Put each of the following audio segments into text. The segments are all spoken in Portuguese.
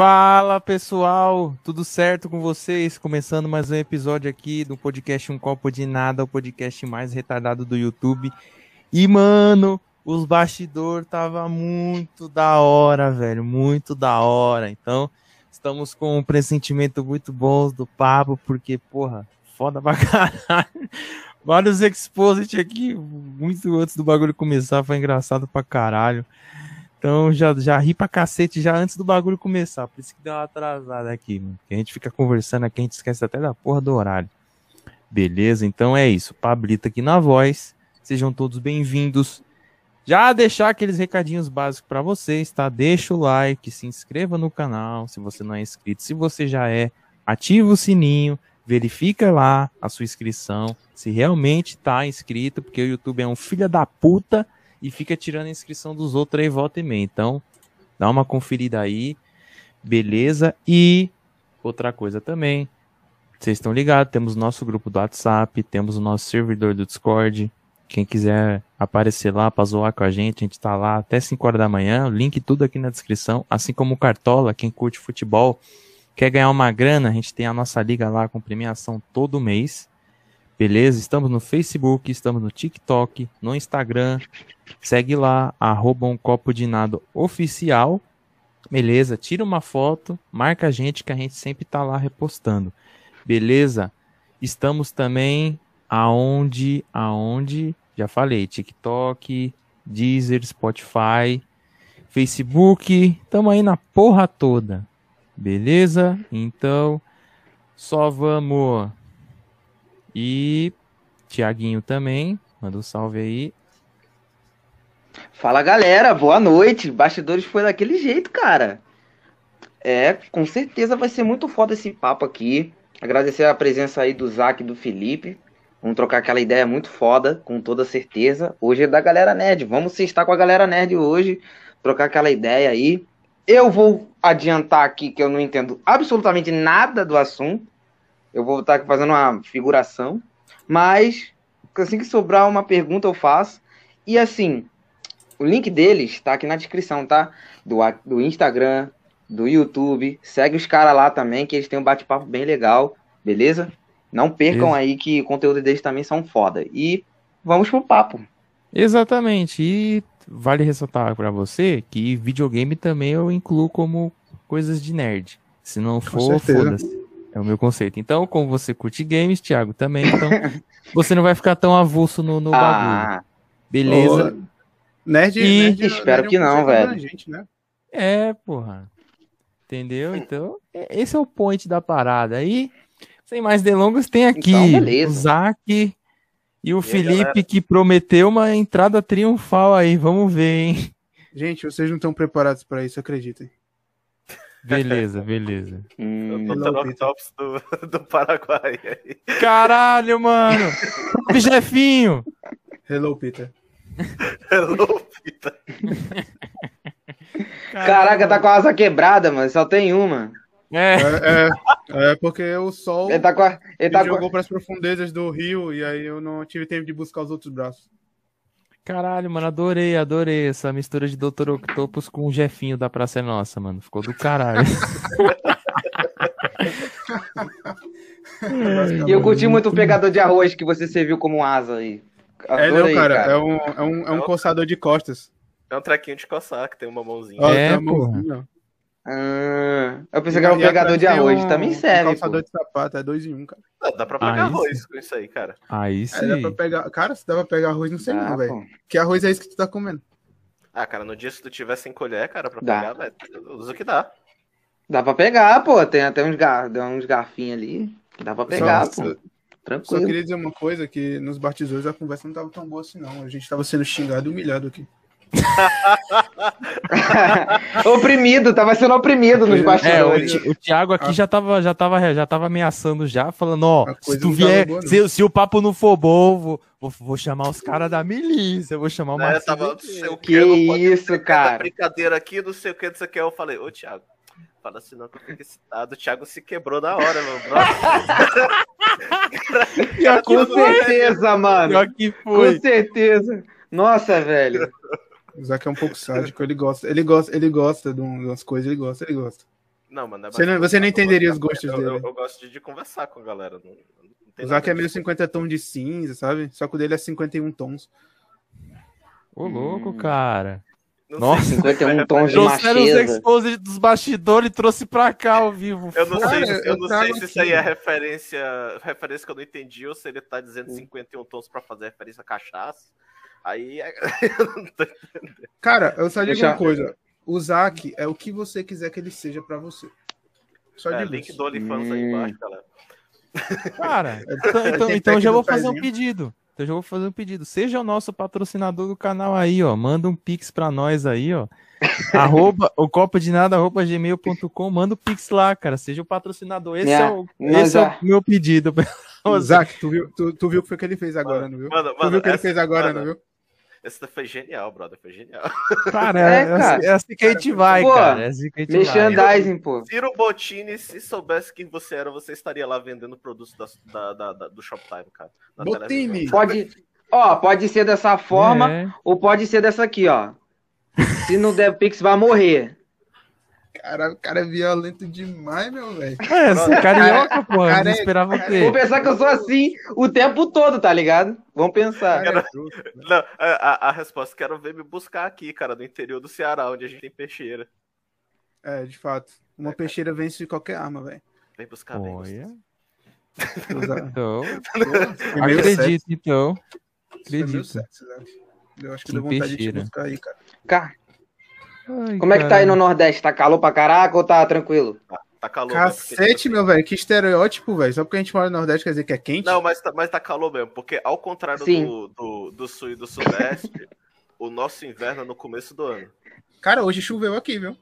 Fala pessoal, tudo certo com vocês? Começando mais um episódio aqui do podcast Um Copo de Nada, o podcast mais retardado do YouTube. E mano, os bastidores tava muito da hora, velho, muito da hora. Então, estamos com um pressentimento muito bom do papo, porque, porra, foda pra caralho. Vários exposit aqui, muito antes do bagulho começar, foi engraçado pra caralho. Então já, já ri pra cacete já antes do bagulho começar. Por isso que deu uma atrasada aqui, mano. Que a gente fica conversando aqui, a gente esquece até da porra do horário. Beleza? Então é isso. Pablito aqui na voz. Sejam todos bem-vindos. Já deixar aqueles recadinhos básicos para vocês, tá? Deixa o like, se inscreva no canal se você não é inscrito. Se você já é, ativa o sininho, verifica lá a sua inscrição, se realmente tá inscrito, porque o YouTube é um filho da puta e fica tirando a inscrição dos outros aí volta e meia. Então, dá uma conferida aí, beleza? E outra coisa também, vocês estão ligados, temos nosso grupo do WhatsApp, temos o nosso servidor do Discord. Quem quiser aparecer lá para zoar com a gente, a gente tá lá até 5 horas da manhã, link tudo aqui na descrição, assim como o Cartola, quem curte futebol, quer ganhar uma grana, a gente tem a nossa liga lá com premiação todo mês. Beleza? Estamos no Facebook, estamos no TikTok, no Instagram. Segue lá, arroba um copo de nada oficial. Beleza? Tira uma foto, marca a gente que a gente sempre tá lá repostando. Beleza? Estamos também aonde, aonde, já falei, TikTok, Deezer, Spotify, Facebook, estamos aí na porra toda. Beleza? Então, só vamos e Tiaguinho também, manda um salve aí. Fala galera, boa noite. Bastidores foi daquele jeito, cara. É, com certeza vai ser muito foda esse papo aqui. Agradecer a presença aí do Zac e do Felipe. Vamos trocar aquela ideia muito foda, com toda certeza. Hoje é da galera nerd. Vamos estar com a galera nerd hoje, trocar aquela ideia aí. Eu vou adiantar aqui que eu não entendo absolutamente nada do assunto. Eu vou estar fazendo uma figuração. Mas, assim que sobrar uma pergunta, eu faço. E assim, o link deles está aqui na descrição, tá? Do, do Instagram, do YouTube. Segue os caras lá também, que eles têm um bate-papo bem legal, beleza? Não percam Isso. aí que o conteúdo deles também são foda. E vamos pro papo. Exatamente. E vale ressaltar para você que videogame também eu incluo como coisas de nerd. Se não for, foda-se. É o meu conceito. Então, como você curte games, Thiago, também, então você não vai ficar tão avulso no, no ah. bagulho. Beleza? Oh, nerd, e... nerd, espero nerd que não, velho. Gente, né? É, porra. Entendeu? Então, esse é o point da parada. Aí, sem mais delongas, tem aqui então, o Zac e o e Felipe galera? que prometeu uma entrada triunfal aí. Vamos ver, hein? Gente, vocês não estão preparados para isso, acreditem. Beleza, beleza. Hum, eu tô no tops do, do Paraguai aí. Caralho, mano! Jefinho! Hello, Peter. Hello, Peter. Caraca, tá com a asa quebrada, mano. Só tem uma. É. É, é, é porque o sol ele tá com a, ele tá jogou com... para as profundezas do rio e aí eu não tive tempo de buscar os outros braços. Caralho, mano, adorei, adorei essa mistura de Dr. Octopus com o Jefinho da Praça é Nossa, mano. Ficou do caralho. e eu curti muito o pegador de arroz que você serviu como asa aí. Adorei, é, não, cara, cara, É, um, é, um, é um coçador de costas. É um trequinho de coçar, que tem uma mãozinha. É, uma mãozinha. Ah, eu pensei que era um pegador de arroz. Um, Também serve. Um calçador pô. de sapato, é dois em um, cara. Dá, dá pra pegar aí arroz sim. com isso aí, cara. Aí sim. É, dá pra pegar... Cara, se dá pra pegar arroz, não sei ah, não, velho. Que arroz é esse que tu tá comendo? Ah, cara, no dia se tu tiver sem colher, cara, pra dá. pegar, velho, usa o que dá. Dá pra pegar, pô. Tem até uns, gar... uns garfinhos ali. Dá pra pegar, só, pô. Tranquilo. Só queria dizer uma coisa, que nos batizores a conversa não tava tão boa assim, não. A gente tava sendo xingado e humilhado aqui. oprimido, tava sendo oprimido nos bastidores. É, o, o Thiago aqui ah. já, tava, já, tava, já tava ameaçando já, falando, ó, se tu vier, boa, se, se, o papo não for bom, vou, vou, vou chamar os caras da milícia, vou chamar o é, tava, que, que isso, cara. Brincadeira aqui, não sei o que, não sei o que, eu falei, ô Thiago, Fala assim, não, que eu fico excitado. O Thiago se quebrou na hora, meu brother. com certeza, mano. Com certeza. Nossa, velho. O Zac é um pouco sádico, ele gosta, ele gosta, ele gosta de umas coisas, ele gosta, ele gosta. Não, mano. é Você não- você não entenderia os gostos eu, dele. Eu, eu gosto de, de conversar com a galera. Não, não O Zac é meio disso. 50 tons de cinza, sabe? Só que o dele é 51 tons. Ô, louco, Hum. cara. Não Nossa, sei se 51 tons de Trouxeram os macheza. exposes dos bastidores e trouxe pra cá ao vivo. Eu não Cara, sei, se- eu eu não sei se isso aí é referência, referência que eu não entendi ou se ele tá dizendo 51 tons pra fazer referência a cachaça. Aí é... eu não tô Cara, eu só digo Deixa- uma coisa. O Zac é o que você quiser que ele seja pra você. Só É, digo link do OnlyFans aí Hum. embaixo, galera. Cara, então, então, então eu já vou fazer um pezinho. pedido. Então eu já vou fazer um pedido. Seja o nosso patrocinador do canal aí, ó. Manda um pix pra nós aí, ó. arroba, o copo de nada, arroba gmail.com. Manda o pix lá, cara. Seja o patrocinador. Esse é, É, o, esse é o meu pedido. Zac, tu viu, tu, tu viu o que foi que ele fez agora, não viu? Mano, tu mano, viu o que ele essa- fez agora, mano, não viu? Essa foi genial, brother. Foi genial. Cara, É, é, cara. assim, é assim que a gente vai, Pô, cara. É assim que a gente vai. Merchandising, pô. Ciro Bottini, se soubesse quem você era, você estaria lá vendendo produtos da, da- da- da- do Shoptime, cara. televisão. Pode, ó, pode ser dessa forma É. ou pode ser dessa aqui, ó. Se não der Pix, vai morrer. Cara, o cara é violento demais, meu velho. É, você é carioca, pô. Cara, Não esperava o Vou quê? pensar que eu sou assim o tempo todo, tá ligado? Vamos pensar. Cara, é velho. Não, a, a- resposta, quero ver me buscar aqui, cara, no interior do Ceará, onde a gente tem peixeira. É, de fato. Uma peixeira vence de qualquer arma, velho. Vem buscar, vem buscar. Então, acredito, então. Acredito. Eu acho que Que deu vontade de te peixeira. buscar aí, cara. Cara, Ai, como é que tá aí no Nordeste? Tá calor pra caraca ou tá tranquilo? Tá calor. né? Porque- Cacete, meu velho. Que estereótipo, velho. Só porque a gente mora no Nordeste quer dizer que é quente? Não, mas tá, mas tá calor mesmo, porque ao contrário do, do, do sul e do sudeste, o nosso inverno é no começo do ano. Cara, hoje choveu aqui, viu?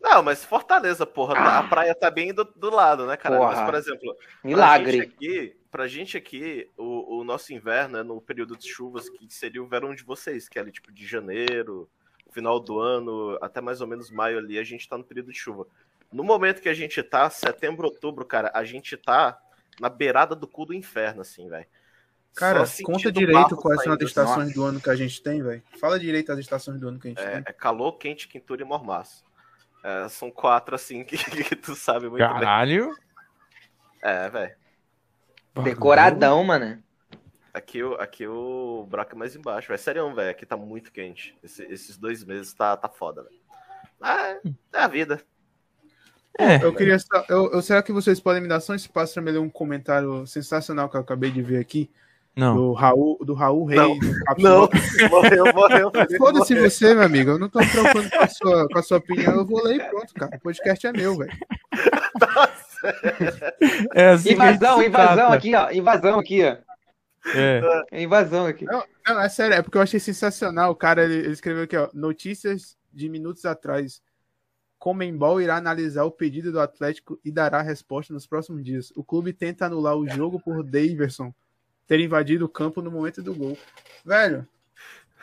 Não, mas Fortaleza, porra, tá- a praia tá bem do, do lado, né, cara? Mas, Porra. por exemplo, Pra Milagre. gente aqui, pra gente aqui o, o nosso inverno é no período de chuvas, que seria o verão de vocês, que é ali tipo de janeiro, final do ano, até mais ou menos maio ali, a gente tá no período de chuva. No momento que a gente tá, setembro, outubro, cara, a gente tá na beirada do cu do inferno, assim, velho. Cara, Só conta direito quais são as estações do ano que a gente tem, velho. Fala direito as estações do ano que a gente É, tem. é calor, quente, quintura e mormaço. É, são quatro, assim, que, que tu sabe muito bem. Caralho. É, velho. Decoradão, mano. Aqui, o- aqui o buraco é mais embaixo. É sério, velho. Aqui tá muito quente. Esse- esses dois meses tá, tá foda, velho. Ah, é a vida. É, Eu queria só. Eu, eu- será que vocês podem me dar só um espaço pra me ler um comentário sensacional que eu acabei de ver aqui? não. Do Raul, do Raul Rei. Não. Não, morreu, morreu. Foda-se você, meu amigo. Eu não tô me preocupando com a sua, com a sua opinião. Eu vou ler e pronto, cara. O podcast é meu, velho. É assim Invasão, invasão aqui, ó. Invasão aqui, ó. É. Invasão aqui. Não, não, é sério. É porque eu achei sensacional. O cara ele, ele escreveu aqui, ó. Notícias de minutos atrás. Comembol irá analisar o pedido do Atlético e dará resposta nos próximos dias. O clube tenta anular o jogo por Daverson ter invadido o campo no momento do gol. Velho,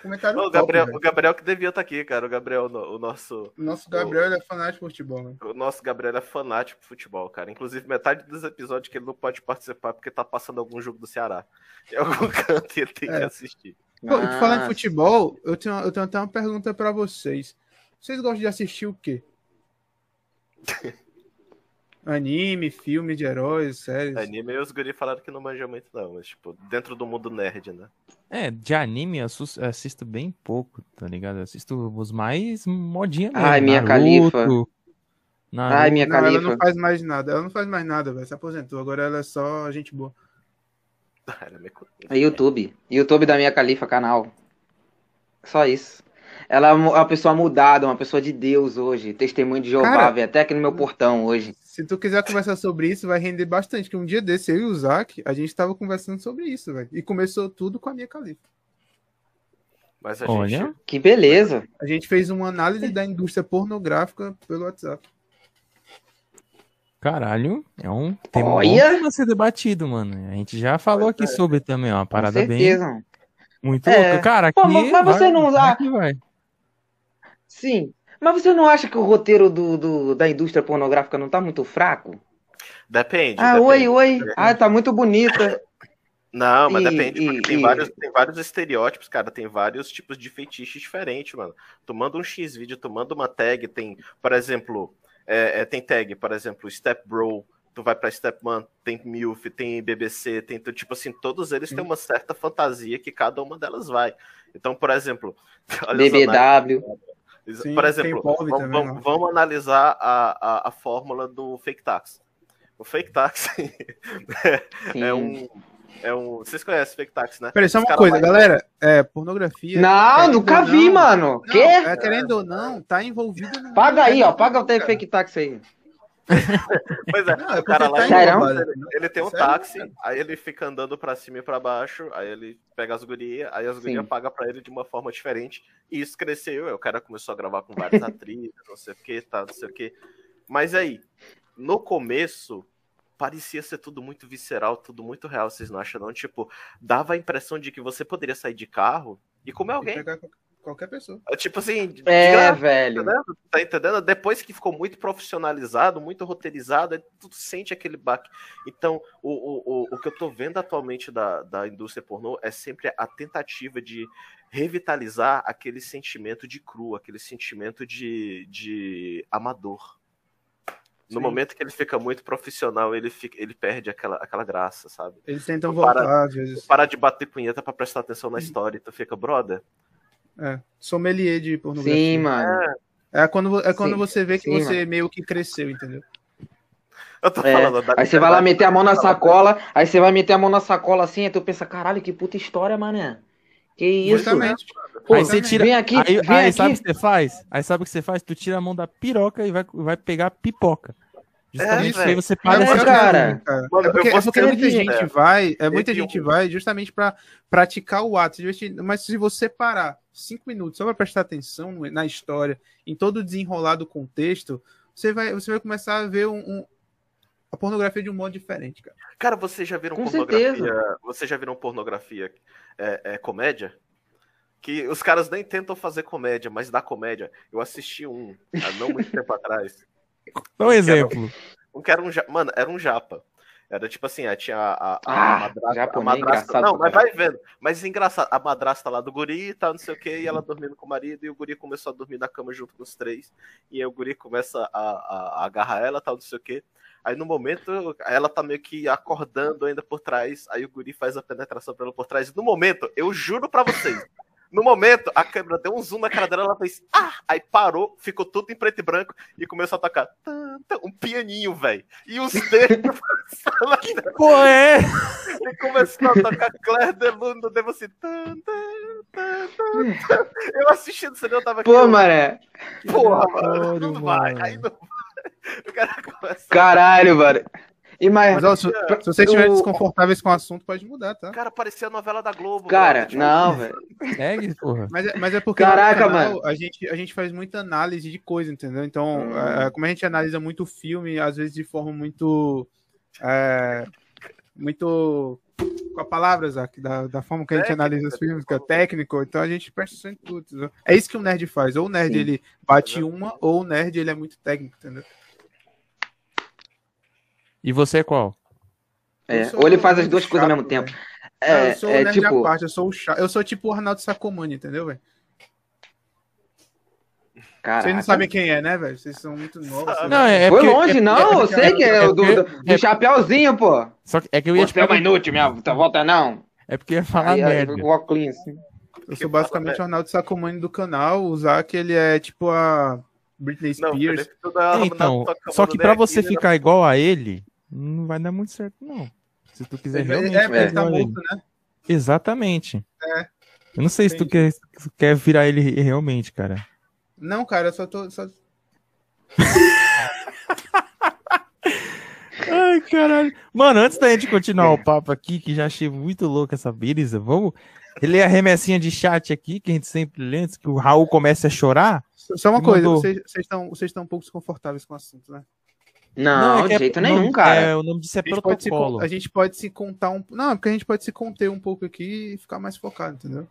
comentário O top, Gabriel, o Gabriel que devia estar aqui, cara. O Gabriel, no- o nosso, O nosso Gabriel ele é fanático por futebol, né? o nosso Gabriel é fanático de futebol, cara. Inclusive, metade dos episódios que ele não pode participar porque tá passando algum jogo do Ceará. Em algum canto e ele tem que É. assistir. Pô, falar em Ah, futebol, eu tenho, eu tenho até uma pergunta pra vocês. Vocês gostam de assistir o quê? Anime, filme de heróis, séries? Anime, os guri falaram que não manja muito, não. Mas, tipo, dentro do mundo nerd, né? É, de anime eu assisto bem pouco, tá ligado? Eu assisto os mais modinha mesmo. Ai, minha Naruto, califa. Naruto. Ai, minha Não, ela califa. não faz mais nada. Ela não faz mais nada, velho. Se aposentou. Agora ela é só gente boa. Ela YouTube. YouTube da minha califa, canal. Só isso. Ela é uma pessoa mudada, uma pessoa de Deus hoje. Testemunho de Jeová, até aqui no meu portão hoje. Se tu quiser conversar sobre isso, vai render bastante. Que um dia desse, eu e o Zac, a gente tava conversando sobre isso, velho. E começou tudo com a minha califa. Mas a Olha. gente. Que beleza. A gente fez uma análise da indústria pornográfica pelo WhatsApp. Caralho, é um tema Olha! bom pra ser debatido, mano. A gente já falou aqui sobre também, ó, uma Com parada bem muito É. louca. Cara, aqui Pô, mas- mas você vai- não- vai vai. Sim. Mas você não acha que o roteiro do, do- da indústria pornográfica não tá muito fraco? Depende. Ah, depende. oi, oi. Ah, tá muito bonita. Não, mas E- depende, porque e- tem, e- vários, tem vários estereótipos, cara, tem vários tipos de feitiços diferentes, mano. Tu manda um X-vídeo, tu manda uma tag, tem, por exemplo, é, é, tem tag, por exemplo, Step Bro, tu vai pra Stepman, tem MILF, tem BBC, tem tipo assim, todos eles têm uma certa fantasia que cada uma delas vai. Então, por exemplo, BBW. Sim, por exemplo, vamos, também, vamos, vamos, analisar a, a, a, fórmula do fake tax. O fake tax é, um, é um. Vocês conhecem fake tax, né? Peraí, só uma coisa, galera. É, pornografia. Não, nunca vi, não, mano. Não, É, querendo ou não, tá envolvido. No paga aí, ó. Paga o fake tax aí. pois é, não, é o cara lá tá ele, ele, tem um Sério? táxi, aí ele fica andando pra cima e pra baixo, aí ele pega as gurias, aí as gurias pagam pra ele de uma forma diferente, e isso cresceu, aí o cara começou a gravar com várias atrizes, não sei o que, tá, não sei o que. Mas aí, no começo, parecia ser tudo muito visceral, tudo muito real, vocês não acham não? Tipo, dava a impressão de que você poderia sair de carro e comer alguém. E qualquer pessoa. É, tipo assim, é, graça, velho. Tá entendendo? tá entendendo? Depois que ficou muito profissionalizado, muito roteirizado, tu sente aquele baque. Então, o, o, o, o que eu tô vendo atualmente da, da indústria pornô é sempre a tentativa de revitalizar aquele sentimento de cru, aquele sentimento de, de amador. No Sim. momento que ele fica muito profissional, ele, fica, ele perde aquela, aquela graça, sabe? Eles tentam voltar, para, às vezes. Para de bater punheta pra prestar atenção na história e tu fica, brother, é, sommelier de pornografia. Sim, mano. É, é quando, é quando sim, você vê que sim, você mano. meio que cresceu, entendeu? Eu tô falando, é, aí você vai lá meter a mão na sacola, aí você vai meter a mão na sacola assim, aí tu pensa, caralho, que puta história, mané. Que isso? Justamente. Pô, aí você tira. Vem aqui, aí, vem aí aqui. sabe o que você faz? Aí sabe o que você faz? Tu tira a mão da piroca e vai, vai pegar pipoca. Justamente é, aí você para é, cara. cara. Mano, é porque, é porque muita gente vai, é muita gente vai justamente para praticar o ato, mas se você parar cinco minutos só para prestar atenção na história, em todo o desenrolar do contexto, você vai, você vai começar a ver um, um a pornografia de um modo diferente, cara. Cara, vocês já viram Com pornografia? Certeza. Vocês já viram pornografia é, é, comédia? Que os caras nem tentam fazer comédia, mas da comédia. Eu assisti um há não muito tempo atrás. Dá um exemplo. Um que era um, mano, era um japa. Era tipo assim, tinha a, a, a ah, madrasta. A madrasta não, mas vai vendo. Mas engraçado, a madrasta lá do guri e tal, não sei o que, e ela dormindo com o marido, e o guri começou a dormir na cama junto com os três. E aí o guri começa a, a, a agarrar ela tal, não sei o que. Aí no momento, ela tá meio que acordando ainda por trás. Aí o guri faz a penetração pra ela por trás. E no momento, eu juro pra vocês, no momento, a câmera deu um zoom na cara dela, ela fez. Ah! Aí parou, ficou tudo em preto e branco e começou a tocar um pianinho, velho. E os dedos. que porra é? E começou a tocar Claire de Lune, devo assim. Eu assistindo isso eu tava aqui. Pô, maré. Porra, mano. Não vai. Aí não vai. O cara começa. Caralho, mano. E mais, Mas, ó, se, se você estiver desconfortáveis com o assunto, pode mudar, tá? Cara, parecia a novela da Globo. Cara, cara. não, velho. Segue, porra. Mas, é, mas é porque Caraca, canal, mano. A gente, a gente faz muita análise de coisa, entendeu? Então, hum. é, como a gente analisa muito filme, às vezes de forma muito. É, muito. Com a palavra, Zac, da, da forma que a gente técnico, analisa os filmes, que é técnico, então a gente presta atenção em tudo. Entendeu? É isso que o nerd faz. Ou o nerd Sim. ele bate uma, ou o nerd ele é muito técnico, entendeu? E você é qual? É, ou ele faz as duas chato, coisas ao mesmo tempo. É, eu sou é, tipo... parte, eu sou o chato. Eu sou tipo o Arnaldo Sacomani, entendeu, velho? Vocês não sabem quem é, né, velho? Vocês são muito novos. Não, é, é Foi porque, longe, é, não. eu sei que é, o do, do, do chapéuzinho, pô. Só que é que eu ia Você é uma inútil, minha volta não. É porque eu ia falar aí, merda. Aí, óculos, assim. Eu sou basicamente o Arnaldo Sacomani do canal. O Zac, ele é tipo a Britney Spears. Não, então, só que pra você ficar igual a ele, não vai dar muito certo, não. Se tu quiser realmente. É, é, tá morto, né? Exatamente. É. Eu não sei Entendi. se tu quer, se quer virar ele realmente, cara. Não, cara, eu só tô. Só... Ai, caralho. Mano, antes da gente continuar o papo aqui, que já achei muito louco essa brisa, vamos ler a remessinha de chat aqui, que a gente sempre lê antes que o Raul comece a chorar. Só uma coisa, mandou... vocês, vocês, estão, vocês estão um pouco desconfortáveis com o assunto, né? Não, não é de é, jeito nenhum, cara. É, o nome disso é a protocolo. Se, a gente pode se contar um. Não, porque a gente pode se conter um pouco aqui e ficar mais focado, entendeu?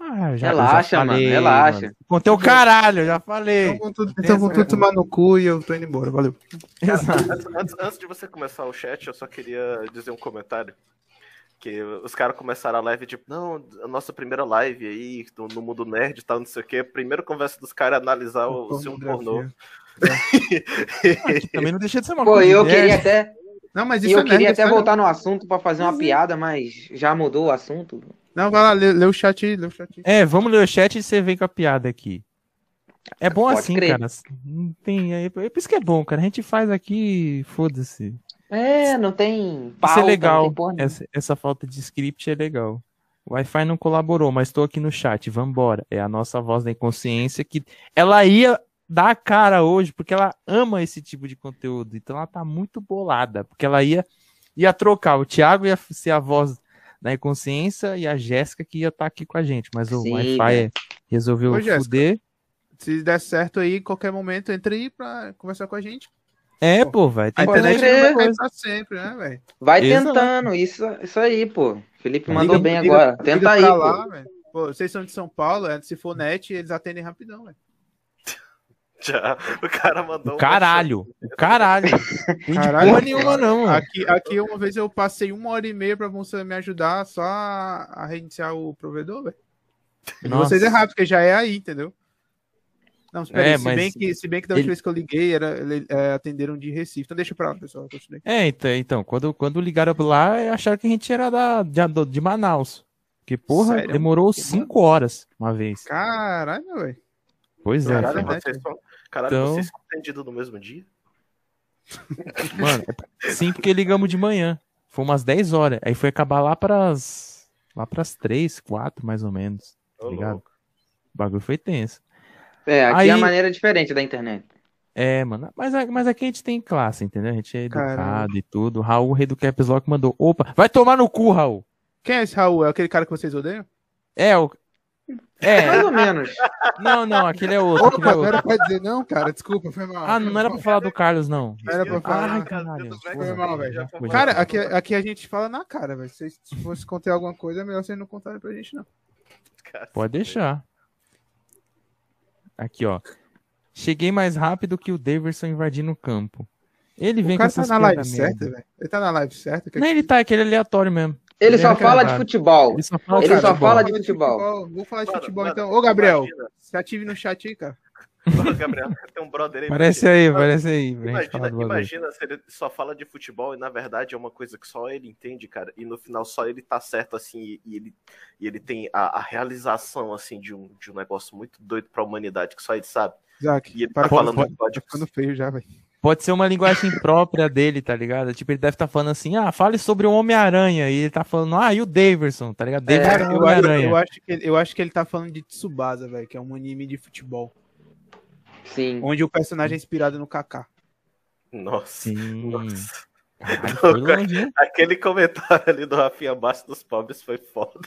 Ah, já, relaxa, já falei, mano, relaxa. Mano. Contei o caralho, já falei. Então, com tudo, então, com tudo tomar no cu e eu tô indo embora, valeu. Cara, antes, antes, antes, de você começar o chat, eu só queria dizer um comentário. Que os caras começaram a live, tipo, não, a nossa primeira live aí, no, no mundo nerd e tal, não sei o quê. Primeira conversa dos caras é analisar o, o filme pornô. Ah, que também não deixa de ser uma Pô, coisa eu queria até, Não, mas e isso eu é queria até isso é voltar no assunto pra fazer uma piada, mas já mudou o assunto. Não, vai lá, lê, lê o chat aí, lê o chat aí. É, vamos ler o chat e você vem com a piada aqui. É bom Pode assim, crer. cara. Não tem, é, é por isso que é bom, cara. A gente faz aqui, foda-se. É, não tem pauta, Isso é não legal. Essa, essa falta de script é legal. O Wi-Fi não colaborou, mas estou aqui no chat. Vambora. É a nossa voz da inconsciência que ela ia dar a cara hoje porque ela ama esse tipo de conteúdo. Então ela tá muito bolada, porque ela ia ia trocar. O Thiago ia ser a voz da inconsciência e a Jéssica que ia estar aqui com a gente, mas o Wi-Fi né? resolveu Ô, Jéssica. fuder. Se der certo aí, qualquer momento, entra aí pra conversar com a gente. É, Pô, pô, vai. A internet não vai sempre, né, velho? Vai Exato. tentando, isso, isso aí, pô. Felipe Liga- mandou bem Liga- agora. liga Tenta aí, pô. lá, velho. Pô, vocês são de São Paulo, é, se for net, eles atendem rapidão, velho. Já, o cara mandou O um caralho. Caralho. Caralho. porra nenhuma, não. mano. Aqui, aqui uma vez eu passei uma hora e meia pra você me ajudar só a, reiniciar o provedor, velho. Nossa. Vocês é rápido, porque já é aí, entendeu? Não, espera É, aí, se, mas bem que, se bem que da ele- última vez que eu liguei, era, ele- é, atenderam de Recife. Então deixa pra lá, pessoal. Continue. É, então, então quando, quando ligaram lá, acharam que a gente era da, de, de Manaus. Porque, porra, Sério? demorou Que cinco horas uma vez. Caralho, velho. Pois é, Caralho, verdade. vocês são, caralho, Então- vocês são atendidos no mesmo dia? Mano, é- sim, porque ligamos de manhã. Foi umas 10 horas. Aí foi acabar lá pras. Lá pras 3, 4, mais ou menos. Ô, Tá ligado? louco. O bagulho foi tenso. É, aqui Aí- é a maneira diferente da internet. É, mano. Mas, mas aqui a gente tem classe, entendeu? A gente é educado Caramba. e tudo. Raul, rei do Caps Lock, mandou. Opa, vai tomar no cu, Raul. Quem é esse Raul? É aquele cara que vocês odeiam? É, o. É, Mais ou menos. não, não, aquele é outro. É Opa, não outro. era pra dizer não, cara. Desculpa, foi mal. Ah, não era pra falar do Carlos, não. Não era pra falar. Ai, caralho. Tudo bem, Foi mal, velho. Cara, aqui, aqui a gente fala na cara, velho. Se se fosse contar alguma coisa, é melhor vocês não contarem pra gente, não. Pode deixar. Aqui, ó. Cheguei mais rápido que o Daverson invadindo o campo. Ele vem O cara com tá essas na live certa, velho. Ele tá na live certa? que- Não, ele tá aquele aleatório mesmo. Ele só fala de futebol. Ele só fala Ele de só futebol. fala de futebol. Vou falar de Mano, futebol mano, então. Ô, Gabriel, imagina. se ative no chat aí, cara. Ô, Gabriel, tem um brother aí. Parece aí, parece aí. Imagina, imagina se ele só fala de futebol e na verdade é uma coisa que só ele entende, cara. E no final só ele tá certo, assim, e, e ele, e ele tem a, a realização, assim, de um, de um negócio muito doido pra humanidade que só ele sabe. Isaac, E ele tá falando isso, de tá ficando feio já, velho. Pode ser uma linguagem própria dele, tá ligado? Tipo, ele deve estar falando assim, ah, fale sobre o Homem-Aranha. E ele tá falando, ah, e o Daverson, tá ligado? Daverson é o eu, acho, Homem-Aranha. eu, acho que, ele- eu acho que ele tá falando de Tsubasa, velho, que é um anime de futebol. Sim. Onde o personagem é inspirado no Kaká. Nossa. Sim. Nossa. Hein? Aquele comentário ali do Rafinha Bastos dos pobres foi foda.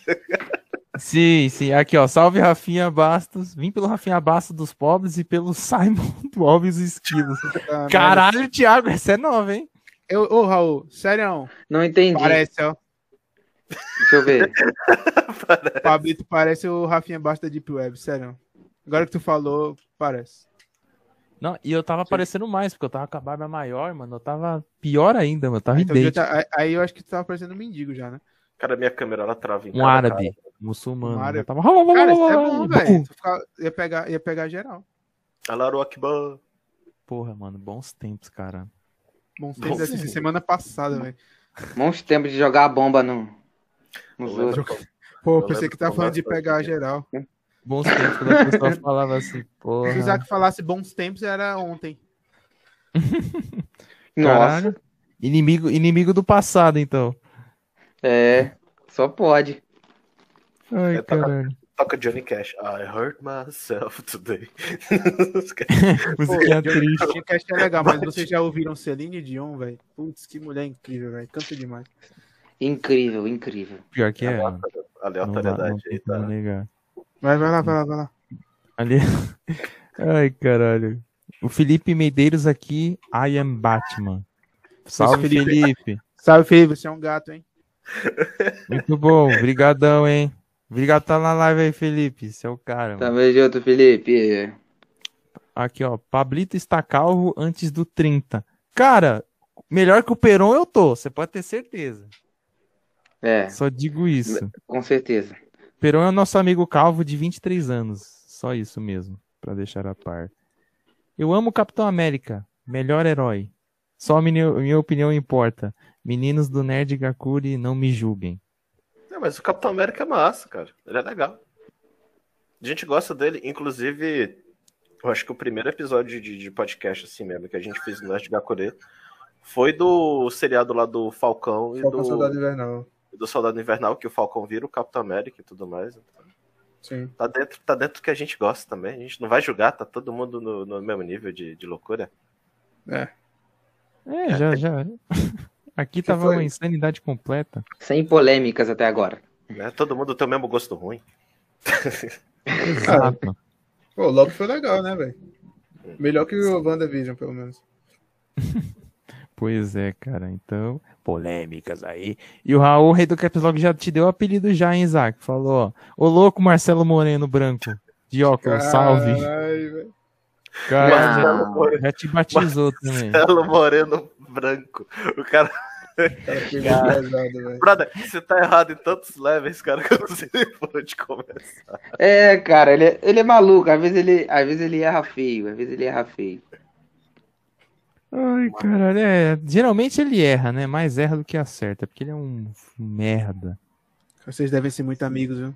Sim, sim. Aqui, ó. Salve Rafinha Bastos. Vim pelo Rafinha Bastos dos pobres e pelo Simon do Alves Esquilos. Ah, Caralho, Thiago, essa é nova, hein? Eu, ô, Raul, sério, Não entendi. parece, ó. Deixa eu ver. O Pablito parece o Rafinha Basta da Deep Web, sério. Agora que tu falou, parece. Não, e eu tava aparecendo mais, porque eu tava com a barba maior, mano. Eu tava pior ainda, mano. Eu tava Então, idêntico. tá- aí- eu acho que tu tava parecendo um mendigo já, né? Cara, minha câmera ela trava em Um árabe, muçulmano. Eu tava... Cara, isso é bom, velho. Ia pegar, ia pegar geral. Allahu Akbar. Porra, mano, bons tempos, cara. Bom, Bom, fez assim, semana passada, velho. Bons tempos de jogar a bomba no, nos Eu outros. Pô, Eu pensei que tava falando de pegar fazia. geral. Bons tempos quando a pessoa falava assim, Se o porra. Isaac falasse bons tempos, era ontem. Nossa. Caralho. Inimigo, inimigo do passado, então. É. Só pode. Ai, É, caralho. Toca Johnny Cash. I hurt myself today. Musiquinha triste. Johnny Cash é legal, mas vocês já ouviram Celine Dion, velho? Putz, que mulher incrível, velho. Canta demais. Incrível, incrível. Pior que é, Aleatoriedade aí, tá? negar. Vai, vai lá, vai lá, vai lá. Ali. Ai, caralho. O Felipe Medeiros aqui, I am Batman. Salve, Felipe. Felipe. Salve, Felipe, você é um gato, hein? Muito bom. Obrigadão, hein? Obrigado por estar na live aí, Felipe. Você é o cara. mano. Tamo junto, Felipe. Aqui, ó. Pablito está calvo antes do 30. Cara, melhor que o Peron eu tô. Você pode ter certeza. É, Só digo isso. com certeza. Peron é o nosso amigo calvo de 23 anos. Só isso mesmo, pra deixar a par. Eu amo o Capitão América, melhor herói. Só minha, minha opinião importa. Meninos do Nerd Gakuri, não me julguem. Mas o Capitão América é massa, cara. Ele é legal. A gente gosta dele, inclusive, eu acho que o primeiro episódio de, de podcast, assim mesmo, que a gente fez no Nerd Gakure, foi do seriado lá do Falcão e Falcão do, Soldado Invernal. do Soldado Invernal, que o Falcão vira o Capitão América e tudo mais. Então, Sim. tá, dentro, tá dentro do que a gente gosta também. A gente não vai julgar, tá todo mundo no, no mesmo nível de, de loucura. É. É, já, já. Aqui tava foi? uma insanidade completa. Sem polêmicas até agora. Né? Todo mundo tem o mesmo gosto ruim. Exato. Pô, o Loki foi legal, né, velho? Melhor que o WandaVision, pelo menos. Pois é, cara. Então, polêmicas aí. E o Raul, rei do Caps Lock, já te deu o apelido já, hein, Isaac? Falou, ó. Ô louco, Marcelo Moreno Branco. De óculos, salve. Caralho, velho. Cara, Marcelo já, já te batizou também. Marcelo Moreno branco. O cara. Cara, pesado, velho. Brother, você tá errado em tantos levels, cara, que eu não sei nem por onde começar. É, cara, ele é, ele é maluco. Às vezes ele, às vezes ele erra feio, às vezes ele erra feio. Ai, caralho, é. Geralmente ele erra, né? Mais erra do que acerta, porque ele é um merda. Vocês devem ser muito amigos, viu?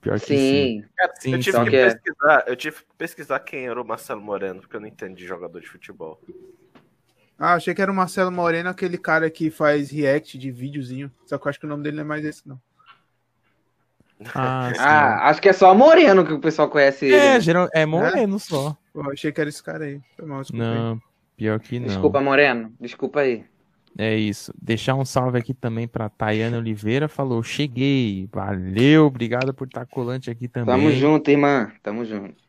Pior que sim. Sim. Cara, Sim, eu tive que que é- pesquisar, eu tive que pesquisar quem era o Marcelo Moreno, porque eu não entendo de jogador de futebol. Ah, achei que era o Marcelo Moreno, aquele cara que faz react de videozinho. Só que eu acho que o nome dele não é mais esse, não. Ah. Ah, acho que é só Moreno que o pessoal conhece ele. é, né? geral, é moreno só. Pô, achei que era esse cara aí. Foi mal, desculpa aí. Não, pior que não. Desculpa, Moreno. Desculpa aí. É isso. Deixar um salve aqui também pra Tayane Oliveira. Falou, cheguei. Valeu, obrigado por estar colante aqui também. Tamo junto, irmã. Tamo junto.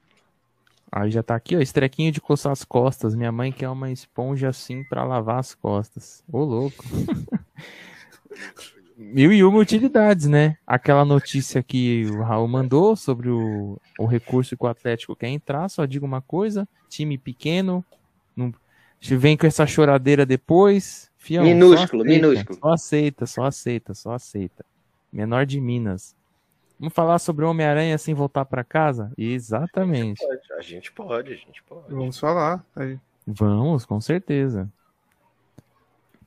Aí já tá aqui, ó, estrequinho de coçar as costas. Minha mãe quer uma esponja assim pra lavar as costas. Ô, louco. Mil e uma utilidades, né? Aquela notícia que o Raul mandou sobre o, o recurso que o Atlético quer entrar. Só digo uma coisa: time pequeno, não, vem com essa choradeira depois. Fião, Minúsculo, só aceita, minúsculo. Só aceita, só aceita, só aceita. Menor de Minas. Vamos falar sobre o Homem-Aranha sem voltar pra casa? Exatamente. A gente pode, a gente pode. Vamos falar. Aí. Vamos, com certeza.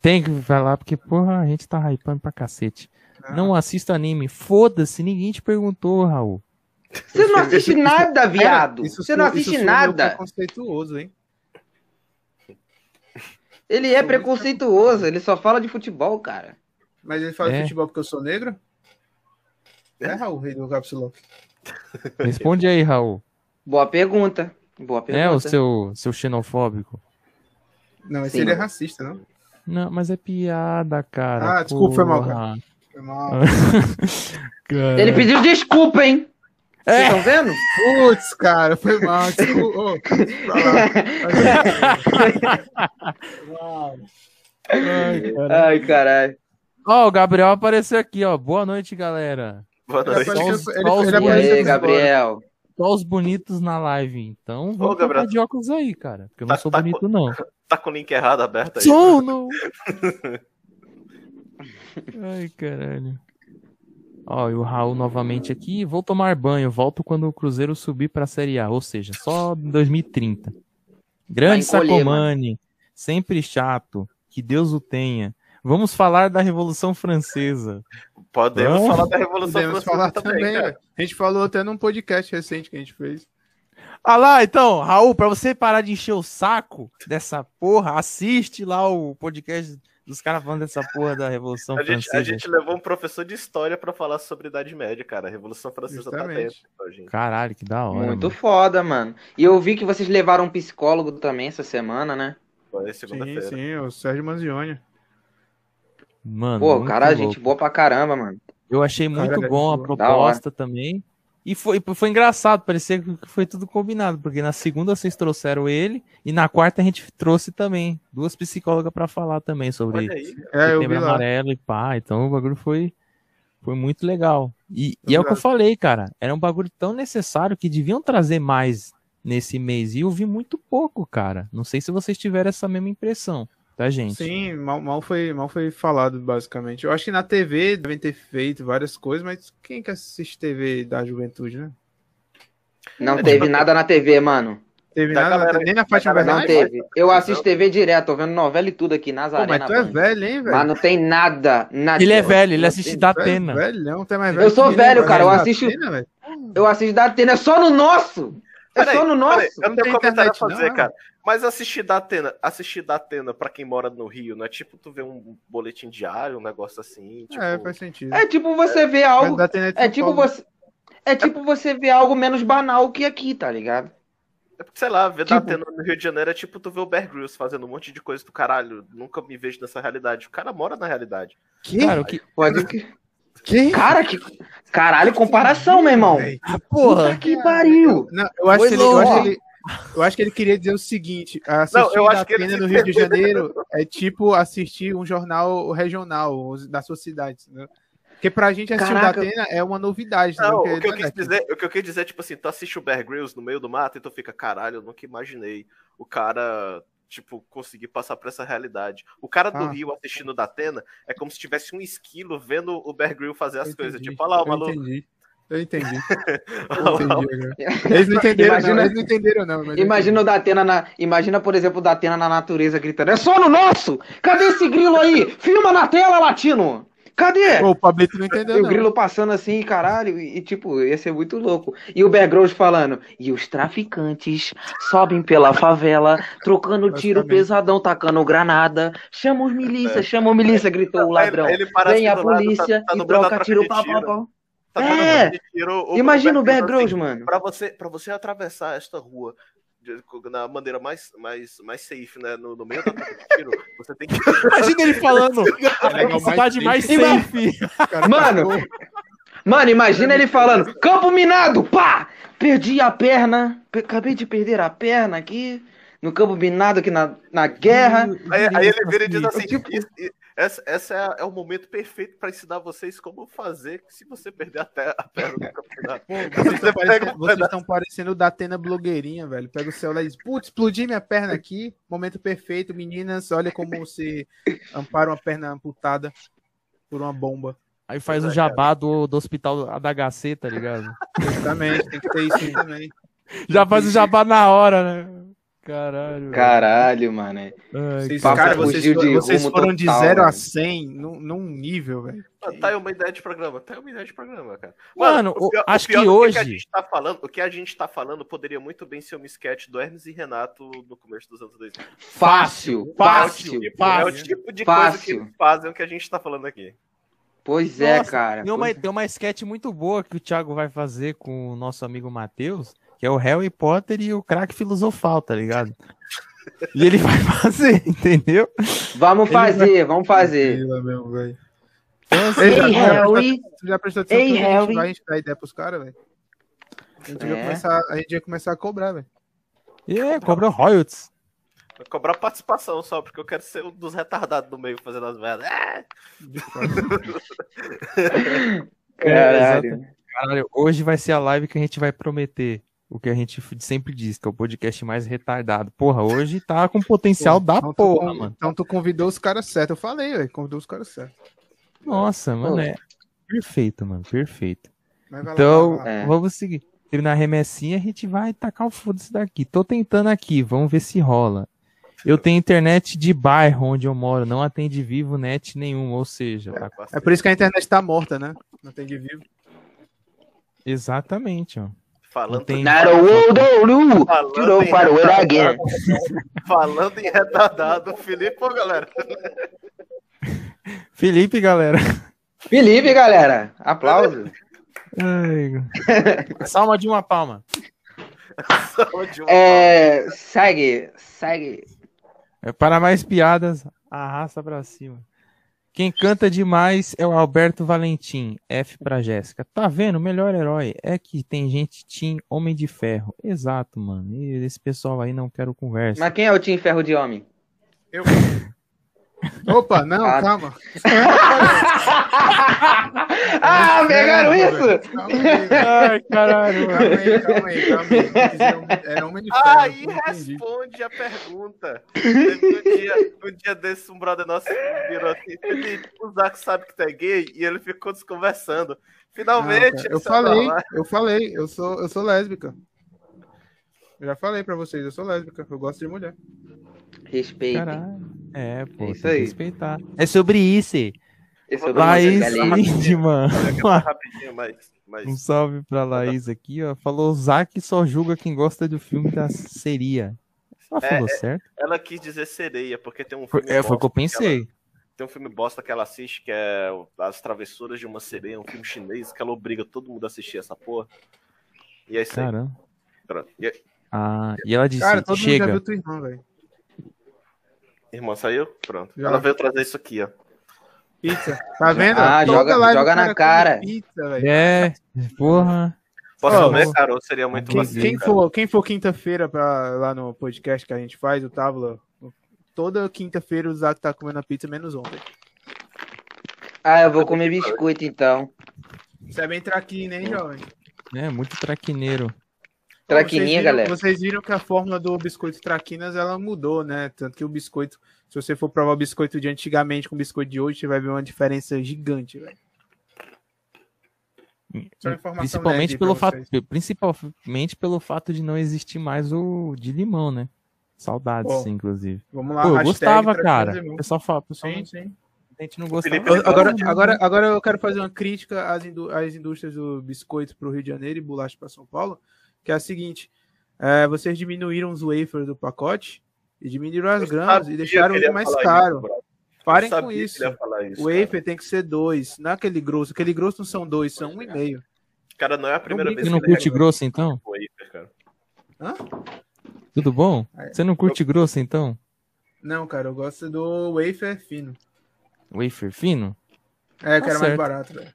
Tem que falar, porque, porra, a gente tá hypando pra cacete. Ah. Não assista anime. Foda-se, ninguém te perguntou, Raul. Você não assiste nada, viado. Isso Você não assiste meio nada. preconceituoso, hein? Ele é preconceituoso, ele só fala de futebol, cara. Mas ele fala É. futebol porque eu sou negro? É, Raul, rei do Capsulão. Responde aí, Raul. Boa pergunta. Boa pergunta. É o seu, seu xenofóbico? Não, esse Sim, ele é racista, não? Não, mas é piada, cara. Ah, desculpa, foi mal, porra. Foi mal. Cara. Ele pediu desculpa, hein? Vocês É. estão vendo? Putz, cara, foi mal. Desculpa. Cara. Ai, caralho. Ó, o Gabriel apareceu aqui, ó. Boa noite, galera. Boa noite. apareceu- Só ele- só ele E apareceu aí, agora. Gabriel? Só os bonitos na live. Então, vamos Gabriel. trocar de óculos aí, cara. Porque eu não Tá- sou tá bonito, não. Tá com o link errado aberto aí. Sou, não. Ai, caralho. Ó, e o Raul novamente aqui. Vou tomar banho. Volto quando o Cruzeiro subir pra Série A. Ou seja, só em 2030. Grande encolher, Sacomani. Sempre chato. Que Deus o tenha. Vamos falar da Revolução Francesa. Podemos Ah, falar da Revolução Podemos Francesa falar também, também, cara. velho. A gente falou até num podcast recente que a gente fez. Ah lá, então, Raul, pra você parar de encher o saco dessa porra, assiste lá o podcast dos caras falando dessa porra da Revolução A gente, Francesa. a gente levou um professor de história pra falar sobre Idade Média, cara. A Revolução Francesa tá Justamente. dentro, então, gente. Caralho, que da hora. Muito mano. foda, mano. E eu vi que vocês levaram um psicólogo também essa semana, né? Foi Sim, segunda-feira. sim, o Sérgio Manzioni. Mano, Pô, cara, louco. gente boa pra caramba, mano. Eu achei muito bom a proposta também. E foi, foi engraçado, parecia que foi tudo combinado, porque na segunda vocês trouxeram ele e na quarta a gente trouxe também duas psicólogas pra falar também sobre Olha aí. É, Setembro. Amarelo e pá. Então o bagulho foi, foi muito legal. E, Eu e é o que eu falei, cara. Era um bagulho tão necessário que deviam trazer mais nesse mês. E eu vi muito pouco, cara. Não sei se vocês tiveram essa mesma impressão, tá, gente? Sim, mal, mal, foi, mal foi falado, basicamente. Eu acho que na TV devem ter feito várias coisas, mas quem que assiste TV da juventude, né? Não É, teve tipo, nada na TV, mano. Teve Da nada, galera- nem na Fátima da galera- Não Bernardes. teve. Eu assisto TV direto, tô vendo novela e tudo aqui, Pô, Nazaré mas na tu é velho, hein, velho? Mas não tem nada, nada. Ele é velho, ele Não assiste tem- da é Atena. velhão, tu é mais Eu velho sou que ele, velho, velho. cara, eu Da assisto- Atena, velho. Eu assisto da Atena, é só no nosso! É Peraí, só no peraí, nosso! eu não tenho comentário a fazer, não, cara. Mas assistir da Atena, assistir da Atena pra quem mora no Rio, não é tipo tu ver um boletim diário, um negócio assim. Tipo... É, faz sentido. É tipo você ver Mas algo. da É tipo você. É tipo você ver algo menos banal que aqui, tá ligado? É porque, sei lá, ver da Tipo- Atena no Rio de Janeiro é tipo tu ver o Bear Grylls fazendo um monte de coisa do caralho. Nunca me vejo nessa realidade. O cara mora na realidade. Cara, o que. Pode que. Que? Cara, que. Caralho, comparação, meu irmão. Véi. Porra! Puta que pariu! Não, eu acho, que ele, eu, acho que ele, eu acho que ele queria dizer o seguinte: assistir Não, eu da acho que ele no Rio de Janeiro é tipo assistir um jornal regional da sua cidade. Entendeu? Porque pra gente assistir o da Caraca. Atena é uma novidade. entendeu? Não, Porque o que eu é quis dizer, o que eu quis dizer é tipo assim, tu assiste o Bear Grylls no meio do mato e tu fica, caralho, eu nunca imaginei o cara, tipo, conseguir passar por essa realidade. O cara do Ah. Rio assistindo da Atena é como se tivesse um esquilo vendo o Bear Grylls fazer as coisas. Tipo, olha lá o maluco. entendi. Eu entendi. Eu entendi. Eles não entenderam, Imagina- não. Eles não entenderam, não. Imagina o Datena na. Imagina, por exemplo, o Datena na natureza gritando: É só no nosso! Cadê esse grilo aí? Filma na tela, latino! Cadê? o Pablito não entendeu, E o grilo passando assim, caralho, e, e, tipo, ia ser muito louco. E o Bear Grylls falando, e os traficantes sobem pela favela, trocando tiro pesadão, tacando granada. Chama os milícia, chama o milícia, gritou o ladrão. Ele Vem assim a do lado, polícia tá- tá e troca tiro tiro. pau, pau. Tá É. tiro, o- Imagina o Grylls, assim, mano. Pra você, pra você atravessar esta rua na maneira mais, mais, mais safe, né? No, no meio da troca de tiro, você tem que. Imagina ele falando. Legal, cidade mais mais safe. Cara, Mano, Mano, imagina ele falando, campo minado, pá! Perdi a perna, pe- acabei de perder a perna aqui, no campo minado aqui na, na guerra. Aí, aí ele vira e diz assim: Tipo- "Isso- essa, essa é, é o momento perfeito pra ensinar vocês como fazer se você perder a, te- a perna no campeonato. Pô, vocês Você estão pega parecendo, um o da Atena blogueirinha, velho. Pega o celular e diz, putz, explodi minha perna aqui. Momento perfeito, meninas. Olha como você ampara uma perna amputada por uma bomba. Aí faz o jabá do, do hospital HC, tá ligado? Exatamente, tem que ter isso também. Já faz o jabá na hora, né? Caralho. Caralho, mano. é. Ai, Vocês, Papo cara, vocês, de vocês foram de total, 0 a mano. 100 num, num nível, velho. Tá aí uma ideia de programa, tá aí uma ideia de programa, cara. Mano, o pior- acho o pior que hoje- a gente tá falando, o que a gente tá falando poderia muito bem ser um sketch do Hermes e Renato no começo dos anos 2000. Fácil, Fácil, fácil. É o fácil. tipo de coisa que Fácil. eles fazem o que a gente tá falando aqui. Pois é, Nossa, cara. Tem uma, pois- tem uma sketch muito boa que o Thiago vai fazer com o nosso amigo Matheus, que é o Harry Potter e o craque filosofal, tá ligado? E ele vai fazer, entendeu? Vamos Ele fazer, vamos fazer. Então, assim, Ei, Harry. Tu já prestou atenção Ei, que a gente Harry. vai dá ideia pros caras, velho? A gente, ia É. começar, a gente ia começar a cobrar, velho. é, cobra royalties. Vou cobrar participação só, porque eu quero ser um dos retardados do meio fazendo as merdas. É! Caralho. Caralho, hoje vai ser a live que a gente vai prometer. O que a gente sempre diz, que é o podcast mais retardado. Porra, hoje tá com potencial da Então tu porra, con- mano. Então tu convidou os caras certos. Eu falei, velho. Convidou os caras certos. Nossa, mano, é perfeito, mano, perfeito. Lá, Então, lá. É. vamos seguir. Terminar a remessinha, a gente vai tacar o foda-se daqui. Tô tentando aqui, vamos ver se rola. Eu tenho internet de bairro onde eu moro, não atende vivo net nenhum, ou seja, tá- É por isso que a internet tá morta, né? Não tem de vivo. exatamente, ó. Falando, tem- Naruodoru, Falando tirou em para o falando em retardado, Felipe, pô, galera. Felipe, galera. Felipe, galera. Aplausos. Ai, Salma de uma palma. Saúde, uma É, segue, segue. É, para mais piadas, arrasta pra cima. Quem canta demais é o Alberto Valentim. F pra Jéssica. Tá vendo? O melhor herói é que tem gente Team Homem de Ferro. Exato, mano. E esse pessoal aí não quero conversa. Mas quem é o Tim Ferro de Homem? Eu. Opa, não, Ah. calma. ah, pegaram isso? Calma aí, velho. Ai, caralho, calma aí, calma aí, calma aí. Era ferro. Aí responde a pergunta. Um dia, um dia desse, um brother nosso virou assim, o Zaco sabe que tu é gay? E ele ficou desconversando. Finalmente, eu é falei, eu falei, eu sou, eu sou lésbica. Eu já falei pra vocês, eu sou lésbica, eu gosto de mulher. Respeito. Caralho. É, pô, É tem isso que aí. respeitar. É sobre isso. É o Laís. Lindman. Mas. mas... Um salve pra Laís aqui, ó. Falou, Zack só julga quem gosta do filme da seria. Ela É, falou é, certo? Ela quis dizer sereia, porque tem um Foi- filme. É, foi o que eu ela- pensei. Tem um filme bosta que ela assiste, que é As Travessuras de uma Sereia, um filme chinês, que ela obriga todo mundo a assistir essa porra. E é isso aí. Caramba. Pronto. E aí, Ah, e ela disse, Cara, todo mundo já chega. viu tua irmã, velho. Irmã saiu? Pronto. Já. Ela veio trazer isso aqui, ó. Pizza. Tá vendo? Ah, Toda joga- joga na cara. Pizza, velho. É, porra. Posso comer, Carol? Seria muito Quem, quem cara. for, quem for quinta-feira pra- lá no podcast que a gente faz, o Tábula, toda quinta-feira o Zac tá comendo a pizza, menos ontem. Ah, eu vou comer biscoito então. Você é bem traquino, hein, jovem? É, muito traquineiro. Traquininha, vocês viram, galera. Vocês viram que a fórmula do biscoito traquinas, ela mudou, né? Tanto que o biscoito, se você for provar o biscoito de antigamente com o biscoito de hoje, você vai ver uma diferença gigante, velho. Informação Principalmente pelo fato, principalmente pelo fato de não existir mais o de limão, né? Saudades, Bom, inclusive. Vamos lá, Pô, eu gostava, cara. de mão. O pessoal fala, o pessoal Sim, sim. a gente não gostava. Felipe, ele Agora, agora, agora eu quero fazer uma crítica às, indú- às indústrias do biscoito para o Rio de Janeiro e bolacha para São Paulo, que é a seguinte: é, vocês diminuíram os wafers do pacote e diminuíram as Eu gramas e deixaram ele mais caro. isso. Parem Eu com isso. O wafer tem que ser dois, não é aquele grosso. Aquele grosso não são dois, são um e meio. Cara, não é a primeira Não vez Você não que ele curte grosso, então? wafer, cara. Hã? Tudo bom? É. Você não curte grosso, então? Não, cara, eu gosto do wafer fino. Wafer fino? É, que Tá era mais barato, velho.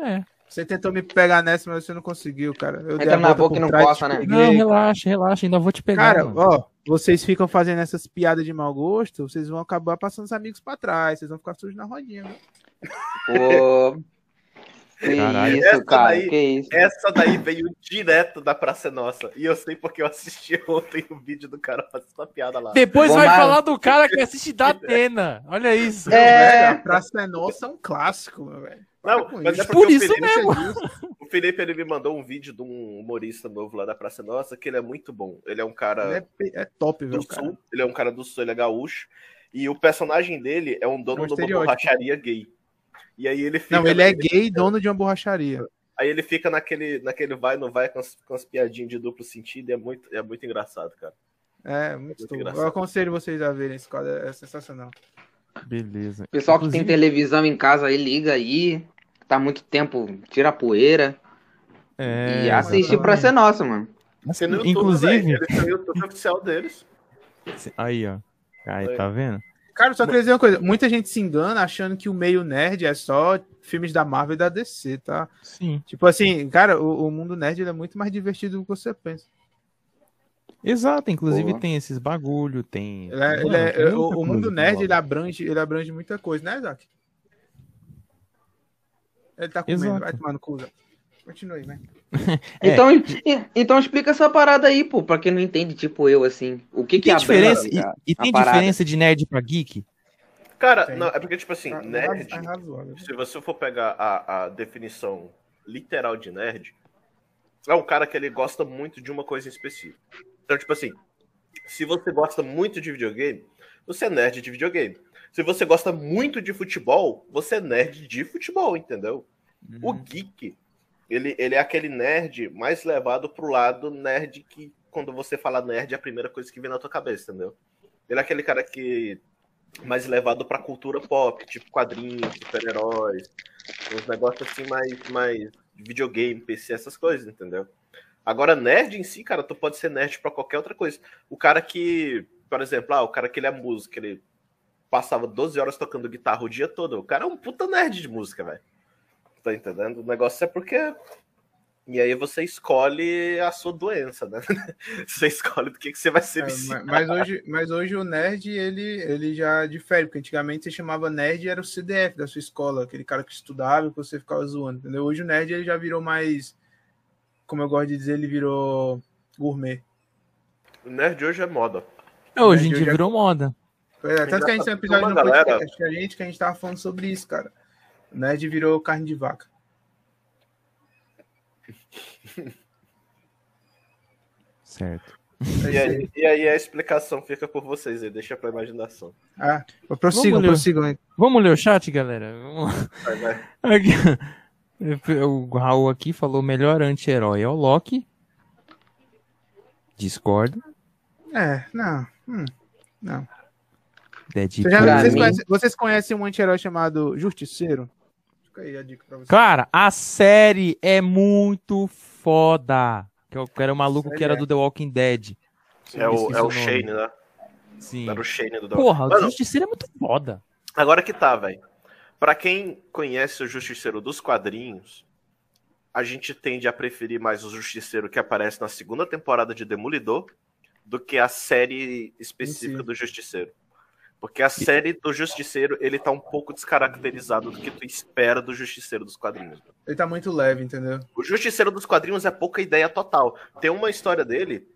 É. Você tentou me pegar nessa, mas você não conseguiu, cara. Eu Entra a na boca e não trás, coça, né? peguei. Não, relaxa, relaxa, ainda vou te pegar. Cara, mano. ó, vocês ficam fazendo essas piadas de mau gosto, vocês vão acabar passando os amigos pra trás, vocês vão ficar sujos na rodinha, viu? Pô. Que Caralho. isso, Essa cara, daí- que isso. Essa daí veio direto da Praça Nossa. E eu sei porque eu assisti ontem o vídeo do cara fazendo essa piada lá. Depois Bom, vai mas- falar do cara que assiste da Atena. Olha isso. É. Velho, a Praça é Nossa é um clássico, meu velho. Não, mas é porque Por o isso Felipe, mesmo. o Felipe ele me mandou um vídeo de um humorista novo lá da Praça Nossa, que ele é muito bom. Ele é um cara Ele é, é top, do velho, cara. sul, ele é um cara do sul, ele é gaúcho. E o personagem dele é um dono É um de uma borracharia gay. E aí ele fica. Não, ele é gay, dono de uma borracharia. Aí ele fica naquele, naquele vai, não vai, com as, com as piadinhas de duplo sentido, e é muito, é muito engraçado, cara. É, muito Muito top. engraçado. Eu aconselho vocês a verem esse quadro, é sensacional. Beleza. Pessoal que tem Inclusive- televisão em casa aí, liga aí. Tá muito tempo, tira a poeira. É, e assiste pra ser nossa, mano. Tem no YouTube, Inclusive, eles têm o YouTube oficial deles. aí, ó. Aí, tá vendo? Cara, só queria dizer uma coisa. Muita gente se engana achando que o meio nerd é só filmes da Marvel e da DC, tá? Sim. Tipo assim, cara, o, o mundo nerd ele é muito mais divertido do que você pensa. Exato, inclusive Boa. tem esses bagulho, tem. Ele é- Mano, ele é- tem o, o mundo nerd ele abrange, ele abrange muita coisa, né, Isaac? Ele tá comendo, Exato. vai tomar no cu, Isaac. Continua aí, né? É. Então, e- então explica essa parada aí, pô, pra quem não entende, tipo eu, assim. O que E que tem diferença, e, cara, e a tem parada? diferença de nerd pra geek? Cara, Tem. não, é porque, tipo assim, Tá- nerd, tá razoável. se você for pegar a, a definição literal de nerd, é um cara que ele gosta muito de uma coisa em específico. Então, tipo assim, se você gosta muito de videogame, você é nerd de videogame. Se você gosta muito de futebol, você é nerd de futebol, entendeu? O Uhum. geek, ele, ele é aquele nerd mais levado pro lado nerd que, quando você fala nerd, é a primeira coisa que vem na tua cabeça, entendeu? Ele é aquele cara que mais levado pra cultura pop, tipo quadrinhos, super-heróis, uns negócios assim mais, mais videogame, PC, essas coisas, entendeu? Agora, nerd em si, cara, tu pode ser nerd pra qualquer outra coisa. O cara que, por exemplo, ah, o cara que ele é músico, ele passava 12 horas tocando guitarra o dia todo, o cara é um puta nerd de música, velho. Tá entendendo? O negócio é porque. E aí você escolhe a sua doença, né? Você escolhe do que, que você vai ser É, viciado. ma- mas, hoje, mas hoje o nerd, ele, ele já difere, porque antigamente você chamava nerd e era o CDF da sua escola, aquele cara que estudava e que você ficava zoando, entendeu? Hoje o nerd ele já virou mais, como eu gosto de dizer, ele virou gourmet. O nerd hoje é moda. É, hoje em dia hoje é- virou moda. É, tanto que a gente tem um episódio no galera- podcast que a gente, que a gente tava falando sobre isso, cara. Nerd virou carne de vaca. Certo. E aí. e aí a explicação fica por vocês aí, deixa pra imaginação. Ah, prossigam, ler. prossigam aí. Vamos ler o chat, galera? Vamos lá. Vai, vai. Aqui. O Raul aqui falou: melhor anti-herói é o Loki. Discordo. É, não. hum, não. Deadpool. Você já- vocês, conhecem, vocês conhecem um anti-herói chamado Justiceiro? Fica aí a dica pra vocês. Cara, a série é muito foda. Que eu- era o maluco que era é. do The Walking Dead. É o, é o. Shane, né? Sim. Era o Shane do Porra, o Justiceiro é muito foda. Agora que tá, velho. Pra quem conhece o Justiceiro dos quadrinhos, a gente tende a preferir mais o Justiceiro que aparece na segunda temporada de Demolidor do que a série específica Sim. do Justiceiro. Porque a série do Justiceiro, ele tá um pouco descaracterizado do que tu espera do Justiceiro dos quadrinhos. Ele tá muito leve, entendeu? O Justiceiro dos quadrinhos é pouca ideia total. Tem uma história dele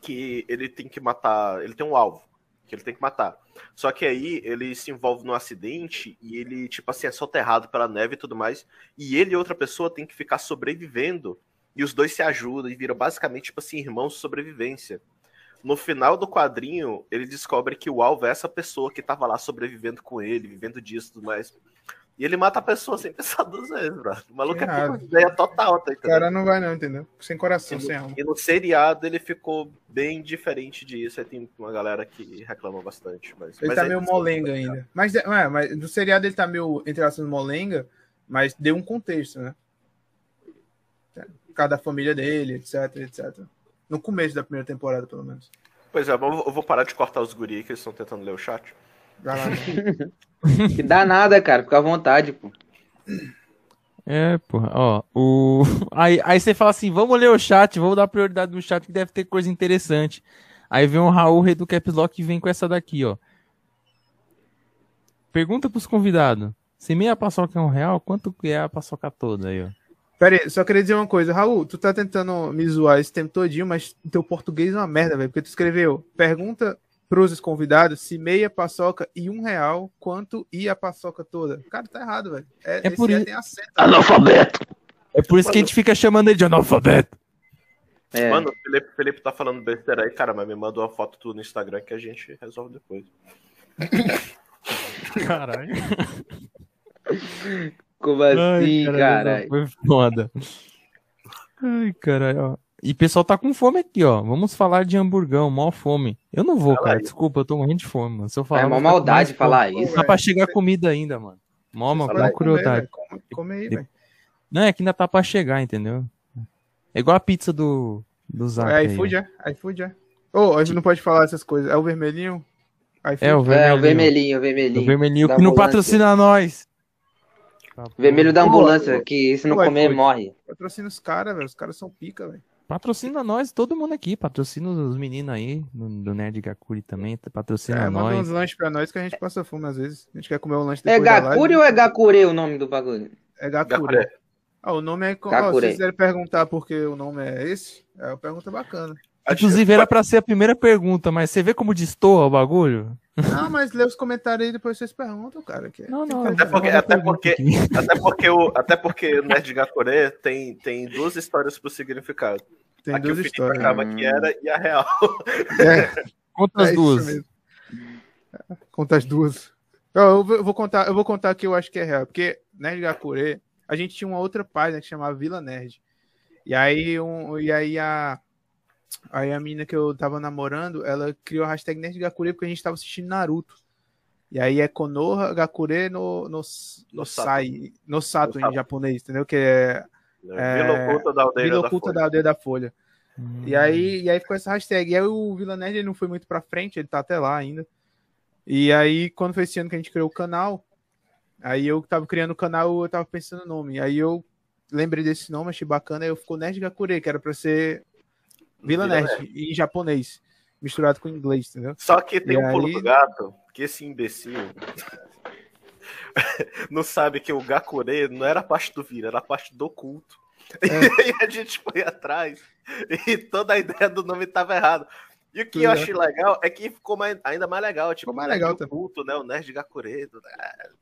que ele tem que matar. Ele tem um alvo que ele tem que matar. Só que aí ele se envolve num acidente e ele, tipo assim, é soterrado pela neve e tudo mais. E ele e outra pessoa tem que ficar sobrevivendo. E os dois se ajudam e viram basicamente, tipo assim, irmãos de sobrevivência. No final do quadrinho, ele descobre que o alvo é essa pessoa que tava lá sobrevivendo com ele, vivendo disso e tudo mais. E ele mata a pessoa sem pensar duas vezes, bro. O maluco é Errado. pouca ideia total, tá O entendendo? cara não vai não, entendeu? Sem E coração, no, sem alma. e no seriado ele ficou bem diferente disso. Aí tem uma galera que reclama bastante. Mas, Ele mas tá é- meio molenga ainda. Mas, é, mas no seriado ele tá meio, entre aspas, molenga, mas deu um contexto, né? Cada família dele, etc, etc. No começo da primeira temporada, pelo menos. Pois é, eu vou, eu vou parar de cortar os guri que eles estão tentando ler o chat. Vai lá. Que dá nada, cara. Fica à vontade, pô. É, porra, ó. O... Aí, aí você fala assim: vamos ler o chat, vamos dar prioridade no chat que deve ter coisa interessante. Aí vem o Raul, rei do Caps Lock, e vem com essa daqui, ó. Pergunta pros convidados: se meia paçoca é um real, quanto que é a paçoca toda aí, ó? Pera aí, só queria dizer uma coisa. Raul, tu tá tentando me zoar esse tempo todinho, mas teu português é uma merda, velho. Porque tu escreveu, pergunta pros convidados se meia paçoca e um real, quanto ia a paçoca toda. Cara, tá errado, velho. É, esse por é isso- tem acento. Analfabeto. É por isso que a gente fica chamando ele de analfabeto. É. Mano, o Felipe, Felipe tá falando besteira aí, cara, mas me manda uma foto tu no Instagram que a gente resolve depois. Caralho. Como assim, cara? Foi foda. Ai, caralho, ó. E o pessoal tá com fome aqui, ó. Vamos falar de hamburgão, mó fome. Eu não vou, Fala cara. aí. Desculpa, eu tô morrendo de fome, mano. Se eu falar. É uma com maldade falar fome. isso. Tá pra chegar comida ainda, mano. Mó, mano, mó velho. Come, come aí, velho. Não, é que ainda tá pra chegar, entendeu? É igual a pizza do, do Zac. É iFood, é? iFood, é? Ô, a gente não pode falar essas coisas. É o vermelhinho? iFood? É, o É, vermelhinho. o vermelhinho, o O vermelhinho. vermelhinho da que não ambulância. patrocina nós. Vermelho da ambulância, ô, que se não comer, iFood. morre. Patrocina os caras, velho. Os caras são pica, velho. Patrocina nós, todo mundo aqui. Patrocina os meninos aí, do, Nerd Gakuri também. Patrocina É, manda nós. uns lanches pra nós que a gente passa fome às vezes. A gente quer comer um lanche É depois live. Gakure ou é Gakure o nome do bagulho? É Gakure. Gakure. Ah, o nome é... Ó, se Gakure. vocês quiserem perguntar por que o nome é esse, é uma pergunta bacana. Inclusive, era pra ser a primeira pergunta, mas você vê como destoa o bagulho? Ah, mas lê os comentários aí depois vocês perguntam, cara. Que... Não, não. Até porque- até porque-. Até porque o, até porque o Nerd Gakure tem, tem duas histórias pro significado. Tem a que o duas histórias. achava que era e a real. É, Conta é as isso duas. mesmo. Conta as duas. Eu vou, eu vou contar, eu vou contar que eu acho que é real, porque Nerd Gakure, a gente tinha uma outra página que chamava Vila Nerd. E aí, um, e aí a aí a menina que eu tava namorando, ela criou a hashtag Nerd Gakure porque a gente tava assistindo Naruto. E aí é Konoha Gakure no, no, no, No Sato. Sai, no Sato No em japonês, entendeu? Que é Vila Oculta da aldeia Vila da Folha. da Aldeia da Folha. Hum. E aí, e aí ficou essa hashtag. E aí o Vila Nerd ele não foi muito pra frente, ele tá até lá ainda. E aí, quando foi esse ano que a gente criou o canal, aí eu tava criando o canal, eu tava pensando no nome. Aí eu lembrei desse nome, achei bacana, aí eu ficou Nerd Gakure, que era pra ser Vila, Vila Nerd, em japonês, misturado com inglês, entendeu? Só que tem E um pulo aí- do gato, que esse imbecil não sabe que o Gakure não era parte do vira, era parte do culto. É. E a gente foi atrás e toda a ideia do nome estava errado. E o que Pois eu é. achei legal é que ficou mais- ainda mais legal. Tipo, Ficou mais o nerd legal também. culto, né? O Nerd Gakure, do-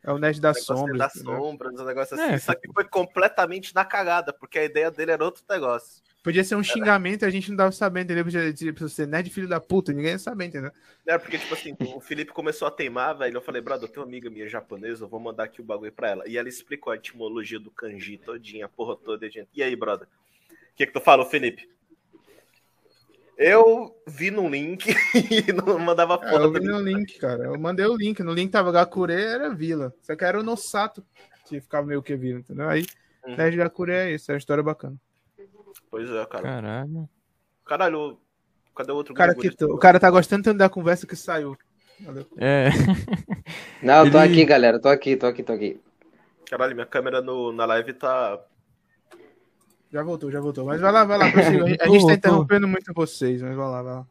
É o Nerd das negócio Sombras. das entendeu? sombras, um negócio É, assim. Só que foi completamente na cagada, porque a ideia dele era outro negócio. Podia ser um xingamento e a gente não dava saber, entendeu? Podia pra você, nerd filho da puta, ninguém ia saber, entendeu? É, porque, tipo assim, o Felipe começou a teimar, velho. Eu falei, brother, eu tenho uma amiga minha japonesa, eu vou mandar aqui o bagulho pra ela. E ela explicou a etimologia do kanji todinha, a porra toda. E, a gente... e aí, brother? O que que tu falou, Felipe? Eu vi no link e não mandava É, foto eu pra vi no link, cara. Eu mandei o link. No link tava Gakure, era vila. Só que era o Nosato que ficava meio que vila, entendeu? Aí, Uhum. Nerd Gakure é isso, é uma história bacana. Pois é, cara. Caralho. Caralho, cadê o outro cara, que, o cara tá gostando tanto da conversa que saiu. Valeu. É. Não, eu tô Ele- aqui, galera. Tô aqui, tô aqui, tô aqui. Caralho, minha câmera no, na live tá. Já voltou, já voltou. Mas vai lá, vai lá. A gente- tá interrompendo muito vocês, mas vai lá, vai lá.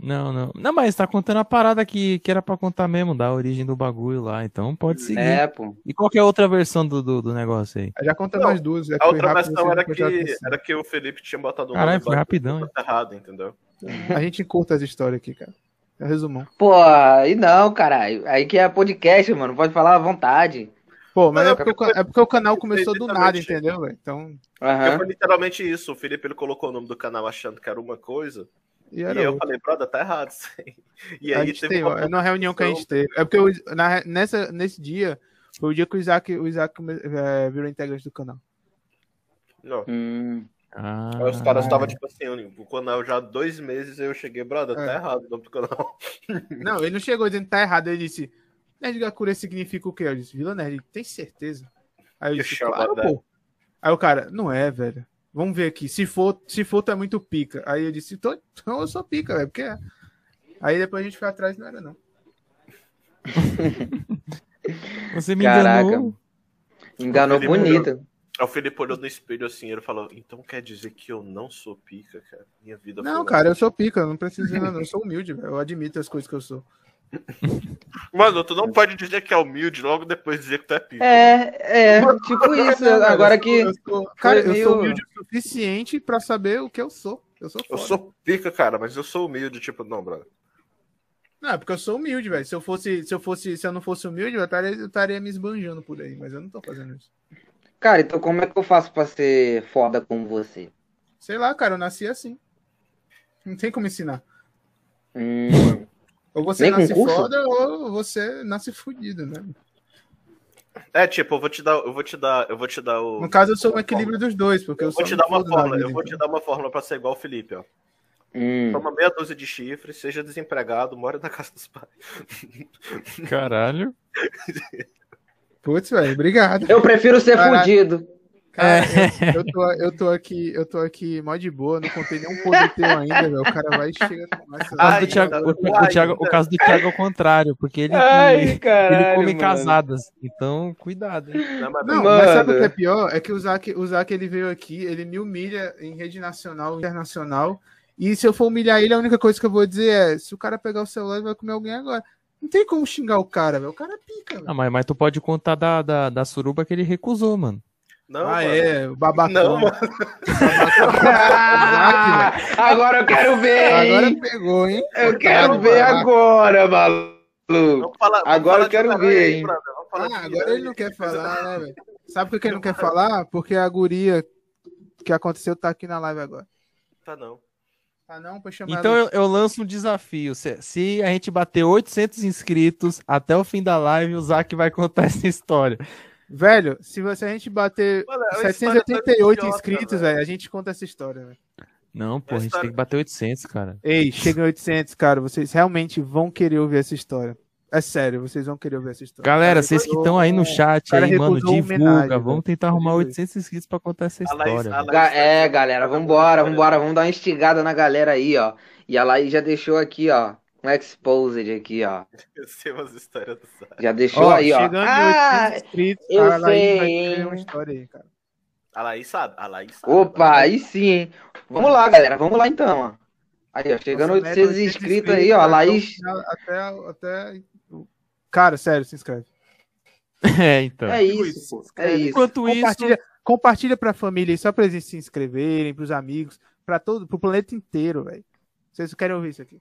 Não, não. Não, mas tá contando a parada que, que era pra contar mesmo, da origem do bagulho lá. Então pode seguir. É, pô. E qual que é a outra versão do, do, do negócio aí? Já conta Não, mais duas. é A foi outra rápido, versão vocês era que, era que o Felipe tinha botado um Caralho, foi rapidão, errado, entendeu? A gente curta as histórias aqui, cara. É um resumão. Pô, aí não, caralho. Aí que é podcast, mano. Pode falar à vontade. Pô, mas Não, é porque, o, ca- é porque o canal começou do nada, entendeu, velho? Então, foi literalmente isso. O Felipe ele colocou o nome do canal achando que era uma coisa. E E era eu outro. falei, brother, tá errado isso aí. E a aí gente teve teve, uma é na reunião que a gente teve. É porque o- na- nessa, nesse dia, foi o dia que o Isaac, o Isaac é, virou integrante do canal. Não. Hum. Ah, Aí os caras estavam tipo assim, o canal já há dois meses eu cheguei, brother, tá É. errado o nome do canal. Não, ele não chegou dizendo que tá errado. Ele disse: Nerd Gakure significa o quê? Eu disse: Vila Nerd, tem certeza? Aí eu disse: Claro, né? pô. Aí o cara: Não é, velho. Vamos ver aqui. Se for, se for, tu é muito pica. Aí eu disse: Tô, então eu sou pica, velho. Porque é. Aí depois a gente foi atrás, não era, não. Você me Caraca. enganou. Enganou Felipe bonito. Aí o Felipe olhou no espelho assim, ele falou, então quer dizer que eu não sou pica, cara. Minha vida Não, cara, eu sou pica. Eu não preciso nada. Eu sou humilde, velho. Eu admito as coisas que eu sou. Mano, tu não pode dizer que é humilde logo depois dizer que tu é pica. É, é, tipo isso. Agora eu sou- que. eu sou- cara, eu meio- sou humilde o suficiente pra saber o que eu sou. Eu sou Eu sou pica, cara, mas eu sou humilde, tipo, não, brother. Não, é porque eu sou humilde, velho. Se eu fosse, se eu fosse, se eu não fosse humilde, eu estaria, eu estaria me esbanjando por aí, mas eu não tô fazendo isso. Cara, então como é que eu faço pra ser foda como você? Sei lá, cara, eu nasci assim. Não tem como ensinar. Hum. Ou você Nem nasce curso? foda ou você nasce fudido, né? É, tipo, eu vou te dar, eu vou te dar, eu vou te dar o. No caso, eu sou um equilível dos dois, porque eu, Eu vou te dar uma fórmula, vida, eu vou te então. dar uma fórmula pra ser igual o Felipe, ó. Hum. Toma meia dúzia de chifres, seja desempregado, mora na casa dos pais. Caralho. Putz, velho, obrigado. Eu prefiro ser Caralho. fudido. Cara, eu, eu tô, eu tô aqui, eu tô aqui mó de boa, não contei nenhum podre teu ainda, velho. O cara vai e chega com essa. O caso, Ai, do Thiago, ainda, o, o Thiago- o ainda. caso do Thiago é o contrário, porque ele, ele come casadas. Então, cuidado, hein? Não, mas Não, Mano. mas sabe o que é pior? É que o Zac, o Zac ele veio aqui, ele me humilha em rede nacional, internacional. E se eu for humilhar ele, a única coisa que eu vou dizer é: se o cara pegar o celular, ele vai comer alguém agora. Não tem como xingar o cara, velho. O cara é pica, velho. Ah, mas, mas tu pode contar da, da, da suruba que ele recusou, mano. Não, ah, mano. é, o babacão. Não, mano. Ah, agora eu quero ver, Agora hein? pegou, hein? Eu quero Não, ver babaca. agora, maluco. Falar- Agora eu quero ver, aí, hein? Ah, agora ele não quer falar, né, velho? Sabe por que ele não quer falar? Porque a guria que aconteceu tá aqui na live agora. Tá não. Ah, não, pra chamar Então eu, eu lanço um desafio. Se, se a gente bater 800 inscritos até o fim da live, o Zac vai contar essa história. Velho, se, você, a gente bater Mano, é uma história tão 788 idiota, inscritos, velho. a gente conta essa história, velho. Não, pô, a gente Essa- tem que bater 800, cara. Ei, chega em 800, cara. Vocês realmente vão querer ouvir essa história. É sério, vocês vão querer ouvir essa história. Galera, vocês que estão aí no chat, aí, mano, divulga. Vamos tentar arrumar Juro. 800 inscritos pra contar essa A Laís- história. a velho. Ga- É, galera, vambora, vambora. Vamos dar uma instigada na galera aí, ó. E a Laís já deixou aqui, ó. Um exposed aqui, ó. Eu sei umas histórias do. Já deixou Ó, aí, ó. Ah, 800 inscritos, eu a Laís vai sei, ter hein? uma história aí, cara. A Laís sabe, a Laís sabe. opa, aí sim, hein? Vamos lá, galera. Vamos lá então, ó. Aí, ó. Chegando Nossa, meta 800 inscritos aí, ó. A Laís. Até, até... Cara, sério, se inscreve. É, então. É isso. É isso. Enquanto isso, Compartilha, compartilha pra família aí, só pra eles se inscreverem, pros amigos, pra todo, pro planeta inteiro, velho. Vocês querem ouvir isso aqui?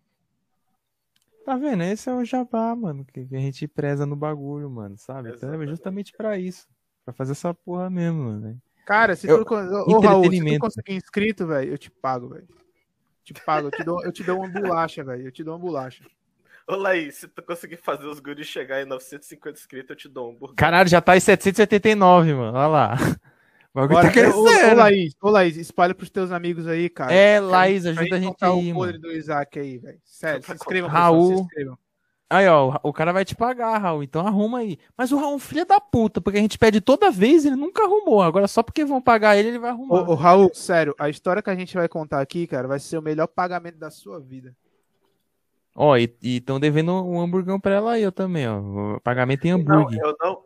Tá vendo? Esse é o jabá, mano, que a gente preza no bagulho, mano, sabe? Então é Exatamente. justamente pra isso. Pra fazer essa porra mesmo, mano. Cara, se Eu- tu, ô, Raul, se tu conseguir inscrito, velho, eu te pago, velho. Te pago, eu te dou, eu te dou uma bolacha, velho. Eu te dou uma bolacha. Ô, Laís, se tu conseguir fazer os guris chegar em 950 inscritos, eu te dou um hambúrguer. Caralho, já tá em 789, mano. Olha lá. O bagulho Bora, tá crescendo. ô, ô, Laís, ô, Laís, espalha pros teus amigos aí, cara. É, Laís, Pra ajuda a gente aí, o podre do Isaac aí, velho. Sério, se inscrevam, contar. pessoal, se Raul. inscrevam. Aí, ó, o- cara vai te pagar, Raul. Então arruma aí. Mas o Raul é filho da puta, porque a gente pede toda vez e ele nunca arrumou. Agora só porque vão pagar ele, ele vai arrumar. Ô, ô, Raul, sério, a história que a gente vai contar aqui, cara, vai ser o melhor pagamento da sua vida. Ó, e estão devendo um hamburgão pra ela aí, eu também, ó. Pagamento em Não, hambúrguer. eu não,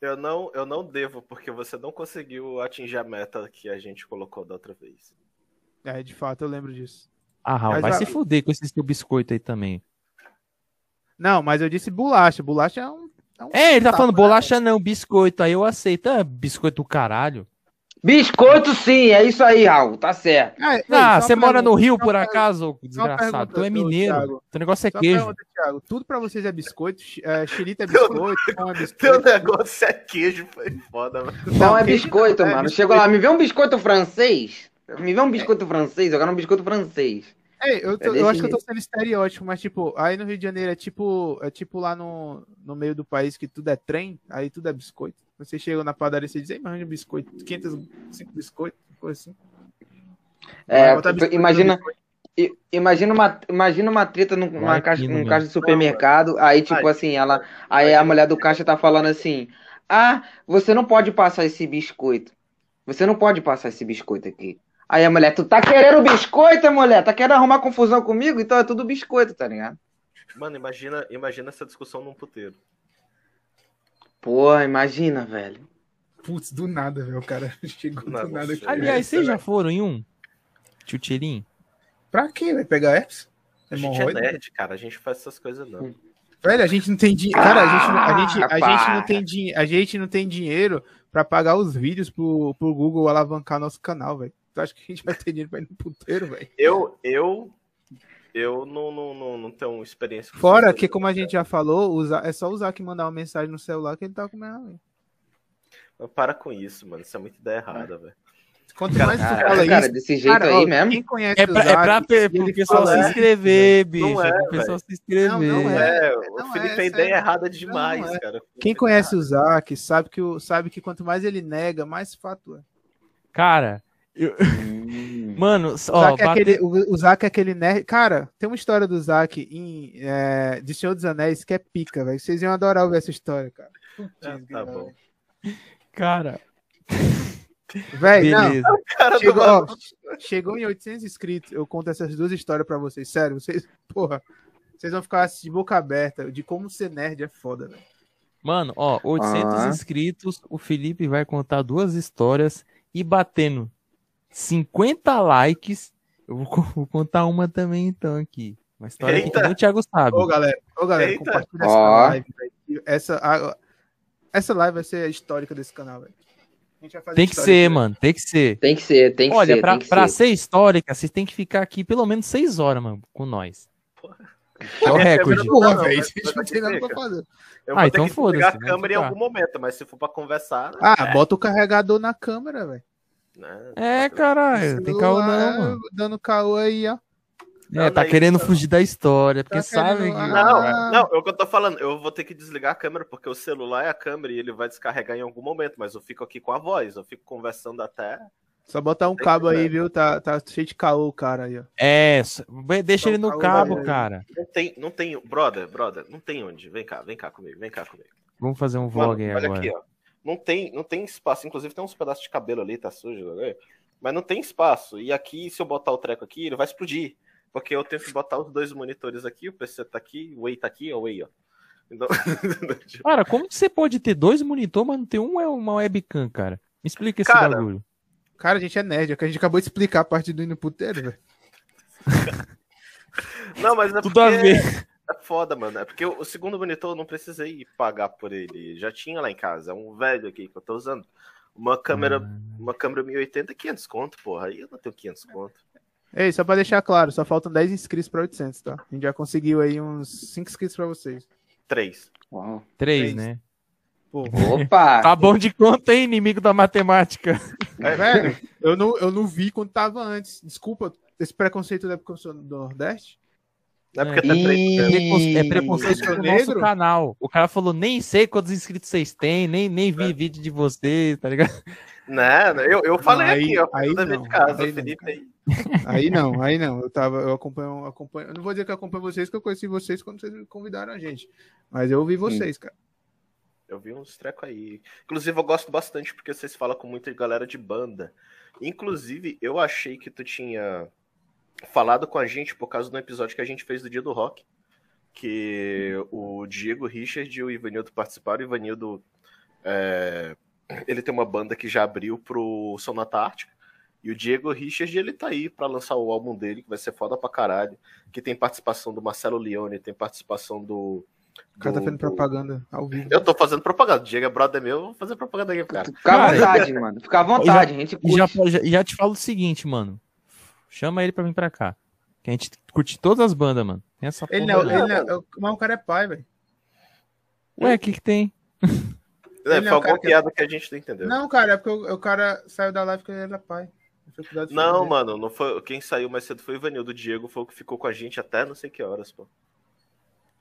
eu não, eu não devo, porque você não conseguiu atingir a meta que a gente colocou da outra vez. É, de fato, eu lembro disso. Ah, Raul, Mas vai a- se fuder com esse seu biscoito aí também. Não, mas eu disse bolacha. Bolacha é um. É, um É, ele tá falando né? bolacha não, biscoito. Aí eu aceito. É, biscoito do caralho. Biscoito sim, é isso aí, Raul, tá certo. Ah, ei, Ah, você mora no Rio, por acaso, desgraçado? Tu é mineiro. Thiago. Teu negócio é queijo. pergunta, Thiago. Tudo pra vocês é biscoito? É, xilita é biscoito? Pão é Teu biscoito? negócio é queijo, foi foda, mano. Não, é biscoito, é mano. biscoito. Chegou lá, me vê um biscoito francês. Me vê um biscoito francês, eu quero um biscoito francês. Ei, eu, tô- É eu acho que eu tô sendo estereótipo, mas tipo, aí no Rio de Janeiro é tipo, é tipo lá no, no meio do país que tudo é trem, aí tudo é biscoito. Você chega na padaria e você diz, um biscoito, 505 biscoitos, coisa assim. É, imagina, biscoito. imagina uma, imagina uma treta num- numa Vai caixa, num caixa de supermercado, aí tipo Vai. assim, ela, aí a mulher do caixa tá falando assim: "Ah, você não pode passar esse biscoito. Você não pode passar esse biscoito aqui." Aí a mulher, tu tá querendo biscoito, mulher? Tá querendo arrumar confusão comigo? Então é tudo biscoito, tá ligado? Mano, imagina, imagina essa discussão num puteiro. Pô, imagina, velho. Putz, do nada, velho, o cara chegou do nada você- aqui. Aliás, vocês já foram em um? Tchutcheirinho? Pra quê? Vai pegar herpes? A gente é nerd, cara. A gente faz essas coisas Hum. não. Velho, a gente não tem dinheiro. Cara, a gente, não- a, gente, a, gente não tem din- a gente não tem dinheiro pra pagar os vídeos pro, pro Google alavancar nosso canal, velho. Tu acha que a gente vai ter dinheiro pra ir no puteiro, velho? Eu, eu, eu não, não, não, não tenho experiência. com Fora que, como a gente já falou, usar, é só usar que mandar uma mensagem no celular que ele tá comendo. Mas Para com isso, mano. Isso é muito ideia errada, velho. Quanto Cara, mais tu Cara, fala cara, isso. desse jeito cara, aí ó, mesmo. Quem conhece É o pra, é pra Zac, pe- e pro ele pessoal se inscrever, bicho. Não é, pro pessoal se inscrever. Não, não É, o Não, Felipe é, é, ideia errada demais, Não, é. cara. Quem conhece o Zac sabe que, o, sabe que quanto mais ele nega, mais fato é. Cara, eu- Hum. Mano, O ó, Zac, é bate- aquele, o, o Zac é aquele nerd. Cara, tem uma história do Zac em, é, de Senhor dos Anéis que é pica, velho. Vocês iam adorar ouvir essa história, cara. Putz, Ah, tá velho. bom. cara, Véi, não. Cara do Chegou, ó, chegou em 800 inscritos. Eu conto essas duas histórias pra vocês. Sério, vocês, porra, vocês vão ficar assim, de boca aberta. De como ser nerd é foda, velho. Mano, ó, 800 Ah. inscritos, o Felipe vai contar duas histórias e batendo 50 likes, eu vou, vou contar uma também então aqui. Uma história aqui que Eita. nem o Thiago sabe. Ô, galera, ô, galera, Eita. compartilha essa Ó. live, velho. Essa, a- essa live vai ser a histórica desse canal, velho. A gente vai fazer Tem que ser, aqui, mano, tem que ser. Tem que ser, tem que Olha, ser, pra, tem que pra ser. ser histórica, vocês têm que ficar aqui pelo menos 6 horas, mano, com nós. É o recorde. Porra, Não, não, velho, mas- a gente mas não tem nada pra fazer. Eu Ah, vou então ter que desligar foda-se, a câmera em algum momento, mas se for pra conversar, né? Ah, bota o carregador na câmera, velho. Né? É, caralho, tem caô não, mano. Dando caô aí, ó. É, Não, tá daí- querendo fugir da história, porque Tá sabe querendo- que... Não, não, é o que eu tô falando. Eu vou ter que desligar a câmera, porque o celular é a câmera e ele vai descarregar em algum momento, mas eu fico aqui com a voz, eu fico conversando até. Só botar um Tem cabo aí, viu? Tá, tá cheio de caô o cara aí, ó. É, deixa ele no Então, cabo, vai, cara. Não tem, não tem. Brother, brother, não tem onde. Vem cá, vem cá comigo, vem cá comigo. Vamos fazer um Mano, vlog aí olha agora. aqui, ó. Não tem, não tem espaço. Inclusive tem uns pedaços de cabelo ali, tá sujo, né? mas não tem espaço. E aqui, se eu botar o treco aqui, ele vai explodir. Porque eu tenho que botar os dois monitores aqui, o PC tá aqui, o Way tá aqui, o Way, ó. Então, Cara, como que você pode ter dois monitores, mas não ter um é uma webcam, cara? Me explica esse Cara, bagulho. Cara, a gente é nerd, é que a gente acabou de explicar a parte do ir no puteiro, velho. não, mas é Tudo a porque ver. É foda, mano. É porque o segundo monitor eu não precisei pagar por ele. Já tinha lá em casa. É um velho aqui que eu tô usando. Uma câmera, Ah. uma câmera 1080 500 conto, porra. Aí eu não tenho 500 conto. Ei, só pra deixar claro, só faltam 10 inscritos pra 800, tá? A gente já conseguiu aí uns 5 inscritos pra vocês. Três. Uau. Três, Três. né? Pô, Opa! Tá bom de conta, hein, inimigo da matemática. velho, eu não, eu não vi quando tava antes. Desculpa, esse preconceito da época que eu sou do Nordeste. Não é porque tá É preconceito com o nosso canal. O cara falou, nem sei quantos inscritos vocês têm, nem, nem vi vídeo de vocês, tá ligado? Né, né? Eu, eu falei aí- aqui, ó. aí não, de casa, aí o Felipe não, aí. Aí não, aí não. Eu tava, eu acompanho, acompanho. Eu não vou dizer que eu acompanho vocês, que eu conheci vocês quando vocês me convidaram a gente. Mas eu ouvi vocês, cara. Eu vi uns trecos aí. Inclusive, eu gosto bastante porque vocês falam com muita galera de banda. Inclusive, eu achei que tu tinha falado com a gente por causa do episódio que a gente fez do Dia do Rock. Que o Diego Richard e o Ivanildo participaram. O Ivanildo, é, ele tem uma banda que já abriu pro Sonata Ártica. E o Diego Richard, ele tá aí pra lançar o álbum dele, que vai ser foda pra caralho. Que tem participação do Marcelo Leone, tem participação do... O cara tá do- fazendo do- propaganda ao vivo. eu tô fazendo propaganda. O Diego é brother meu, eu vou fazer propaganda aqui, cara. Fica à vontade, mano. Fica à vontade, a gente E já, já, já te falo o seguinte, mano. Chama ele pra vir pra cá. Que a gente curte todas as bandas, mano. Tem essa Ele porra não, aí. ele não, eu- mas o cara é pai, velho. Ué, o que que tem? É, Ele foi é o alguma cara que- piada que a gente não entendeu. Não, Não, cara, é porque o, o cara saiu da live porque ele era pai. Dele. mano, não foi. Quem saiu mais cedo foi o Ivanildo. O Diego foi o que ficou com a gente até não sei que horas, pô.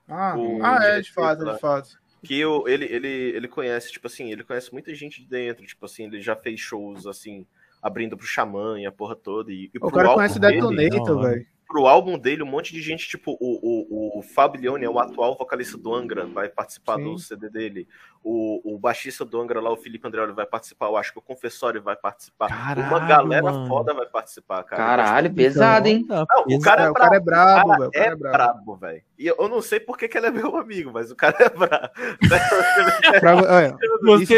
Ah, o ah, é, de fato, lá. de fato. Que o, ele, ele, ele conhece, tipo assim, ele conhece muita gente de dentro. Tipo assim, ele já fez shows assim, abrindo pro Xamã e a porra toda. E, e O cara conhece Detonator, velho. Pro álbum dele, um monte de gente, tipo, o, o, o Fábio Leone é o atual vocalista do Angra, vai participar Sim. do CD dele. O, o baixista do Angra lá, o Felipe Andreoli, vai participar. Eu acho que o Confessório vai participar. Caralho, Uma galera mano. foda vai participar, cara. Caralho, pesado, hein? Não, o cara É, é o cara é brabo. velho. O cara é é brabo. velho. E eu, não sei por que, que ele é meu amigo, mas o cara é brabo. Só-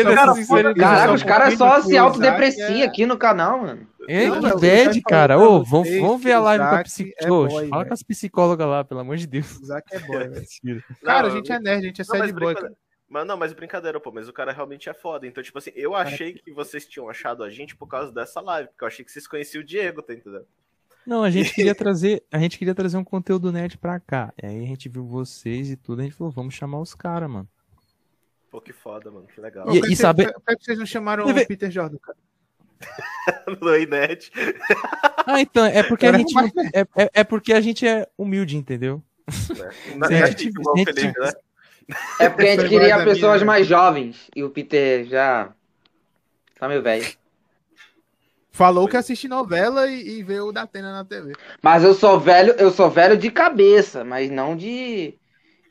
dessa cara. Caraca, os caras só se autodepreciam é- aqui no canal, mano. É, Não, que bad, cara. Ô, vamos, vamos ver a live com a psicóloga. é fala com as psicólogas lá, pelo amor de Deus. O Isaac é boy, velho. Cara, Não, a gente é nerd, a gente é sad boy, brinca- cara. Mas não, mas brincadeira, pô, mas o cara realmente é foda. Então, tipo assim, eu achei que vocês tinham achado a gente por causa dessa live, porque eu achei que vocês conheciam o Diego, tá entendendo? Não, a gente queria trazer, a gente queria trazer um conteúdo nerd pra cá. E aí a gente viu vocês e tudo, a gente falou, vamos chamar os caras, mano. Pô, que foda, mano, que legal. E- por que e saber- Por que vocês não chamaram o Peter Jordan, cara? No Inet. Ah, então, é porque a Era gente. mais- É, é, é porque a gente é humilde, entendeu? Na, Se na, a gente- igual se o a gente- Felipe, né? É porque a gente Foi queria pessoas minha, né? mais jovens. E o Peter já. Tá meio velho. Falou que assiste novela e, e vê o da Atena na TV. Mas eu sou velho, eu sou velho de cabeça, mas não de,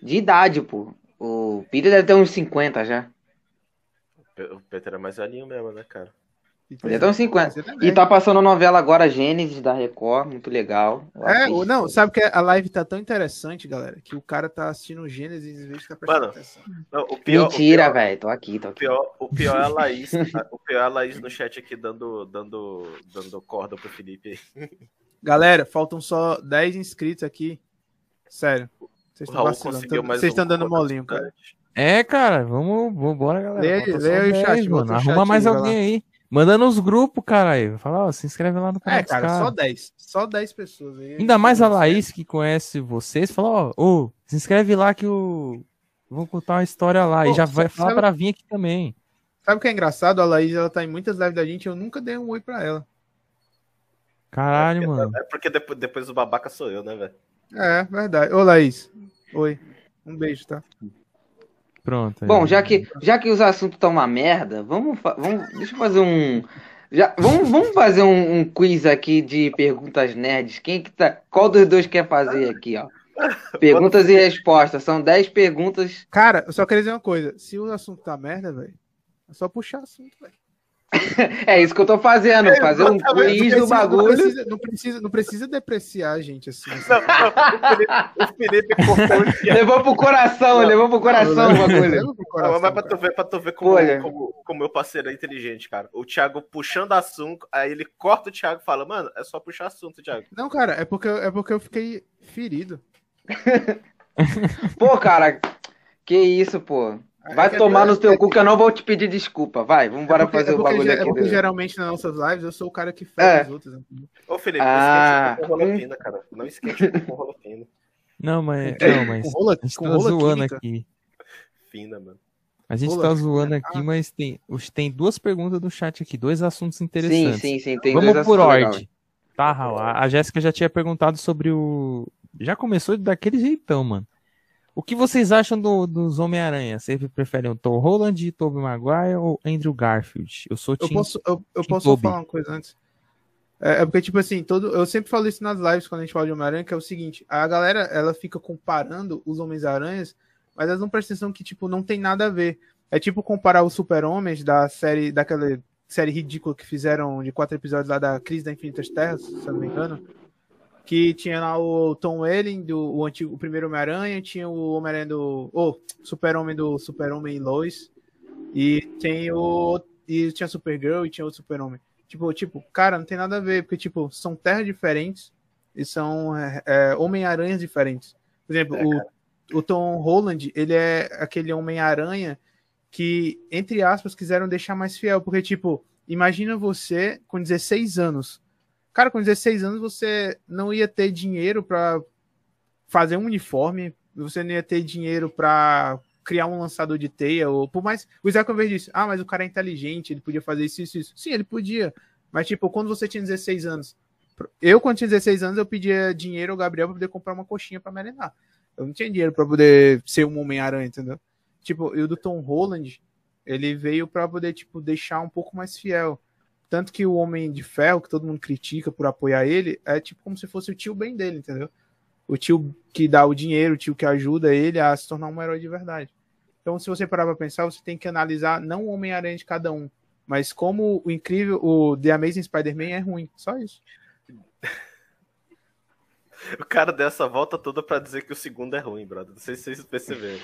de idade, pô. O Peter deve ter uns 50 já. O Peter é mais velhinho mesmo, né, cara? Ter uns 50. Você tá E tá passando a novela agora, Gênesis da Record, muito legal. Eu É, assisto. o- não, sabe que a live tá tão interessante, galera, que o cara tá assistindo o Gênesis em vez de estar prestando Mano, atenção. Não, o pior, Mentira, o velho. Tô aqui, tô o aqui. pior, o pior é a Laís. o pior é a Laís no chat aqui dando, dando, dando corda pro Felipe aí. Galera, faltam só 10 inscritos aqui. Sério. Vocês O estão vacilando. Vocês um estão dando molinho, cara. É, cara, vamos, vamos bora, galera. Lê só aí o chat, 10, mano. o Arruma chat mais alguém aí. Manda nos grupos, caralho. Fala, ó, se inscreve lá no canal É, cara, caras. só 10. Só 10 pessoas aí. Ainda mais a Laís que conhece vocês, fala, ó, ô, se inscreve lá que o. Vou contar uma história lá. Pô, e já vai sabe- falar pra vir aqui também. Sabe o que é engraçado? A Laís, ela tá em muitas lives da gente, eu nunca dei um oi pra ela. Caralho, mano. É porque depois, depois o babaca sou eu, né, velho? É, verdade. Ô, Laís. Oi. Um beijo, tá? Pronto. aí. Bom, já que, já que os assuntos estão uma merda, vamos, vamos. Deixa eu fazer um. Já, vamos, vamos fazer um, um quiz aqui de perguntas nerds. Quem que tá. Qual dos dois quer fazer aqui, ó? Perguntas e respostas. São 10 perguntas. Cara, eu só queria dizer uma coisa. Se o assunto tá merda, velho, é só puxar assunto, velho. É isso que eu tô fazendo. Fazer um quiz Não do precisa- Não bagulho. precisa, não, precisa, não precisa depreciar a gente assim. assim. Não, não, o Felipe, o Felipe o. Levou pro coração, levou pro coração o bagulho. Coração, Não, mas pra tu ver, pra tu ver como, Olha. como, como meu parceiro é inteligente, cara. O Thiago puxando assunto, aí ele corta o Thiago e fala, mano, é só puxar assunto, Thiago. Não, cara, é porque, é porque eu fiquei ferido. Pô, cara, que isso, pô. Vai É tomar no é- teu cu que eu não vou te pedir desculpa. Vai, vamos embora é fazer é o porque bagulho ge- aqui. É porque do- geralmente nas nossas lives eu sou o cara que fere É. os outros. Ô, Felipe, Ah, não esquece com rola hum. fina, cara. Não esquece com rola fina. Não, mas. Não, mas. Com rola, A gente tá zoando química. aqui. Fina, mano. A gente Pula, tá zoando aqui, ah. mas tem, os- tem duas perguntas no chat aqui, dois assuntos Sim, interessantes. sim, sim. Tem Vamos dois por ordem. Tá, Raul. A a Jéssica já tinha perguntado sobre o. Já começou daquele jeitão, mano. O que vocês acham do- dos Homem-Aranha? Vocês preferem o Tom Holland, Tobey Maguire ou Andrew Garfield? Eu sou Eu Tim. posso, eu, eu posso falar uma coisa antes. É, é porque, tipo assim, todo, eu sempre falo isso nas lives quando a gente fala de Homem-Aranha, que é o seguinte, a galera, ela fica comparando os Homens-Aranhas, mas elas não prestam atenção que, tipo, não tem nada a ver. É tipo comparar os Super-Homens da série, daquela série ridícula que fizeram de quatro episódios lá da Crise da Infinitas Terras, se eu não me engano, que tinha lá o Tom Welling, do, o, antigo, o primeiro Homem-Aranha, tinha o Homem-Aranha do... Oh, Super-Homem do Super-Homem Lois, e tem o... E tinha Supergirl e tinha outro Super-Homem. Tipo, tipo, cara, não tem nada a ver, porque, tipo, são terras diferentes e são é, é, Homem-Aranhas diferentes. Por exemplo, É, o, o Tom Holland, ele é aquele Homem-Aranha que, entre aspas, quiseram deixar mais fiel, porque, tipo, imagina você com 16 anos. Cara, com 16 anos você não ia ter dinheiro pra fazer um uniforme, você não ia ter dinheiro pra criar um lançador de teia, ou por mais. O Isaac vez disse: Ah, mas o cara é inteligente, ele podia fazer isso, isso, isso. Sim, ele podia. Mas, tipo, quando você tinha 16 anos, eu, quando tinha 16 anos, eu pedia dinheiro ao Gabriel pra poder comprar uma coxinha pra merendar. Eu não tinha dinheiro pra poder ser um Homem-Aranha, entendeu? Tipo, e o do Tom Holland, ele veio pra poder, tipo, deixar um pouco mais fiel. Tanto que o Homem de Ferro, que todo mundo critica por apoiar ele, é tipo como se fosse o tio bem dele, entendeu? O tio que dá o dinheiro, o tio que ajuda ele a se tornar um herói de verdade. Então, se você parar pra pensar, você tem que analisar não o Homem-Aranha de cada um, mas como o incrível, o The Amazing Spider-Man é ruim. Só isso. O cara deu essa volta toda pra dizer que o segundo é ruim, brother. Não sei se vocês perceberam.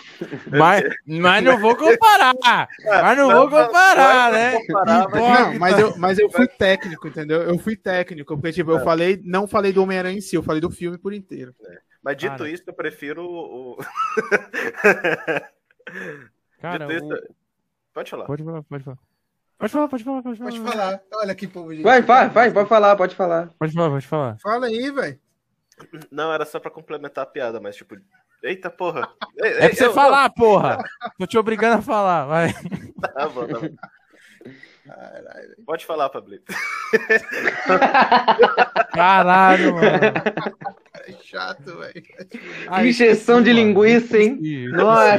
Mas, mas não vou comparar! Mas não vou comparar, né? comparar, mas- Não, mas eu, mas eu fui técnico, entendeu? Eu fui técnico, porque, tipo, eu falei, não falei do Homem-Aranha em si, eu falei do filme por inteiro. Mas dito Cara. isso, eu prefiro o. o- Cara, dito o- isso, Pode falar. pode falar, pode falar. Pode falar, pode falar, pode falar. Pode falar. Olha que povo gente. Vai, vai, vai, pode falar, pode falar. Pode falar, pode falar. Fala aí, velho. Não, era só pra complementar a piada, mas tipo. Eita porra! Ei, É ei, pra você eu- falar, porra! Tô te obrigando a falar, vai. Tá bom, tá bom. Caralho. Pode falar, Pablito. Caralho, mano. É chato, velho. Injeção de linguiça, hein? Nossa.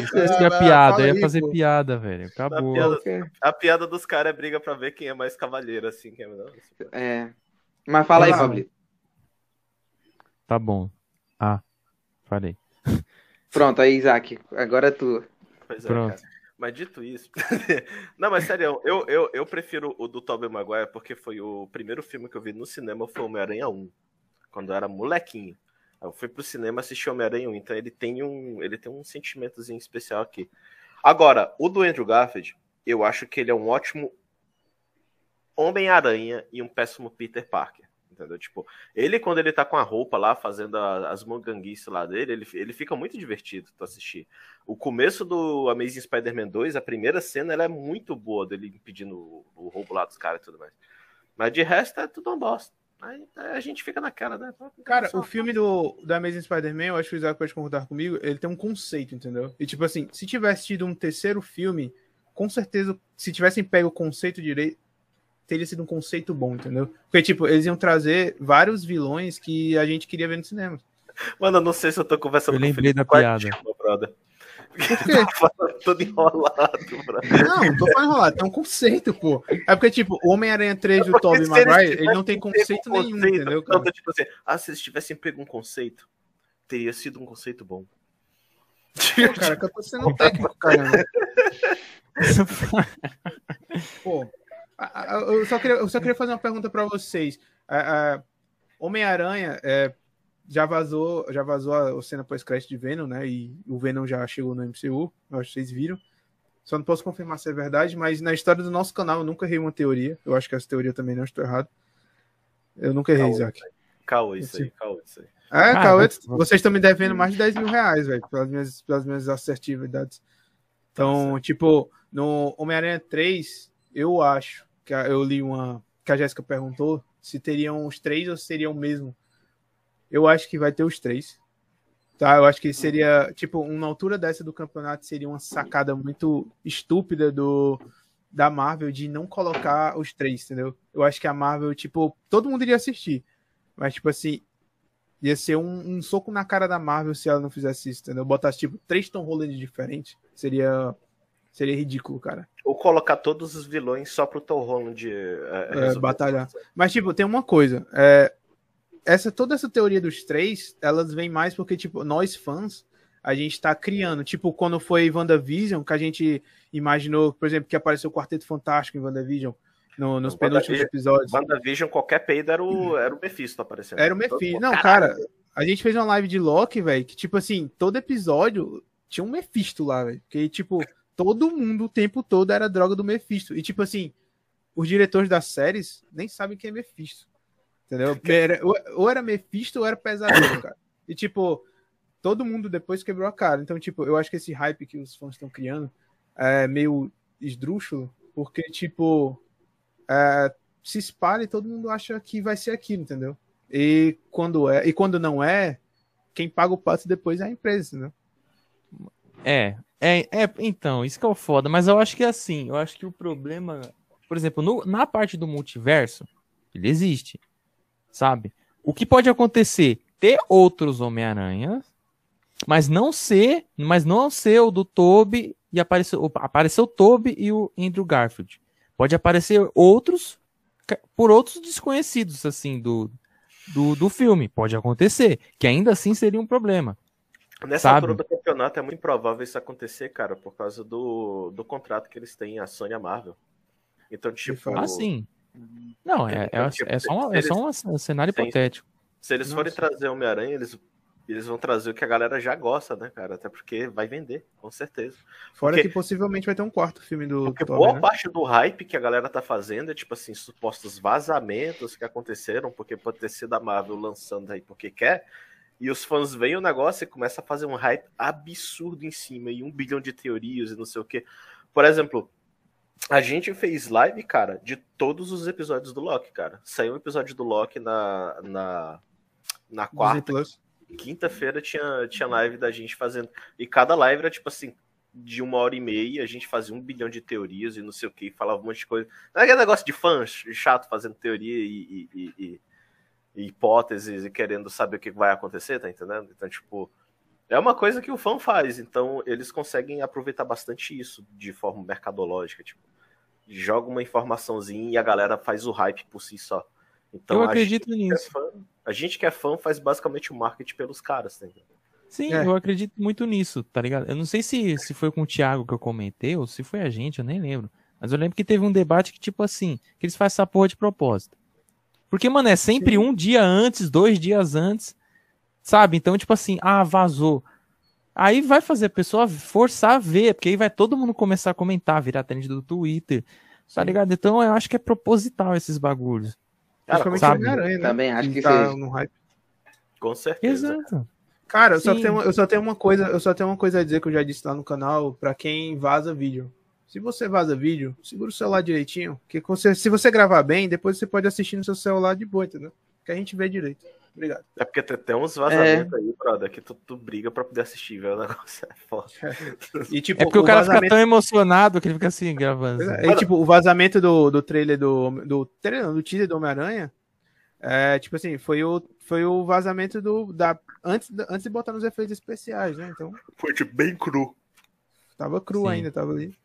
a Vai, piada, eu ia aí, fazer pô. piada, velho. Acabou. piada- A piada dos caras é briga pra ver quem é mais cavaleiro, assim. Quem é... É. Mas fala aí. Pablito. Tá bom. Ah, falei. Pronto, aí, Isaac. Agora é tu. Pois é, Pronto. cara. Mas dito isso. não, mas sério, eu, eu, eu prefiro o do Tobey Maguire porque foi o primeiro filme que eu vi no cinema foi Homem-Aranha 1. Quando eu era molequinho. Eu fui pro cinema assistir Homem-Aranha 1, então ele tem um. Ele tem um sentimentozinho especial aqui. Agora, o do Andrew Garfield, eu acho que ele é um ótimo Homem-Aranha e um péssimo Peter Parker. Entendeu? Tipo, ele, quando ele tá com a roupa lá, fazendo a- as monganguices lá dele, ele, ele fica muito divertido tu assistir. O começo do Amazing Spider-Man 2, a primeira cena, ela é muito boa dele impedindo o, o roubo lá dos caras e tudo mais. Mas de resto é tudo uma bosta. Aí a gente fica naquela, né? Cara, o filme do, do Amazing Spider-Man, eu acho que o Isaac pode concordar comigo, ele tem um conceito, entendeu? E tipo assim, se tivesse tido um terceiro filme, com certeza, se tivessem pego o conceito direito, teria sido um conceito bom, entendeu? Porque, tipo, eles iam trazer vários vilões que a gente queria ver no cinema. Mano, eu não sei se eu tô conversando Eu com o lembrei Felipe da piada. chama, brother. Tá todo enrolado, brother. Não, não tô falando enrolado, tem um conceito, pô. É porque, tipo, o Homem-Aranha 3 do Porque Tobey Maguire, ele não tem conceito um nenhum, conceito, entendeu, não, cara? tô tipo assim, ah, se eles tivessem pego um conceito, teria sido um conceito bom. Pô, cara, que eu tô sendo técnico, caramba. Pô, eu só queria, eu só queria fazer uma pergunta pra vocês. Homem-Aranha é, já vazou, já vazou a cena pós-crédito de Venom, né? E o Venom já chegou no MCU, eu acho que vocês viram. Só não posso confirmar se é verdade, mas na história do nosso canal eu nunca errei uma teoria. Eu acho que essa teoria também não estou errado. Eu nunca errei, Caô. Isaac. Caô isso aí, caô isso aí. É, você- vocês estão me devendo mais de 10 mil reais, velho, pelas minhas, pelas minhas assertividades. Então, tipo, no Homem-Aranha 3, eu acho que eu li uma. que a Jéssica perguntou se teriam os três ou se seriam o mesmo. Eu acho que vai ter os três. Tá, eu acho que seria, tipo, uma altura dessa do campeonato seria uma sacada muito estúpida do da Marvel de não colocar os três, entendeu? Eu acho que a Marvel, tipo, todo mundo iria assistir. Mas, tipo assim, ia ser um, um soco na cara da Marvel se ela não fizesse isso, entendeu? Botasse, tipo, três Tom Holland diferentes. Seria. Seria ridículo, cara. Ou colocar todos os vilões só pro Tom Holland é, É, batalhar. Mas, tipo, tem uma coisa. É, essa, toda essa teoria dos três, elas vêm mais porque, tipo, nós fãs, a gente tá criando. Tipo, quando foi WandaVision, que a gente imaginou, por exemplo, que apareceu o Quarteto Fantástico em WandaVision, no, nos penúltimos WandaVision- episódios. WandaVision, qualquer peido era o, era o Mephisto aparecendo. Era o Mephisto. Não, cara, a gente fez uma live de Loki, velho, que, tipo assim, todo episódio tinha um Mephisto lá, velho. Que, tipo, todo mundo o tempo todo era droga do Mephisto. E, tipo assim, os diretores das séries nem sabem quem é Mephisto. Entendeu? Era- ou- ou era Mephisto ou era Pesadelo, cara. E, tipo, todo mundo depois quebrou a cara. Então, tipo, eu acho que esse hype que os fãs estão criando é meio esdrúxulo, porque, tipo, é, se espalha e todo mundo acha que vai ser aquilo, entendeu? E quando é, e quando não é, quem paga o pato depois é a empresa, né? É, é, é, então, isso que é o foda, mas eu acho que é assim, eu acho que o problema, por exemplo, no- na parte do multiverso, ele existe, sabe? O que pode acontecer? Ter outros Homem-Aranha, mas não ser, mas não ser o do Toby e aparecer, opa, apareceu o Toby e o Andrew Garfield. Pode aparecer outros por outros desconhecidos assim do, do, do filme, pode acontecer, que ainda assim seria um problema. Nessa Sabe? altura do campeonato é muito improvável isso acontecer, cara, por causa do, do contrato que eles têm, a Sony e a Marvel. Então, tipo. Ah, sim. Não, é, é, Tipo, é só, uma- é se só um cenário Sim. hipotético. se eles forem Nossa. trazer Homem-Aranha, eles, eles vão trazer o que a galera já gosta, né, cara? Até porque vai vender, com certeza. Fora Porque- que possivelmente vai ter um quarto filme do Porque boa né? parte do hype que a galera tá fazendo é, tipo assim, supostos vazamentos que aconteceram, porque pode ter sido a Marvel lançando aí porque quer, e os fãs veem o negócio e começam a fazer um hype absurdo em cima, e um bilhão de teorias e não sei o quê. Por exemplo, a gente fez live, cara, de todos os episódios do Loki, cara. Saiu um episódio do Loki na, na, na quarta, quinta-feira tinha, tinha live da gente fazendo. E cada live era tipo assim, de uma hora e meia, a gente fazia um bilhão de teorias e não sei o que, falava um monte de coisa. Não é aquele negócio de fã chato fazendo teoria e- e- e hipóteses e querendo saber o que vai acontecer, tá entendendo? Então, tipo, é uma coisa que o fã faz, então eles conseguem aproveitar bastante isso de forma mercadológica, tipo, joga uma informaçãozinha e a galera faz o hype por si só. Então, eu a acredito gente que é nisso. fã- a gente que é fã faz basicamente o marketing pelos caras, tá entendendo? Sim, É. eu acredito muito nisso, tá ligado? Eu não sei se, se foi com o Thiago que eu comentei ou se foi a gente, eu nem lembro. Mas eu lembro que teve um debate que, tipo assim, que eles fazem essa porra de propósito. Porque, mano, é sempre Sim. um dia antes, dois dias antes, sabe? Então, tipo assim, ah, vazou. Aí vai fazer a pessoa forçar a ver, porque aí vai todo mundo começar a comentar, virar trend do Twitter, tá Sim. ligado? Então eu acho que é proposital esses bagulhos. Cara, sabe? Homem-Aranha, né? Também acho que tá seja. no hype. Com certeza. Exato. Cara, eu só, tenho, eu só tenho uma coisa, eu só tenho uma coisa a dizer que eu já disse lá no canal pra quem vaza vídeo. Se você vaza vídeo, segura o celular direitinho, que você, se você gravar bem, depois você pode assistir no seu celular de boa, entendeu? Que a gente vê direito. Obrigado. É porque tem até uns vazamentos aí, brother, que tu, tu briga pra poder assistir, velho. O negócio é foda. E tipo, É porque o, cara fica vazamento, tão emocionado que ele fica assim, gravando. assim. é, tipo, o vazamento do, do trailer do do trailer, não, do teaser do Homem-Aranha, é, tipo assim, foi o foi o vazamento do da antes antes de botar nos efeitos especiais, né? Então, Foi tipo bem cru. tava cru Sim. ainda, tava ali.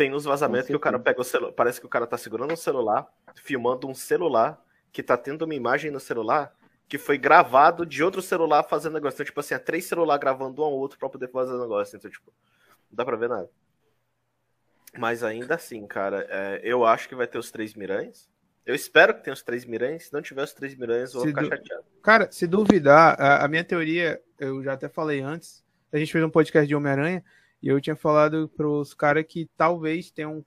Tem uns vazamentos que o cara pega o celular. Parece que o cara tá segurando um celular, filmando um celular, que tá tendo uma imagem no celular que foi gravado de outro celular fazendo negócio. Então, tipo assim, é três celulares gravando um ao outro pra poder fazer negócio. Então, tipo, não dá pra ver nada. Mas ainda assim, cara, é, eu acho que vai ter os três Miranhas. Eu espero que tenha os três Miranhas. Se não tiver os três Miranhas, eu vou Se ficar du- chateado. Cara, se duvidar, a, a minha teoria, eu já até falei antes, a gente fez um podcast de Homem-Aranha, e eu tinha falado pros caras que talvez tenham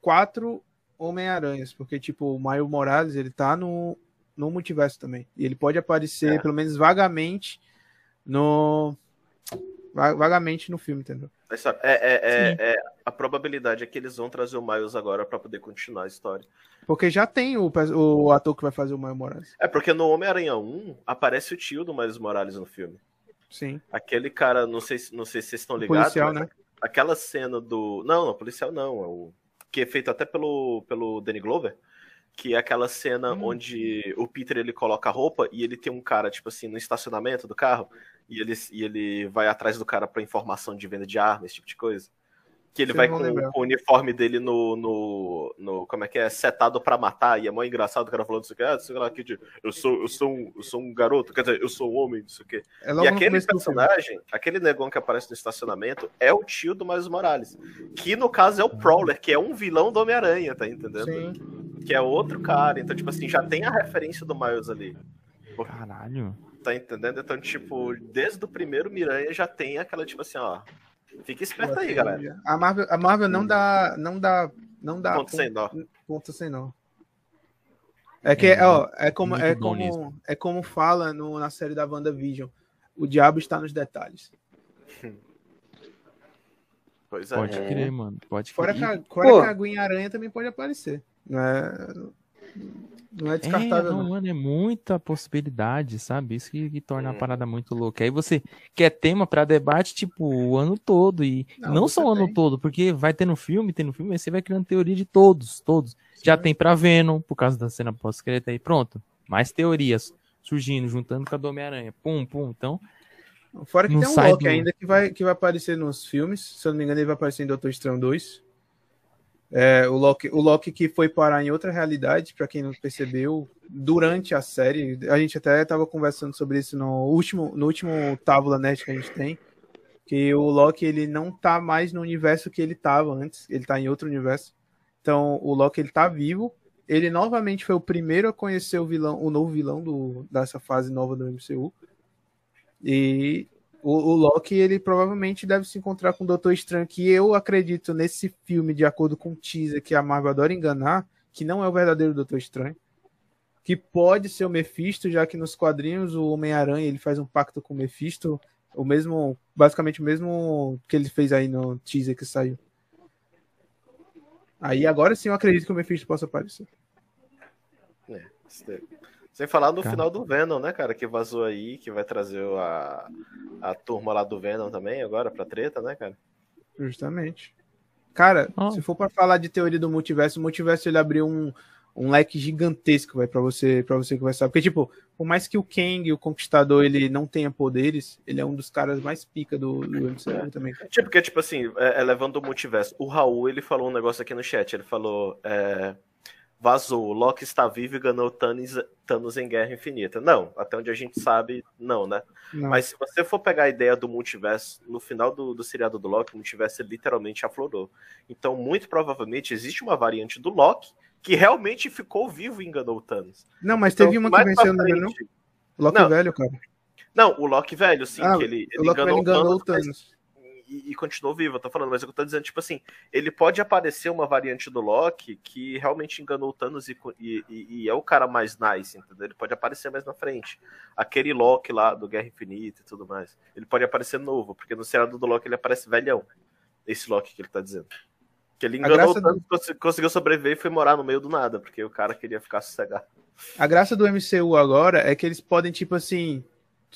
quatro Homem-Aranhas, porque, tipo, o Maio Morales, ele tá no, no multiverso também. E ele pode aparecer, É. pelo menos vagamente, no. va- Vagamente no filme, entendeu? Mas sabe, é, é, é, é- a probabilidade é que eles vão trazer o Miles agora pra poder continuar a história. Porque já tem o, o ator que vai fazer o Maio Morales. É porque no Homem-Aranha 1 aparece o tio do Miles Morales no filme. Sim. Aquele cara, não sei, se- não sei se vocês estão ligados. policial, né? Aquela cena do. Não, não, policial não. É o... Que é feito até pelo, pelo Danny Glover. Que é aquela cena Hum. onde o Peter ele coloca a roupa e ele tem um cara, tipo assim, no estacionamento do carro. E ele, e ele vai atrás do cara pra informação de venda de arma, esse tipo de coisa. Que ele Vocês vai com, com o uniforme dele no, no, no. Como é que é? Setado pra matar. E é mó engraçado o cara falando isso aqui. Ah, sei lá, que de- eu sou, eu, sou um, eu sou um garoto, quer dizer, eu sou um homem, não sei o quê. É E aquele personagem, aquele negão que aparece no estacionamento, é o tio do Miles Morales. Que no caso é o Prowler, que é um vilão do Homem-Aranha, tá entendendo? Sim. Que é outro cara. Então, tipo assim, já tem a referência do Miles ali. Caralho. Tá entendendo? Então, tipo, desde o primeiro Miranha já tem aquela, tipo assim, ó. Fica esperto aí, galera. A Marvel, a Marvel não dá. Não dá. Não dá Ponto sem nó. ponto sem nó. É que, ó, é como, é como, é como fala no, na série da WandaVision. O diabo está nos detalhes. Pois é. Pode É. crer, mano. Pode Fora crer. que, a, fora que a Gwen Aranha também pode aparecer. Não é, é É, descartável, não, não. mano, é muita possibilidade, sabe? Isso que, que torna a Hum. parada muito louca. Aí você quer tema pra debate, tipo, o ano todo. E Não, não, só o ano tem. todo, porque vai ter no filme, tem no filme, aí você vai criando teoria de todos, todos. Já tem pra Venom, por causa da cena pós-crédito aí, pronto. Mais teorias surgindo, juntando com a do Homem-Aranha. Pum, pum. Então, Fora que tem um Loki do- ainda que vai, que vai aparecer nos filmes. Se eu não me engano, ele vai aparecer em Doutor Estranho 2. É, o, Loki, o Loki que foi parar em outra realidade, pra quem não percebeu, durante a série. A gente até tava conversando sobre isso no último, no último Tábula Net que a gente tem. Que o Loki ele não tá mais no universo que ele tava antes, ele tá em outro universo. Então o Loki ele tá vivo. Ele novamente foi o primeiro a conhecer o vilão, o novo vilão do, dessa fase nova do MCU. E o, o Loki, ele provavelmente deve se encontrar com o Doutor Estranho, que eu acredito nesse filme, de acordo com o teaser, que a Marvel adora enganar, que não é o verdadeiro Doutor Estranho. Que pode ser o Mephisto, já que nos quadrinhos o Homem-Aranha ele faz um pacto com o Mephisto, o mesmo, basicamente o mesmo que ele fez aí no teaser que saiu. Aí agora sim eu acredito que o Mephisto possa aparecer. Sem falar no Cara. final do Venom, né, cara? Que vazou aí, que vai trazer a, a turma lá do Venom também agora pra treta, né, cara? Justamente. Cara, Ó. se for pra falar de teoria do multiverso, o multiverso ele abriu um, um leque gigantesco, vai para você, para você conversar, porque tipo, por mais que o Kang, o Conquistador, ele não tenha poderes, ele é um dos caras mais pica do, do MCU também. Tipo, porque, tipo assim, é, é, levando o multiverso. O Raul, ele falou um negócio aqui no chat. Ele falou: é, vazou, o Loki está vivo e ganhou Thanos, Thanos em Guerra Infinita. Não, até onde a gente sabe, não, né? Não. Mas se você for pegar a ideia do multiverso, no final do, do seriado do Loki, o multiverso literalmente aflorou. Então, muito provavelmente, existe uma variante do Loki que realmente ficou vivo e enganou o Thanos. Não, mas Então, teve uma que venceu, pra não é não? frente- Loki Não. velho, cara. Não, o Loki velho, sim, Ah, que ele, o ele Loki velho enganou o mas- Thanos. E, e continuou vivo, eu tô falando, mas eu tô dizendo, tipo assim, ele pode aparecer uma variante do Loki que realmente enganou o Thanos e, e- e- é o cara mais nice, entendeu? Ele pode aparecer mais na frente. Aquele Loki lá do Guerra Infinita e tudo mais. Ele pode aparecer novo, porque no seriado do Loki ele aparece velhão. Esse Loki que ele tá dizendo. Que ele enganou o Thanos, cons- conseguiu sobreviver e foi morar no meio do nada, porque o cara queria ficar sossegado. A graça do MCU agora é que eles podem, tipo assim,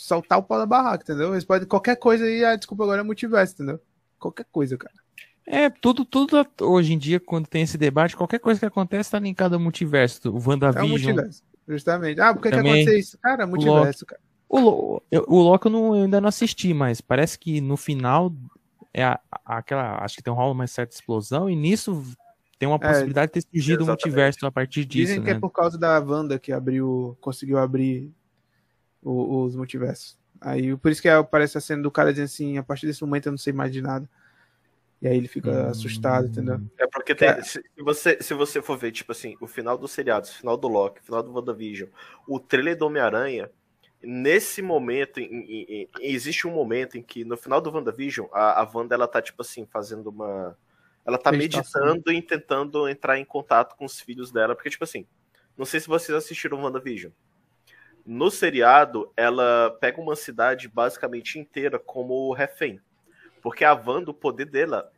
saltar o pau da barraca, entendeu? Eles podem qualquer coisa aí, ah, desculpa, agora é multiverso, entendeu? Qualquer coisa, cara. é tudo, tudo hoje em dia, quando tem esse debate, qualquer coisa que acontece tá linkado ao multiverso. O É o WandaVision. multiverso. Justamente. Ah, por que, que Também. aconteceu isso? Cara, é multiverso, cara. O, eu- o Loki eu, não- eu ainda não assisti, mas parece que no final é a- a- aquela. Acho que tem um rola uma certa explosão, e nisso tem uma É, possibilidade de ter surgido um exatamente. multiverso a partir disso. Dizem que né? é por causa da Wanda que abriu, conseguiu abrir o- os multiversos. Aí, por isso que aparece a cena do cara dizendo assim, a partir desse momento eu não sei mais de nada. E aí ele fica Hum. assustado, entendeu? É porque tem, Cara. se, você, se você for ver, tipo assim, o final do seriado, o final do Loki, o final do WandaVision, o trailer do Homem-Aranha, nesse momento, em- em- em- existe um momento em que, no final do WandaVision, a, a Wanda, ela tá, tipo assim, fazendo uma... Ela tá Meditação. meditando e tentando entrar em contato com os filhos dela, porque, tipo assim, não sei se vocês assistiram WandaVision. No seriado, ela pega uma cidade basicamente inteira como refém. Porque a Wanda, o poder dela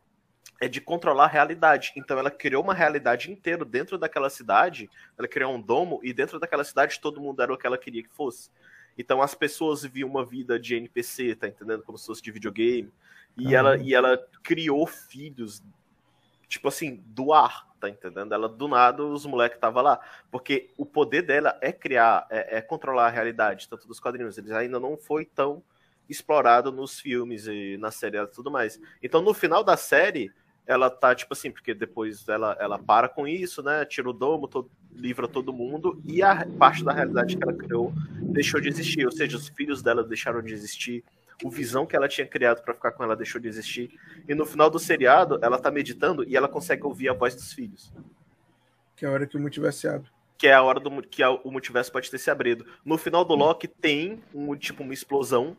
é de controlar a realidade. Então ela criou uma realidade inteira dentro daquela cidade, ela criou um domo e dentro daquela cidade todo mundo era o que ela queria que fosse. Então as pessoas viviam uma vida de NPC, tá entendendo? Como se fosse de videogame. E, Ah. ela, e ela criou filhos, tipo assim, do ar, tá entendendo? Ela, do nada, os moleques estavam lá. Porque o poder dela é criar, é, é controlar a realidade, tanto dos quadrinhos. Eles ainda não foi tão explorado nos filmes e na série e tudo mais. Então, no final da série, ela tá, tipo assim, porque depois ela, ela para com isso, né? Tira o domo, todo, livra todo mundo, e a parte da realidade que ela criou deixou de existir. Ou seja, os filhos dela deixaram de existir. O visão que ela tinha criado pra ficar com ela deixou de existir. E no final do seriado, ela tá meditando e ela consegue ouvir a voz dos filhos. Que é a hora que o multiverso se abre. Que é a hora do que a- o multiverso pode ter se abrido. No final do Loki tem um tipo uma explosão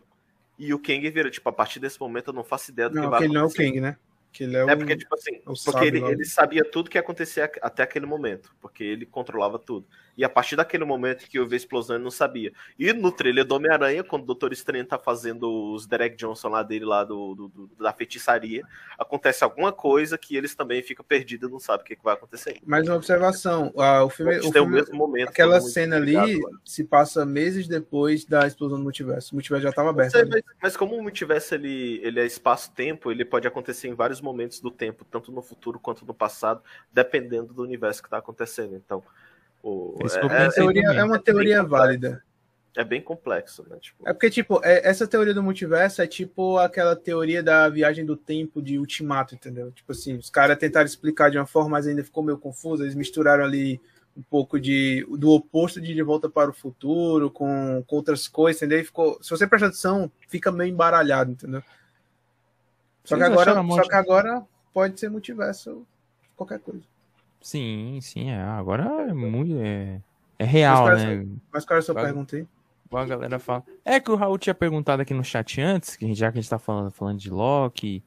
e o Kang vira, tipo, a partir desse momento eu não faço ideia do que Não, vai que ele não é o acontecer. Kang, né? Que ele é, É porque, tipo assim, o porque ele, ele sabia tudo que ia acontecer a- até aquele momento, porque ele controlava tudo. E a partir daquele momento que houve a explosão, ele não sabia. E no trailer do Homem-Aranha, quando o Doutor Estranho tá fazendo os Derek Johnson lá dele, lá do, do- do- da feitiçaria, acontece alguma coisa que eles também ficam perdidos e não sabem o que, que vai acontecer. Mais uma observação. ah, o filme, o têm o filme- mesmo momento. aquela cena ali se passa meses depois da explosão do multiverso. O multiverso já estava aberto. sei, ali. mas, mas como o multiverso ele, ele é espaço-tempo, ele pode acontecer em vários momentos do tempo, tanto no futuro quanto no passado, dependendo do universo que está acontecendo. Então, o, é, É, teoria- é uma teoria válida. é bem complexo, né? Tipo, É porque, tipo, é- essa teoria do multiverso é tipo aquela teoria da viagem do tempo de Ultimato, entendeu? Tipo assim, os caras tentaram explicar de uma forma, mas ainda ficou meio confuso. Eles misturaram ali um pouco de do oposto de De Volta para o Futuro com, com outras coisas, entendeu? E ficou, se você prestar atenção, fica meio embaralhado, entendeu? Só que, agora, morte- só que agora pode ser multiverso qualquer coisa. Sim, sim, é. Agora é muito. É, é real, Mas, né? Mas qual era a sua Vai. pergunta aí? A galera fala. É que o Raul tinha perguntado aqui no chat antes, que já que a gente tá falando, falando de Loki,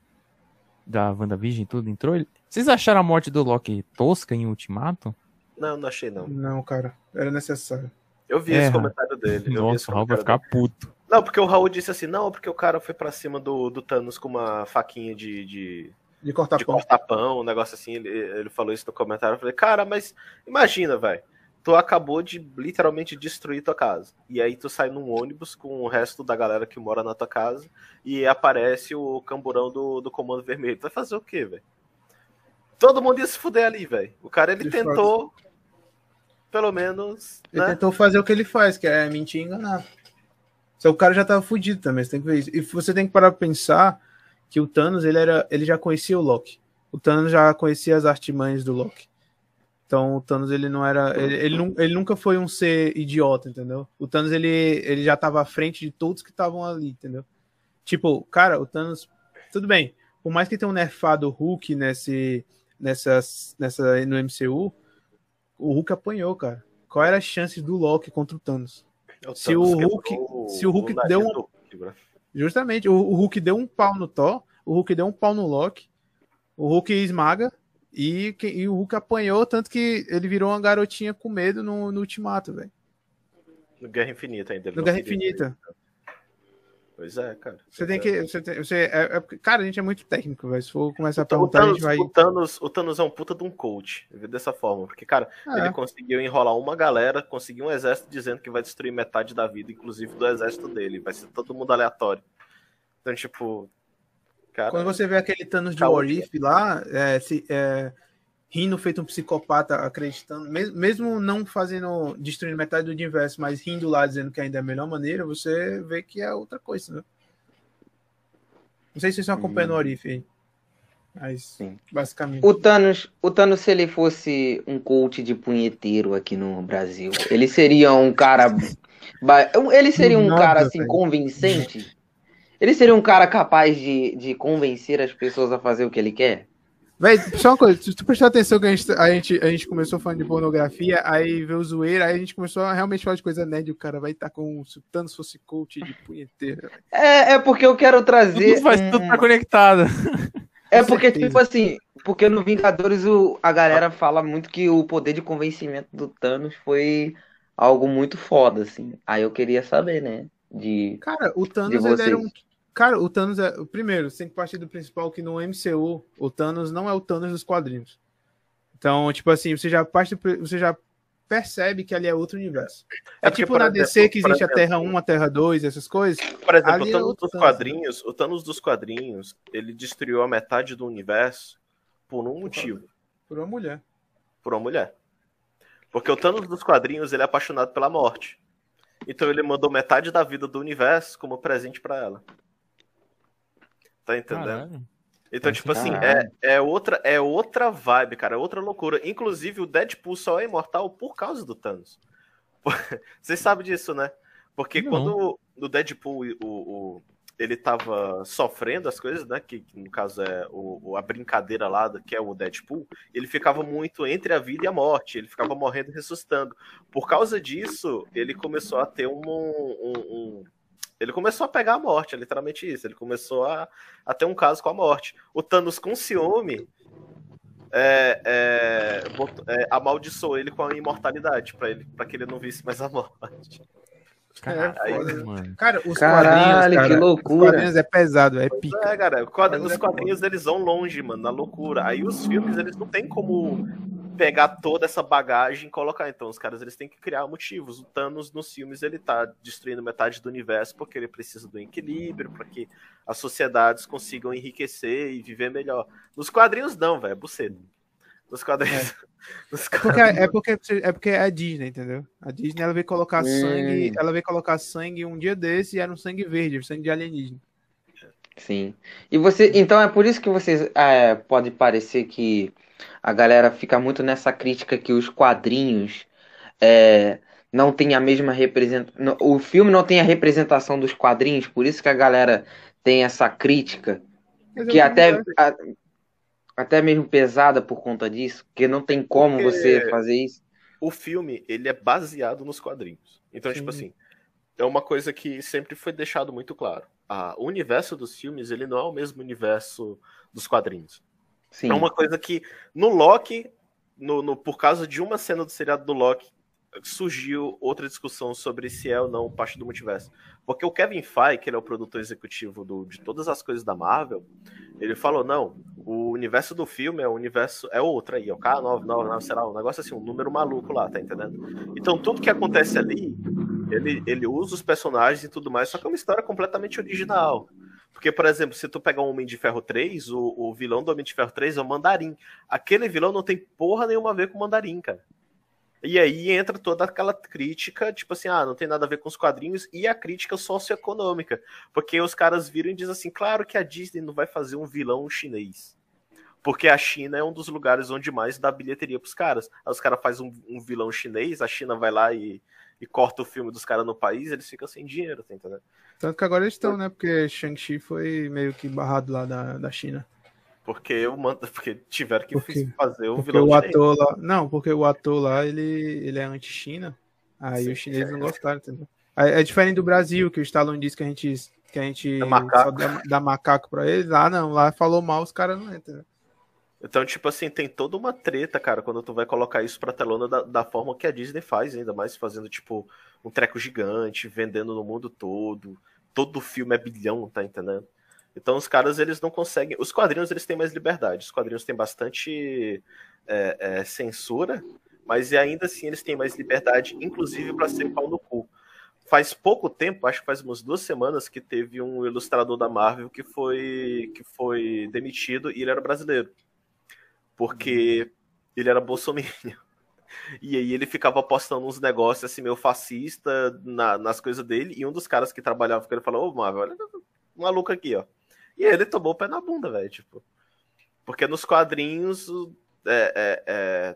da WandaVision e tudo, entrou ele. Vocês acharam a morte do Loki tosca em Ultimato? não, não achei não. Não, cara, era necessário. Eu vi É, esse comentário dele. Nossa, o Raul vai ficar puto. Não, porque o Raul disse assim, não, porque o cara foi pra cima do, do Thanos com uma faquinha de, de, De cortar de pão. cortar pão, um negócio assim. Ele, ele falou isso no comentário. Eu falei, cara, mas imagina, velho. Tu acabou de literalmente destruir tua casa. E aí tu sai num ônibus com o resto da galera que mora na tua casa e aparece o camburão do, do Comando Vermelho. Tu vai fazer o quê, velho? Todo mundo ia se fuder ali, velho. O cara, ele De tentou, pelo menos, Ele né? tentou fazer o que ele faz, que é mentir e enganar. Só o cara já tava fudido também, você tem que ver isso. E você tem que parar pra pensar que o Thanos, ele, era, ele já conhecia o Loki. O Thanos já conhecia as artimanhas do Loki. Então o Thanos, ele não era... Ele, ele, ele nunca foi um ser idiota, entendeu? O Thanos, ele, ele já tava à frente de todos que estavam ali, entendeu? Tipo, cara, o Thanos... Tudo bem, por mais que tenha um nerfado Hulk nesse, nessas, nessa, no MCU, o Hulk apanhou, cara. Qual era a chance do Loki contra o Thanos? Se Thanos o Hulk- se o Hulk deu um- do Hulk. Justamente, o, Hulk deu um pau no Thor, o Hulk deu um pau no Loki, o Hulk esmaga e, e o Hulk apanhou, tanto que ele virou uma garotinha com medo no, no Ultimato, velho. No Guerra Infinita ainda. No Guerra. Infinita. Pois é, cara. Você tem é. que. Você tem, você, é, é cara, a gente é muito técnico, velho. Se for começar a O perguntar, a Thanos, gente vai. o, Thanos, o Thanos é um puta de um coach, dessa forma. Porque, cara, Ah, ele conseguiu enrolar uma galera, conseguiu um exército dizendo que vai destruir metade da vida, inclusive do exército dele. Vai ser todo mundo aleatório. Então, tipo. Cara, Quando você vê aquele Thanos de Caô, What If lá, é, se- é, rindo feito um psicopata, acreditando, mes- mesmo não fazendo, destruindo metade do universo, mas rindo lá, dizendo que ainda é a melhor maneira, você vê que é outra coisa, né? Não sei se vocês estão acompanhando o What If aí. Mas, Sim. basicamente. O Thanos, o Thanos, se ele fosse um coach de punheteiro aqui no Brasil, ele seria um cara. Ele seria um Nada, cara assim velho. convincente? Ele seria um cara capaz de, de convencer as pessoas a fazer o que ele quer? Véi, só uma coisa, se tu prestar atenção que a gente, a, gente, a gente começou falando de pornografia, aí veio o zoeira, aí a gente começou a realmente falar de coisa nerd, o cara vai estar com se o Thanos fosse coach de punheteiro. É, é porque eu quero trazer. Tudo faz, um- tudo tá conectado. É Com porque, certeza. tipo assim, porque no Vingadores o, a galera fala muito que o poder de convencimento do Thanos foi algo muito foda, assim. Aí eu queria saber, né? De. Cara, o Thanos De ele era um. Cara, o Thanos é. Primeiro, você tem que partir do principal que no MCU, o Thanos não é o Thanos dos quadrinhos. Então, tipo assim, você já parte. Você já percebe que ali é outro universo. É É, porque, tipo por na exemplo, DC que por existe a exemplo- Terra 1, a Terra 2, essas coisas. Por exemplo, o é Thanos outro dos Thanos, quadrinhos, o Thanos dos quadrinhos, ele destruiu a metade do universo por um motivo, Por uma mulher. por uma mulher. Porque o Thanos dos quadrinhos, ele é apaixonado pela morte. Então ele mandou metade da vida do universo como presente pra ela. Tá entendendo? Caralho. Então, Faz tipo assim, é, é, outra, é outra vibe, cara, é outra loucura. Inclusive, o Deadpool só é imortal por causa do Thanos. Vocês sabem disso, né? Porque Não. quando no Deadpool o, o- ele tava sofrendo as coisas, né? Que, que no caso é o, o- a brincadeira lá, que é o Deadpool, ele ficava muito entre a vida e a morte, ele ficava morrendo e ressuscitando. Por causa disso, ele começou a ter um- um- um ele começou a pegar a morte, é literalmente isso. Ele começou a, a ter um caso com a morte. O Thanos, com ciúme, é, é, botou- é, amaldiçoou ele com a imortalidade, pra ele, pra que ele não visse mais a morte. Caralho, foda. mano. Cara, os Caralho, quadrinhos, cara, que Os loucura. quadrinhos é pesado, é pica. É, cara, o quadro- Mas nos é quadrinhos eles vão longe, mano, na loucura. Aí os filmes, eles não tem como pegar toda essa bagagem e colocar. Então, os caras, eles têm que criar motivos. O Thanos, nos filmes, ele tá destruindo metade do universo porque ele precisa do equilíbrio, para que as sociedades consigam enriquecer e viver melhor. Nos quadrinhos, não, velho, é buceta. Nos quadrinhos... nos Porque, quadrinhos- é, porque, é porque é a Disney, entendeu? A Disney ela veio colocar Hum. sangue, ela veio colocar sangue um dia desse e era um sangue verde, um sangue de alienígena. Sim. E você, então é por isso que vocês é, pode parecer que a galera fica muito nessa crítica que os quadrinhos é, não tem a mesma representação. O filme não tem a representação dos quadrinhos, por isso que a galera tem essa crítica, Mas que até, a- até mesmo pesada por conta disso, porque não tem como Porque- você fazer isso. o filme, ele é baseado nos quadrinhos. Então, tipo Sim. assim, é uma coisa que sempre foi deixado muito claro. Ah, o universo dos filmes, ele não é o mesmo universo dos quadrinhos. Sim. É uma coisa que no Loki, no, no- por causa de uma cena do seriado do Loki, surgiu outra discussão sobre se é ou não parte do multiverso. Porque o Kevin Feige, que ele é o produtor executivo do- de todas as coisas da Marvel, ele falou, não, o universo do filme é o universo, é outro aí, é o K999, sei lá, um negócio assim, um número maluco lá, tá entendendo? Então tudo que acontece ali, ele, ele usa os personagens e tudo mais, só que é uma história completamente original. Porque, por exemplo, se tu pegar o Homem de Ferro 3, o, o vilão do Homem de Ferro 3 é o Mandarim. Aquele vilão não tem porra nenhuma a ver com o Mandarim, cara. E aí entra toda aquela crítica, tipo assim, ah, não tem nada a ver com os quadrinhos, e a crítica socioeconômica. Porque os caras viram e dizem assim, claro que a Disney não vai fazer um vilão chinês. Porque a China é um dos lugares onde mais dá bilheteria pros caras. Aí os caras fazem um, um vilão chinês, a China vai lá e, e corta o filme dos caras no país, eles ficam sem dinheiro, tá entendendo? Tanto que agora eles estão, né? Porque Shang-Chi foi meio que barrado lá da, da China. Porque eu mando, porque tiveram que Por quê? fazer o Porque vilão o chinês. ator lá. Não, porque o ator lá, ele, ele é anti-China. Aí Sim. os chineses não gostaram, entendeu? É, é diferente do Brasil, que o Stallone disse que a gente, que a gente É macaco. só dá, dá macaco pra eles. Lá não, lá falou mal, os caras não entram. Então, tipo assim, tem toda uma treta, cara, quando tu vai colocar isso pra telona da, da forma que a Disney faz, ainda mais fazendo, tipo, um treco gigante, vendendo no mundo todo. Todo filme é bilhão, tá entendendo? Então os caras, eles não conseguem. Os quadrinhos, eles têm mais liberdade. Os quadrinhos têm bastante é, é, censura, mas ainda assim eles têm mais liberdade, inclusive pra ser pau no cu. Faz pouco tempo, acho que faz umas duas semanas, que teve um ilustrador da Marvel que foi, que foi demitido e ele era brasileiro porque ele era bolsominion. E aí ele ficava postando uns negócios assim meio fascista na- nas coisas dele, e um dos caras que trabalhava com ele falou, ô Marvel, olha um maluco aqui, ó. E aí ele tomou o pé na bunda, velho, tipo. Porque nos quadrinhos é, é, é,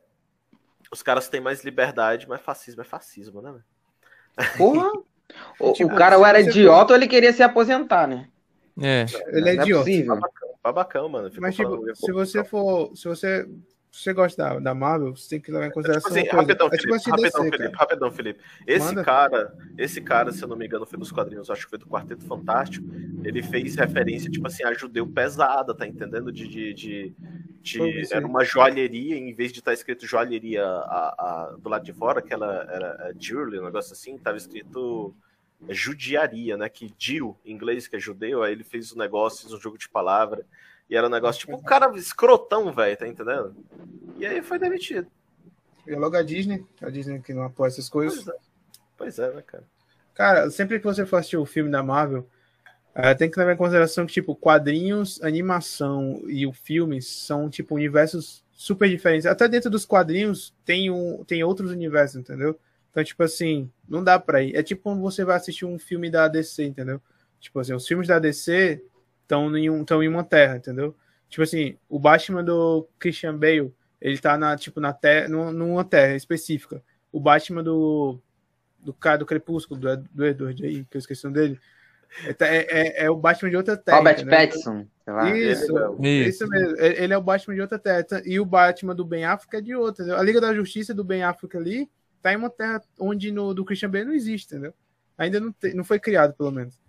os caras têm mais liberdade, mas fascismo é fascismo, né, velho? Porra! O, Tipo, o cara ou se era idiota ou ele queria se aposentar, né? É. Ele é Não idiota. possível. Babacão, mano. Ficou Mas, falando tipo, minha se você for. Se você, se você gosta da, da Marvel, você tem que levar em Tipo consideração assim, uma coisa. rapidão, é Felipe, tipo assim, rapidão, DC, Felipe, rapidão, Felipe. Esse Manda. cara, esse cara, se eu não me engano, foi dos quadrinhos, acho que foi do Quarteto Fantástico. Ele fez referência, tipo assim, a judeu pesada, tá entendendo? De. de, de, de- era uma joalheria, em vez de estar escrito joalheria a, a- do lado de fora, que ela era é, jewelry, um negócio assim, tava escrito é, judiaria, né? Que Jew, em inglês, que é judeu, aí ele fez o negócio, fez um jogo de palavra. E era um negócio, tipo, um cara escrotão, velho, tá entendendo? E aí foi demitido. E é logo a Disney, a Disney que não apoia essas coisas. Pois é. Pois é, né, cara? Cara, sempre que você for assistir o filme da Marvel, eh, tem que levar em consideração que, tipo, quadrinhos, animação e o filme são, tipo, universos super diferentes. Até dentro dos quadrinhos tem, um, tem outros universos, entendeu? Então, tipo assim, não dá pra ir. É tipo quando você vai assistir um filme da DC, entendeu? Tipo assim, os filmes da DC estão em, um, em uma terra, entendeu? Tipo assim, o Batman do Christian Bale, ele tá na, tipo, na terra, numa, numa terra específica. O Batman do do cara do Crepúsculo, do, Ed- do Edward aí, que eu esqueci o nome dele. É, é- é- é o Batman de outra terra. Robert entendeu? Pattinson. sei lá. Isso, isso mesmo. Ele ele é o Batman de outra terra. E o Batman do Ben Affleck é de outra. entendeu? A Liga da Justiça do Ben Affleck ali tá em uma terra onde no do Christian Bale não existe, entendeu? Ainda não, te- não foi criado, pelo menos.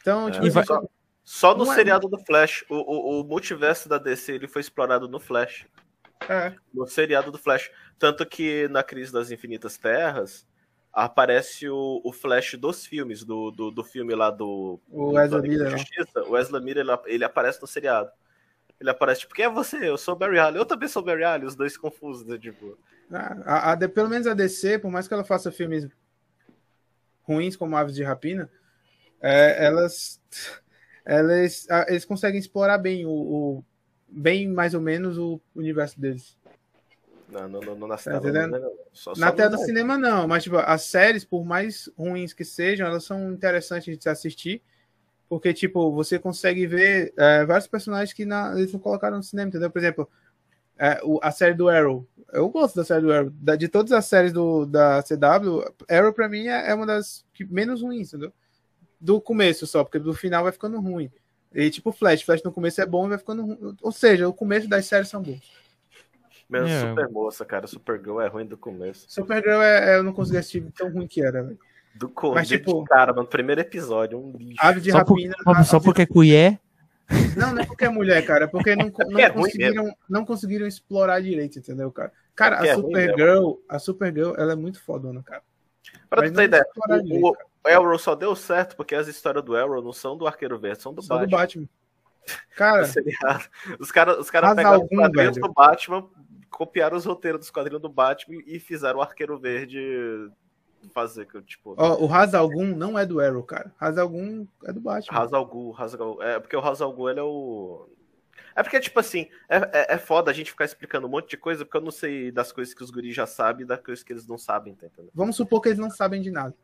Então, É, tipo, E vai- assim, só, só no Não é- seriado do Flash. O, o, o multiverso da DC ele foi explorado no Flash. é, No seriado do Flash. Tanto que na Crise das Infinitas Terras aparece o, o Flash dos filmes, do, do, do filme lá do, o Wesley Miller, né? Justiça. O Wesley Miller ele, ele aparece no seriado. Ele aparece, tipo, quem é você? Eu sou o Barry Allen. Eu também sou o Barry Allen, os dois confusos, né? Tipo, A, a- a- pelo menos a DC, por mais que ela faça filmes ruins como Aves de Rapina, é, elas, elas, eles conseguem explorar bem o, o- bem mais ou menos o universo deles. não, não, não, não na Tá tela. não, não, só- Na só tela do cinema não, mas tipo, as séries, por mais ruins que sejam, elas são interessantes de se assistir, porque tipo, você consegue ver é, vários personagens que na- eles não colocaram no cinema, entendeu? Por exemplo, é, o- a série do Arrow. Eu gosto da série do Arrow. Da- de todas as séries do, da CW, Arrow pra mim é, é uma das que menos ruins, entendeu? Do começo só, porque do final vai ficando ruim. E tipo Flash, Flash no começo é bom e vai ficando ruim. Ou seja, o começo das séries são bons. Menos É. Super Moça, cara. Supergirl é ruim do começo. Supergirl é, é- eu não consegui assistir tão ruim que era, velho. Do começo. Mas, tipo- cara, mano, primeiro episódio, um lixo. Ave de Só, por- rapina. só- só porque é colher. Não, não é porque é mulher, cara, é porque não, não, É conseguiram, não conseguiram explorar direito, entendeu, cara? Cara, a é ruim Supergirl, a Supergirl, ela é muito fodona, cara. Pra Mas tu ter ideia, direito, o, cara. o Arrow só deu certo porque as histórias do Arrow não são do Arqueiro Verde, são do Só do Batman. Batman. Cara. Os caras os cara pegaram os algum, quadrinhos velho. do Batman, copiaram os roteiros dos quadrinhos do Batman e fizeram o Arqueiro Verde fazer, que, tipo, ó, o Hazalgun não é do Arrow, cara. Hazalgun é do Batman. Hazal Ghul, Hazal Ghul. É porque o Hazal Ghul, ele é o... É porque, tipo assim, é, é, é foda a gente ficar explicando um monte de coisa porque eu não sei das coisas que os guris já sabem e das coisas que eles não sabem, tá entendendo? Vamos supor que eles não sabem de nada.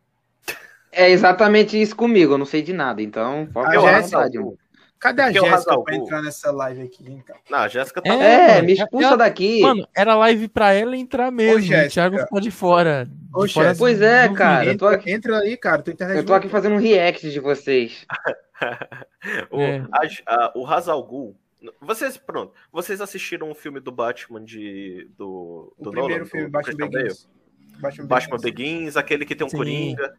É exatamente isso comigo, eu não sei de nada, então A Jéssica-. Cadê a o Jéssica pra entrar nessa live aqui, hein, cara? Não, a Jéssica tá... É, É, me expulsa ela- daqui. Mano, era live pra ela entrar mesmo. Jéssica. o Thiago ficou de fora. De Ô, fora Jéssica. Pois é, cara. tô Entra, aqui- entra aí, cara. Tua internet Eu tô aqui fazendo um react de vocês. O, É. a- a- o Hazal Ghul... Vocês, pronto, vocês assistiram um filme do Batman de... Do, O do primeiro Nolan, filme, do- Batman? Begins. Batman Batman Begins, aquele que tem um Sim. Coringa.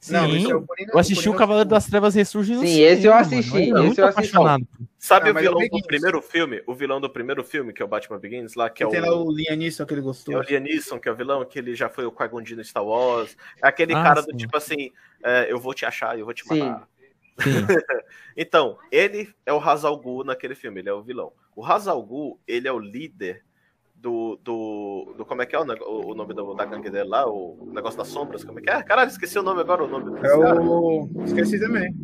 Sim, Não, esse é o Coringa- eu assisti o Cavaleiro é o das Trevas Ressurge no Sim, cinema, esse eu mano. assisti, era esse muito eu assisti. apaixonado. Sabe Ah, o é o vilão do primeiro filme? O vilão do primeiro filme, que é o Batman Begins, lá, que é o... tem lá o Liam Neeson que ele É gostou. o Liam Neeson, que é o vilão, que ele já foi o Qui-Gon no Star Wars. É aquele Ah, cara do sim. tipo assim, é, eu vou te achar, eu vou te matar. Sim. Então, ele é o Hazal Ghul naquele filme, ele é o vilão. O Hazal Ghul, ele é o líder do, do, do como é que é o, o nome do- da gangue dele lá, o negócio das sombras, como é que é? Caralho, esqueci o nome agora, o nome do É o. Esqueci também.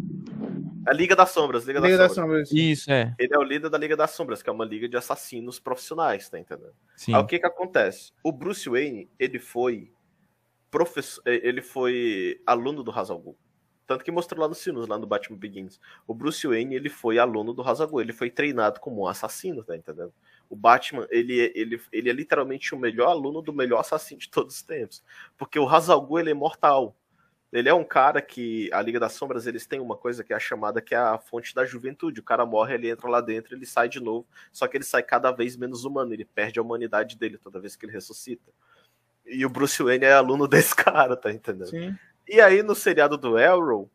A Liga das Sombras, Liga, Liga das das Sombras. Sombras. Isso, é. Ele é o líder da Liga das Sombras, que é uma liga de assassinos profissionais, tá entendendo? Sim. Aí o que que acontece? O Bruce Wayne, ele foi professor, ele foi aluno do Hazal Ghul. Tanto que mostrou lá nos filmes, lá no Batman Begins. O Bruce Wayne, ele foi aluno do Hazal Ghul, ele foi treinado como um assassino, tá entendendo? O Batman, ele, é- ele, ele é literalmente o melhor aluno do melhor assassino de todos os tempos. Porque o Hazal Ghul, ele é imortal. Ele é um cara que, a Liga das Sombras, eles têm uma coisa que é a chamada que é a fonte da juventude. O cara morre, ele entra lá dentro, ele sai de novo, só que ele sai cada vez menos humano, ele perde a humanidade dele toda vez que ele ressuscita. E o Bruce Wayne é aluno desse cara, tá entendendo? Sim. E aí, no seriado do Arrow,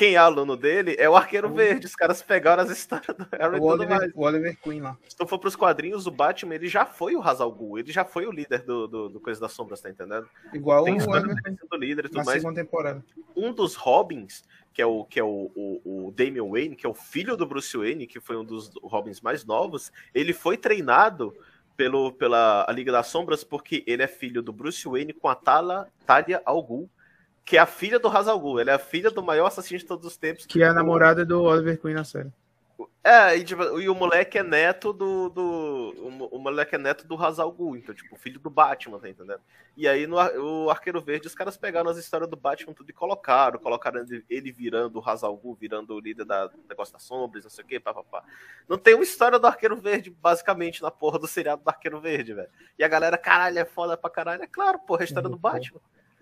quem é aluno dele é o Arqueiro Verde. Os caras pegaram as histórias do e O mais. Oliver, o Oliver Queen lá. Se tu for pros quadrinhos, o Batman, ele já foi o Hazal Ghul, ele já foi o líder do, do, do Coisa das Sombras, tá entendendo? Igual Tem o Oliver líder e na tudo mais. segunda temporada. Um dos Robins, que é o que é o, o, o Damian Wayne, que é o filho do Bruce Wayne, que foi um dos Robins mais novos, ele foi treinado pelo, pela Liga das Sombras, porque ele é filho do Bruce Wayne com a Tala, Talia Al Ghul, que é a filha do Ra's al Ghul. Ele é a filha do maior assassino de todos os tempos. Que é a namorada do Oliver Queen na série. É, e, tipo, e o moleque é neto do. do o, o moleque é neto do Ra's al Ghul, então, tipo, filho do Batman, tá entendendo? E aí no o Arqueiro Verde, os caras pegaram as histórias do Batman tudo e colocaram. Colocaram ele, virando o Ra's al Ghul, virando o líder da do negócio das sombras, não sei o que, papapá. Não tem uma história do Arqueiro Verde, basicamente, na porra do seriado do Arqueiro Verde, velho. E a galera, caralho, é foda pra caralho. É claro, porra, é a história do Batman.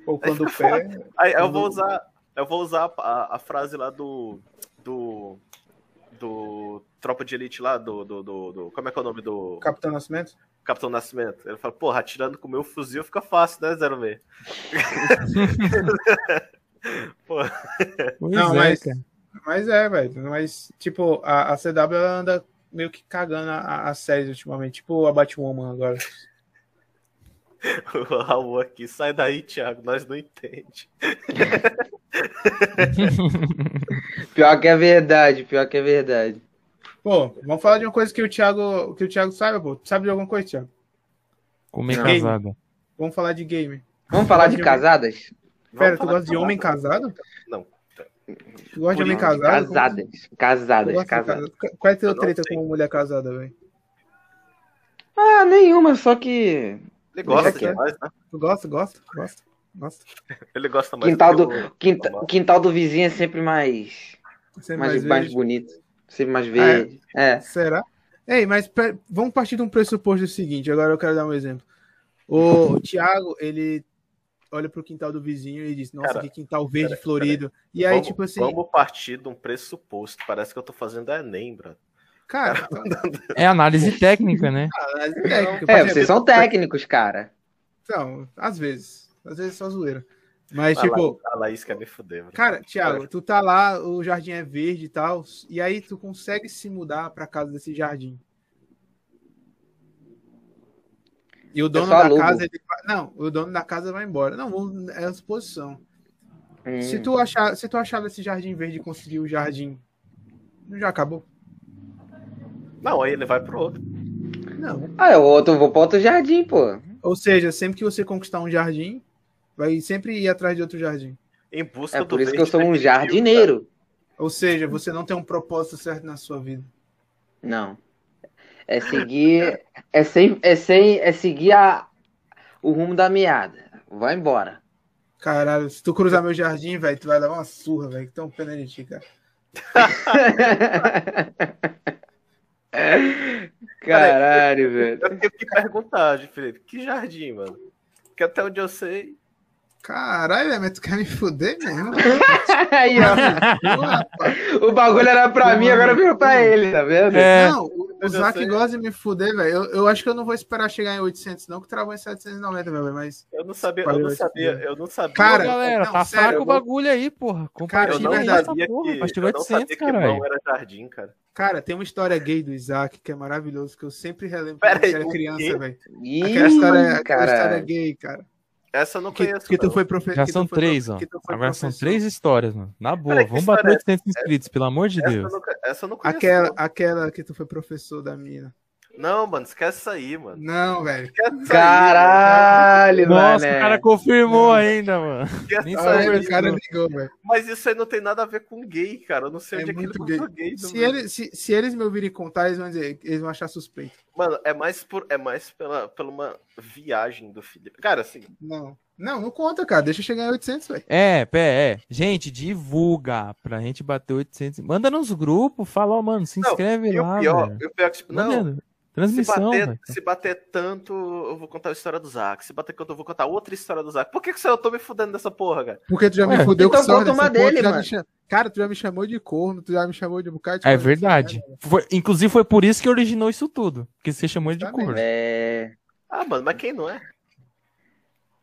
Poupando o pé. Aí eu Quando- vou usar, eu vou usar a, a frase lá do. do. do Tropa de Elite lá, do, do, do, do- Como é que é o nome do Capitão Nascimento? Capitão Nascimento? Ele fala, porra, atirando com o meu fuzil fica fácil, né, Zero V? Pois Não, é, mas- cara. Mas é, velho. Mas, tipo, a, a CW ela anda meio que cagando a, a série ultimamente. Tipo a Batwoman agora. O Raul aqui, sai daí, Thiago, nós não entende. Pior que é verdade, pior que é verdade. Pô, vamos falar de uma coisa que o Thiago, que o Thiago sabe, pô. Tu sabe de alguma coisa, Thiago? Comer Não. casada. Vamos falar de game. Vamos falar de Vamos- casadas? Pera, Vamos tu falar gosta de homem casado. Não. Tu gosta de homem casado? Casadas. Tu Casadas, de casadas. casado? Qual é Eu não treta sei. com uma mulher casada, velho? Ah, nenhuma, só que. Ele gosta Deixa demais, né? Tu gosta, gosta, gosta, gosta. Ele gosta mais Quintal do, o- quinta- o quintal do vizinho é sempre mais. Sempre Mais, mais mais bonito. Sempre mais verde. É. Será? Ei, mas pe- vamos partir de um pressuposto seguinte, agora eu quero dar um exemplo. O Thiago, ele olha pro quintal do vizinho e diz, nossa, Cara, que quintal verde peraí, florido. E aí, vamos, tipo assim, vamos partir de um pressuposto. Parece que eu tô fazendo Enem, bro. Cara, É análise técnica, né? análise técnica, É, vocês são técnicos, cara. Então, às vezes. Às vezes é só zoeira. Mas, A tipo, a Laís quer me fuder, bro. cara, Thiago, tu tá lá, o jardim é verde e tal, e aí tu consegue se mudar pra casa desse jardim. E o dono da alugo. casa, ele. Não, o dono da casa vai embora. Não, vamos- é a suposição. Hum. Se tu achar, se tu achar esse jardim verde e conseguir o jardim, já acabou? Não, aí ele vai pro outro. Não. Ah, eu outro, vou pra outro jardim, pô. Ou seja, sempre que você conquistar um jardim, vai sempre ir atrás de outro jardim. Em busca É do por isso que eu sou um jardineiro. Ou seja, você não tem um propósito certo na sua vida. Não. É seguir. É, sem, é, sem, é seguir a, o rumo da meada. Vai embora. Caralho, se tu cruzar meu jardim, velho, tu vai levar uma surra, velho. Que tão pena de ti, cara. Caralho, velho. Eu tenho que perguntar, Felipe, que jardim, mano? Porque até onde eu sei. Caralho, velho, mas tu quer me fuder mesmo? Aí, ó. O bagulho era pra mim, agora virou pra ele, tá vendo? É, Não, o, Eu Zac gosta de me fuder, velho. Eu, eu acho que eu não vou esperar chegar em 800, não, que travou em 790, velho, mas... Eu não sabia, eu não sabia, eu não sabia. Cara, Pô, galera, não, tá sério, fraco eu o bagulho aí, porra. eu Compartilha não de aí verdade, essa sabia porra. que, Mas eu chegou não 800, sabia que caralho. mão era jardim, cara. Cara, tem uma história gay do Isaac que é maravilhoso, que eu sempre relembro Pera quando eu era criança, velho. Ih, Aquela história, aquela história cara. gay, cara. Essa eu não Que, conheço. que tu não. foi profe... Já que tu são foi três, ó. que tu Agora são professor. três histórias, mano. Na boa, Peraí, que vamos bater história é 800 inscritos, pelo amor de Essa eu, Deus. não, essa eu não conheço. Aquela, não. aquela que tu foi professor da mina. Não, mano, esquece isso aí, mano. Não, velho. Esquece isso aí, Caralho, Nossa, mané. o cara confirmou ainda, mano. mano. Esquece Nem sabe aí. conversou. o cara ligou, velho. Mas isso aí não tem nada a ver com gay, cara. Eu não sei É onde é que ele gay. gay. Se, ele, se, se eles me ouvirem contar, eles vão dizer, eles vão achar suspeito. Mano, é mais por, é mais pela, pela uma viagem do Felipe. Cara, assim, Não. Não, não conta, cara. Deixa eu chegar em 800, velho. É, pé, é. Gente, divulga pra gente bater 800. Manda nos grupos, fala, ó, mano, se Não, inscreve e o lá, pior, e o pior é que, tipo, não, Manda, se transmissão, bater, se bater tanto, eu vou contar a história do Zack. Se bater tanto, eu vou contar outra história do Zack. Por que, que eu tô me fudendo dessa porra, cara? Porque tu já Ué, me fudeu então com sorte. conta uma nessa porra, tu dele, já mano. Cara, tu já me chamou de corno, tu já me chamou de bocado de É coisa. verdade. Foi- inclusive foi por isso que originou isso tudo. Porque você chamou ele de corno. É. Ah, mano, mas quem não é?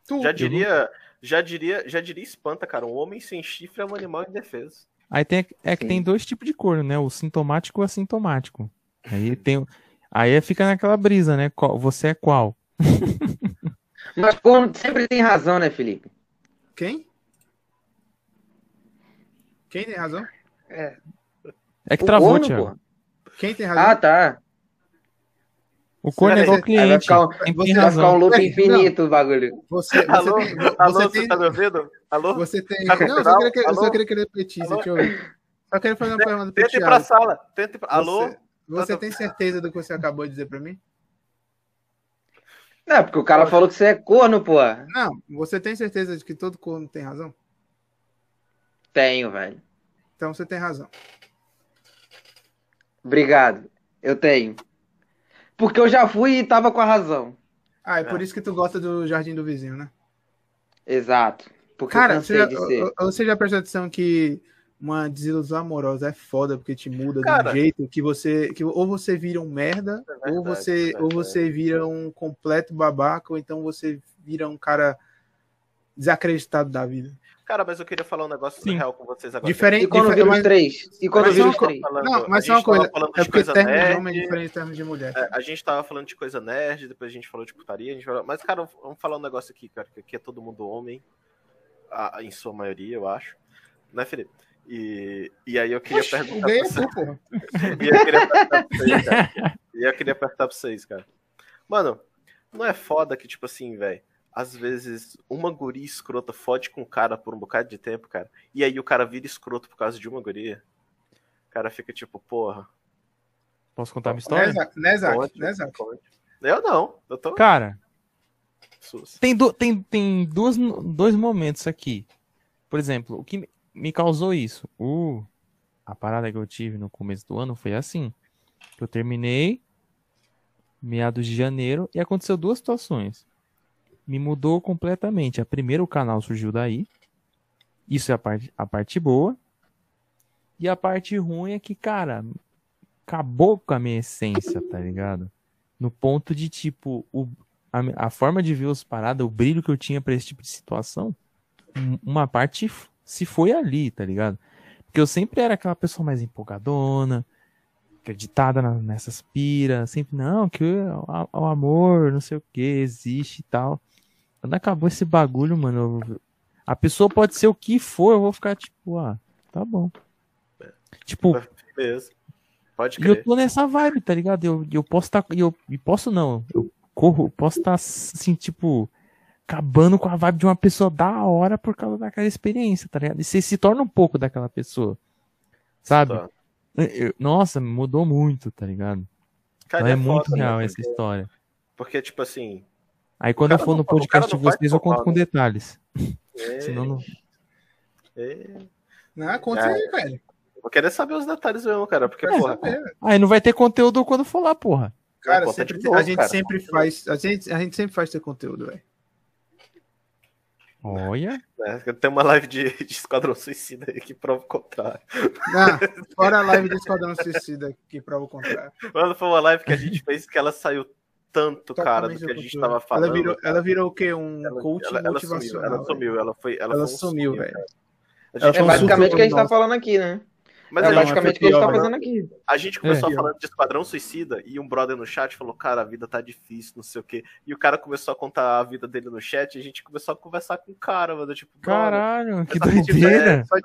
Tu, Já diria, já diria, já diria espanta, cara. Um homem sem chifre é um animal indefeso. Aí tem, é que Sim. tem dois tipos de corno, né? O sintomático e o assintomático. Aí tem. Aí fica naquela brisa, né? Você é qual? Mas corno sempre tem razão, né, Felipe? Quem? Quem tem razão? É que O travou, corno, Thiago. porra. Quem tem razão? Ah, tá. O corno é igual Aí vai cliente. ficar um, Tem, você tem vai razão. ficar um loop infinito o bagulho. Você, você Alô, tem, alô, você você tem, tá me ouvindo? Alô? você tem. Tá Não, eu só queria que, eu só Alô? queria que ele repetisse, Alô? deixa eu ver. Só queria fazer uma pergunta pro Tenta ir pra Thiago. sala. Tenta ir pra... Alô? Você, você tem certeza do que você acabou de dizer pra mim? Não, porque o cara falou que você é corno, pô. Não, você tem certeza de que todo corno tem razão? Tenho, velho. Então você tem razão. Obrigado. Eu tenho. Porque eu já fui e tava com a razão. Ah, é por isso que tu gosta do jardim do vizinho, né? Exato. Porque Cara, eu você já, de ser. você já prestou atenção que uma desilusão amorosa é foda porque te muda de Cara. um jeito que você. Que ou você vira um merda, É ou verdade, você, é ou você vira um completo babaca, ou então você vira um cara desacreditado da vida. Cara, mas eu queria falar um negócio Sim. real com vocês agora. Diferente. E quando os mas- três? E quando Mas uma três? Falando- Não, a mas gente só uma tava coisa. falando É de porque coisa termos de nerd, homem é diferente de termos de mulher. É, a gente tava falando de coisa nerd, depois a gente falou de putaria, a gente falou... mas, cara, vamos falar um negócio aqui, cara, que aqui é todo mundo homem, a- em sua maioria, eu acho. Né, Felipe? E, e aí eu queria perguntar pra você. tu, porra. E eu queria perguntar pra vocês, cara. E eu queria perguntar pra vocês, cara. Mano, não é foda que, tipo assim, velho, às vezes uma guria escrota fode com o cara por um bocado de tempo, cara, e aí o cara vira escroto por causa de uma guria. O cara fica tipo, porra. Posso contar uma Né, história? Né, Zac? Né, Zac? Eu não, eu tô Cara, sus. tem, du- tem, tem duas, dois momentos aqui. Por exemplo, o que me- causou isso? A parada que eu tive no começo do ano foi assim. Eu terminei meados de janeiro e aconteceu duas situações. Me mudou completamente. A primeira, o canal surgiu daí. Isso é a parte, a parte boa. E a parte ruim é que, cara, acabou com a minha essência, tá ligado? No ponto de, tipo, o, a, a forma de ver os paradas, o brilho que eu tinha pra esse tipo de situação, um- uma parte se foi ali, tá ligado? Porque eu sempre era aquela pessoa mais empolgadona, acreditada na- nessas piras, sempre, não, que o, o amor, não sei o que, existe e tal. Quando acabou esse bagulho, mano, eu- a pessoa pode ser o que for, eu vou ficar tipo, ah, tá bom. Tipo, Beleza. Pode e eu crer. tô nessa vibe, tá ligado? Eu, eu posso estar. eu, e posso não. Eu corro, posso estar assim, tipo, acabando com a vibe de uma pessoa da hora por causa daquela experiência, tá ligado? E você se torna um pouco daquela pessoa. Sabe? Tá. Eu- nossa, mudou muito, tá ligado? Cara, Então é, é muito foda, né, real porque- essa história. Porque, tipo assim. Aí quando eu for no podcast de vocês, eu conto com né? detalhes. é, Senão não. é, Não, conta É. aí, velho. Vou querer saber os detalhes mesmo, cara. Porque, porra. Aí não vai ter conteúdo quando for lá, porra. Cara, sempre novo, a gente cara. sempre faz. A gente, a gente sempre faz ter conteúdo, velho. Olha. né, Tem uma live de, de Esquadrão Suicida aí que prova o contrário. Não, fora a live do Esquadrão Suicida que prova o contrário. Mano, foi uma live que a gente fez que ela saiu tanto, cara, do que a gente contrário. tava falando. Ela virou, cara. ela virou o quê? Um Ela- coach ela, ela motivacional. sumiu, ela sumiu, ela foi. Ela, Ela foi um sumiu, velho. É basicamente o que a gente tá falando aqui, né? Mas é basicamente o que a gente tá fazendo aqui. a gente começou É. a falando de Esquadrão Suicida e um brother no chat falou, cara, a vida tá difícil, não sei o quê. E o cara começou a contar a vida dele no chat e a gente começou a conversar com o cara, mano. Tipo, Caralho, que gente doideira. Só, É,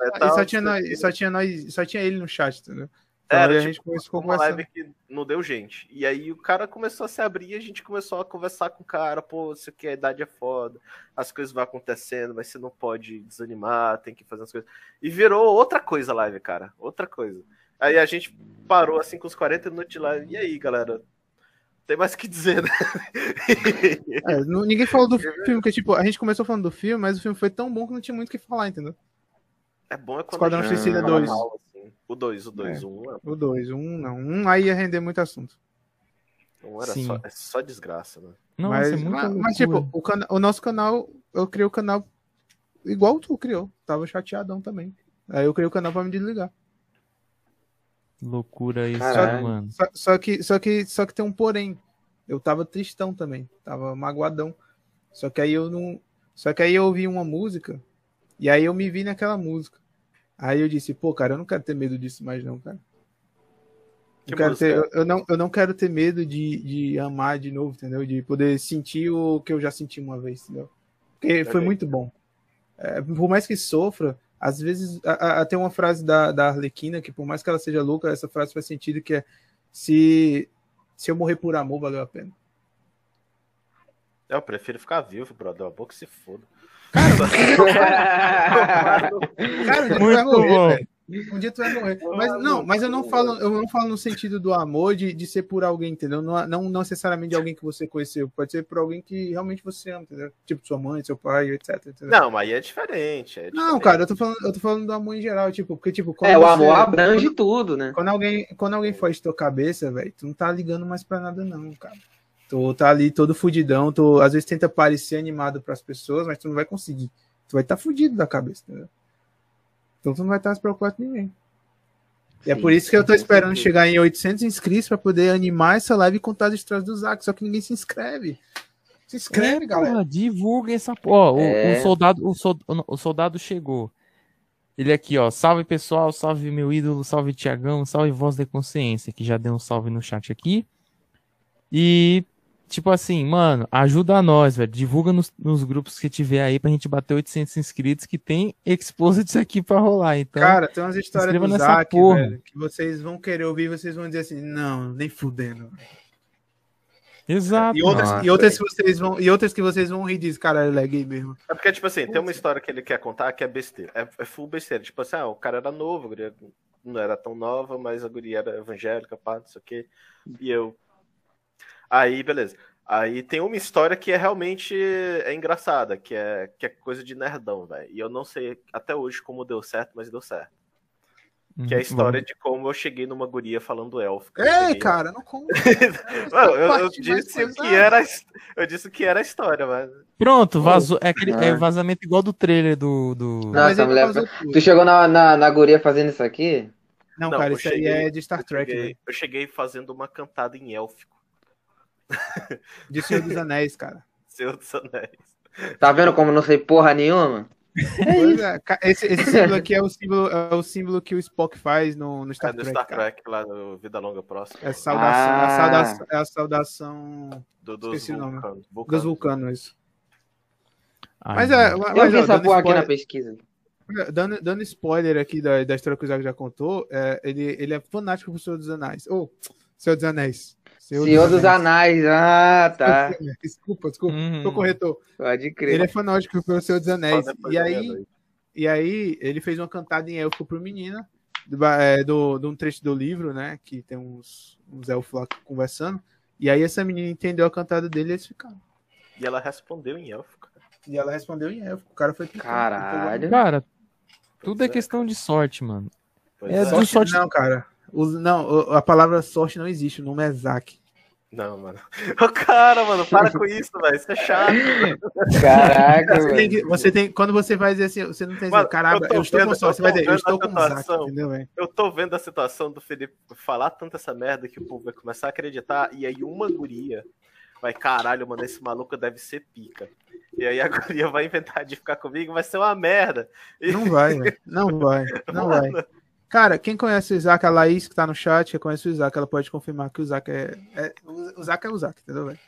e só só tinha nós, só tinha ele no chat, entendeu? Então, Era, aí a tipo, gente começou uma live que não deu gente. E aí o cara começou a se abrir e a gente começou a conversar com o cara, pô, isso aqui a idade é foda, as coisas vão acontecendo, mas você não pode desanimar, tem que fazer as coisas. E virou outra coisa a live, cara. Outra coisa. Aí a gente parou assim com os 40 minutos de live. E aí, galera? Tem mais o que dizer, né? É, ninguém falou do filme, porque tipo, a gente começou falando do filme, mas o filme foi tão bom que não tinha muito o que falar, entendeu? É bom é quando Esquadrão a gente Suicida fala 2. mal, assim. O 2, o 2, É. o 1 O 2, um não. Um aí ia render muito assunto. um era Sim. só, é só desgraça, né? Nossa, mas, é mas, mas, tipo, o, cana- o nosso canal, eu criei o canal igual tu criou. Tava chateadão também. Aí eu criei o canal pra me desligar. Loucura isso, Caralho. mano. Só, só que, só, que, só que tem um porém. Eu tava tristão também. Tava magoadão. Só que aí eu não. Só que aí eu ouvi uma música. E aí eu me vi naquela música. Aí eu disse, pô, cara, eu não quero ter medo disso mais, não, cara. Eu, quero ter, eu, eu não, eu não quero ter medo de, de amar de novo, entendeu? De poder sentir o que eu já senti uma vez, entendeu? Porque foi Também. muito bom. É, por mais que sofra, às vezes a, a, tem uma frase da, da Arlequina que por mais que ela seja louca, essa frase faz sentido que é se Se eu morrer por amor, valeu a pena. Eu prefiro ficar vivo, brother. A boca se foda. Cara, um dia tu Muito vai morrer, bom. velho. Um dia tu vai morrer. Mas não, mas eu não falo, eu não falo no sentido do amor de, de ser por alguém, entendeu? Não, não não necessariamente de alguém que você conheceu. Pode ser por alguém que realmente você ama, entendeu? Tipo sua mãe, seu pai, etc. entendeu? Não, mas aí é diferente. é Não, diferente. cara, eu tô falando, eu tô falando do amor em geral, tipo, porque tipo, quando É, o você- amor abrange tudo, né? Quando alguém, quando alguém foge tua cabeça, velho, tu não tá ligando mais pra nada, não, cara. Tu tá ali todo fudidão, tu às vezes tenta parecer animado pras pessoas, mas tu não vai conseguir. Tu vai estar tá fudido da cabeça, entendeu? Então tu não vai estar se preocupado com ninguém. E é Sim, por isso que eu tô esperando chegar em 800 inscritos pra poder animar essa live e contar as histórias do Zack, só que ninguém se inscreve. Se inscreve, É, galera. porra, divulga essa porra. O, É. o soldado, o, sol- o soldado chegou. Ele aqui, ó. Salve pessoal, salve meu ídolo, salve Tiagão, salve voz da consciência, que já deu um salve no chat aqui. E, tipo assim, mano, ajuda nós, velho. Divulga nos, nos grupos que tiver aí pra gente bater 800 inscritos, que tem Exposed aqui pra rolar. Então, Cara, tem umas histórias do porra. velho, que vocês vão querer ouvir, vocês vão dizer assim, não, nem fudendo. exato. E outras, Nossa, e outras que vocês vão, e outras que vocês vão rir disso, cara, ele é gay mesmo. É porque, tipo assim, tem uma história que ele quer contar que é besteira. É, é full besteira. Tipo assim, ah, o cara era novo, a guria não era tão nova, mas a guria era evangélica, pá, não sei o quê. E eu. Aí, beleza. Aí tem uma história que é realmente é engraçada, que é, que é coisa de nerdão, velho. E eu não sei até hoje como deu certo, mas deu certo. Que é a história de como eu cheguei numa guria falando elfo. Eu Ei, cheguei- cara, não conta. Mano, eu, eu disse o que era, eu disse o que era a história, mas. Pronto, vazou. É, aquele, é Ah. vazamento igual do trailer do. do... Nossa, mulher-. Tu chegou na, na, na guria fazendo isso aqui? Não, Não, cara, eu isso aí cheguei- é de Star Eu Trek, cheguei, velho. eu cheguei fazendo uma cantada em élfico, De Senhor dos Anéis, cara. Senhor dos Anéis. Tá vendo como não sei porra nenhuma? É, ca- esse, esse símbolo aqui é o símbolo, é o símbolo que o Spock faz no, no Star é do Trek. Star. Trek, lá no Vida Longa Próxima. É, saudação, é, a Ah. saudação, é a saudação Do, dos Esqueci o nome. vulcanos. dos vulcanos. isso. Ai, Mas é, mas, Eu vi ó, essa dando porra aqui na spoiler- pesquisa. Dando, dando spoiler aqui da, da história que o Zago já contou, é, ele, ele é fanático pro Senhor dos Anéis. Ou, Senhor dos Anéis. Senhor dos Anéis, ah, tá. Desculpa, desculpa. Hum. Tô corretor. Pode crer. Ele é fanático pelo Senhor dos Anéis. E aí, e aí, ele fez uma cantada em elfo pro menina, do, é, do, de um trecho do livro, né? Que tem uns, uns elfos lá conversando. E aí, essa menina entendeu a cantada dele e eles ficaram. E ela respondeu em élfico. cara. E ela respondeu em elfo. O cara foi picando. Caralho. Cara, tudo é Pois questão de sorte, mano. Pois É é. do- Sorte, sorte- Não, cara. Os- não, a palavra sorte não existe. O nome é Zack. Não, mano. Ô, cara, mano, para com isso, velho. Isso é chato. Caraca, Você tem, velho. que- você tem, quando você vai dizer assim, você não tem Mano, dizer, caramba, eu eu, estou vendo- com sorte. Você eu vai dizer, eu estou a com Zack, situação. entendeu, velho? Eu tô vendo a situação do Felipe falar tanto essa merda que o povo vai começar a acreditar. E aí uma guria vai, caralho, mano, esse maluco deve ser pica. E aí a guria vai inventar de ficar comigo, vai ser uma merda. E- Não vai, velho. Não vai. Não vai. Cara, quem conhece o Isaac, a Laís que tá no chat, que conhece o Isaac, ela pode confirmar que o Isaac é. é o Isaac é o Isaac, entendeu, velho?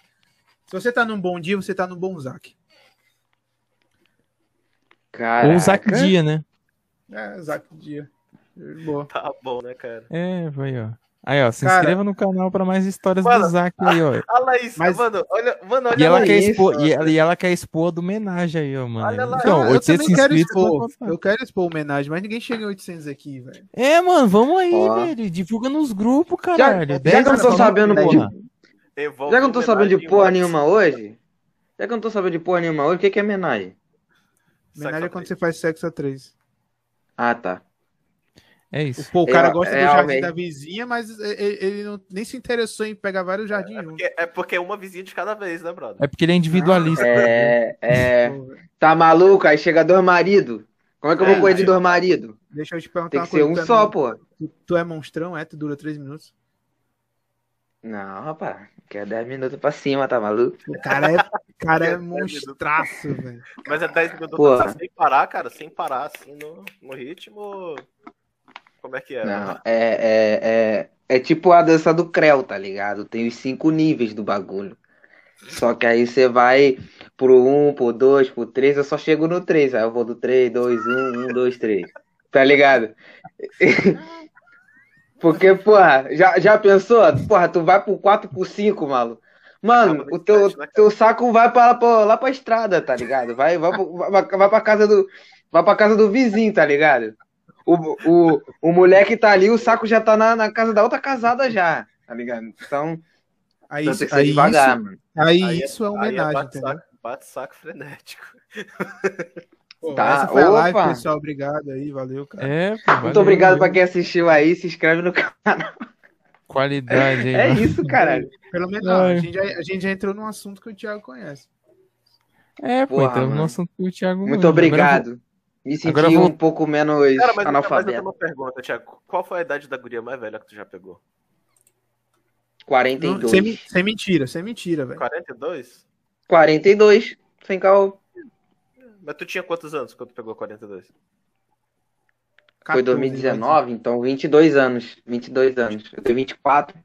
Se você tá num bom dia, você tá num bom Isaac. Caraca. Ou o Zac Dia, né? É, Isaac dia. Boa. Tá bom, né, cara? É, vai, ó. Aí, ó, se Cara- inscreva no canal pra mais histórias Mano, do Zac aí, ó. A Laís, Mas- mano, olha, mano, olha E ela, a quer expor, e, ela, e ela quer expor a do homenagem aí, ó, mano. Olha lá. Então, eu 800 também quero expor. Eu quero expor homenagem, mas ninguém chega em 800 aqui, velho. É, mano, vamos aí, Ó. velho. Divulga nos grupos, Já, caralho. já 10 que eu não tô sabendo porra. de, Envolve já que eu não tô sabendo de porra nenhuma hoje, já que eu não tô sabendo de porra nenhuma hoje, o que que é homenagem? Homenagem é quando você faz sexo a três. Ah, tá. É isso. Pô, o cara É, gosta é, do jardim realmente. da vizinha, mas ele, ele não, nem se interessou em pegar vários jardins juntos. Porque- É porque é uma vizinha de cada vez, né, brother? É porque ele é individualista. É, é. Velho. Tá maluco? Aí chega dois maridos. Como é que eu vou É, correr de dois maridos? Deixa eu te perguntar Tem uma que ser coisa. um tu é só, pô. Tu, tu é monstrão, é? Tu dura três minutos? Não, rapaz. Quer 10 minutos pra cima, tá maluco? O cara é, cara é É, monstraço, velho. Mas é 10 minutos Pô. sem parar, cara, sem parar, assim, no, no ritmo. Como é que é? Não, é, é, é, é tipo a dança do Creu, tá ligado? Tem os cinco níveis do bagulho. Só que aí você vai pro 1, pro 2, pro 3, eu só chego no 3. Aí eu vou do 3, 2, 1, 1, 2, 3. Tá ligado? Porque, porra, já, já pensou? Porra, tu vai pro 4 por 5 maluco. Mano, o teu, teu saco vai pra, pra, lá pra estrada, tá ligado? Vai, vai, vai, vai pra casa do. Vai pra casa do vizinho, tá ligado? O, o, o moleque tá ali, o saco já tá na, na casa da outra casada já, tá ligado? Então. Aí, então isso, tem que ser aí, devagar, isso, mano. aí Aí é- isso é aí homenagem, bate entendeu? saco, bate saco frenético. Pô, Tá, essa foi a live, opa. pessoal. Obrigado aí, valeu, cara. É, pô, Muito valeu, obrigado pra valeu. quem assistiu aí, se inscreve no canal. Qualidade aí, É mano. isso, caralho. Pelo menos a, gente já, a gente já entrou num assunto que o Thiago conhece. É, pô, Porra, então mano. no assunto que o Thiago Muito manda. obrigado. Me senti agora vou- um pouco menos Cara, mas, mas eu tenho analfabeto. uma pergunta, Thiago. Qual foi a idade da guria mais velha que tu já pegou? 42. Não, sem, sem mentira, sem mentira, velho. 42? 42, sem caô. Mas tu tinha quantos anos quando tu pegou 42? Foi 2019, então 22 anos. 22 anos. Eu tenho 24.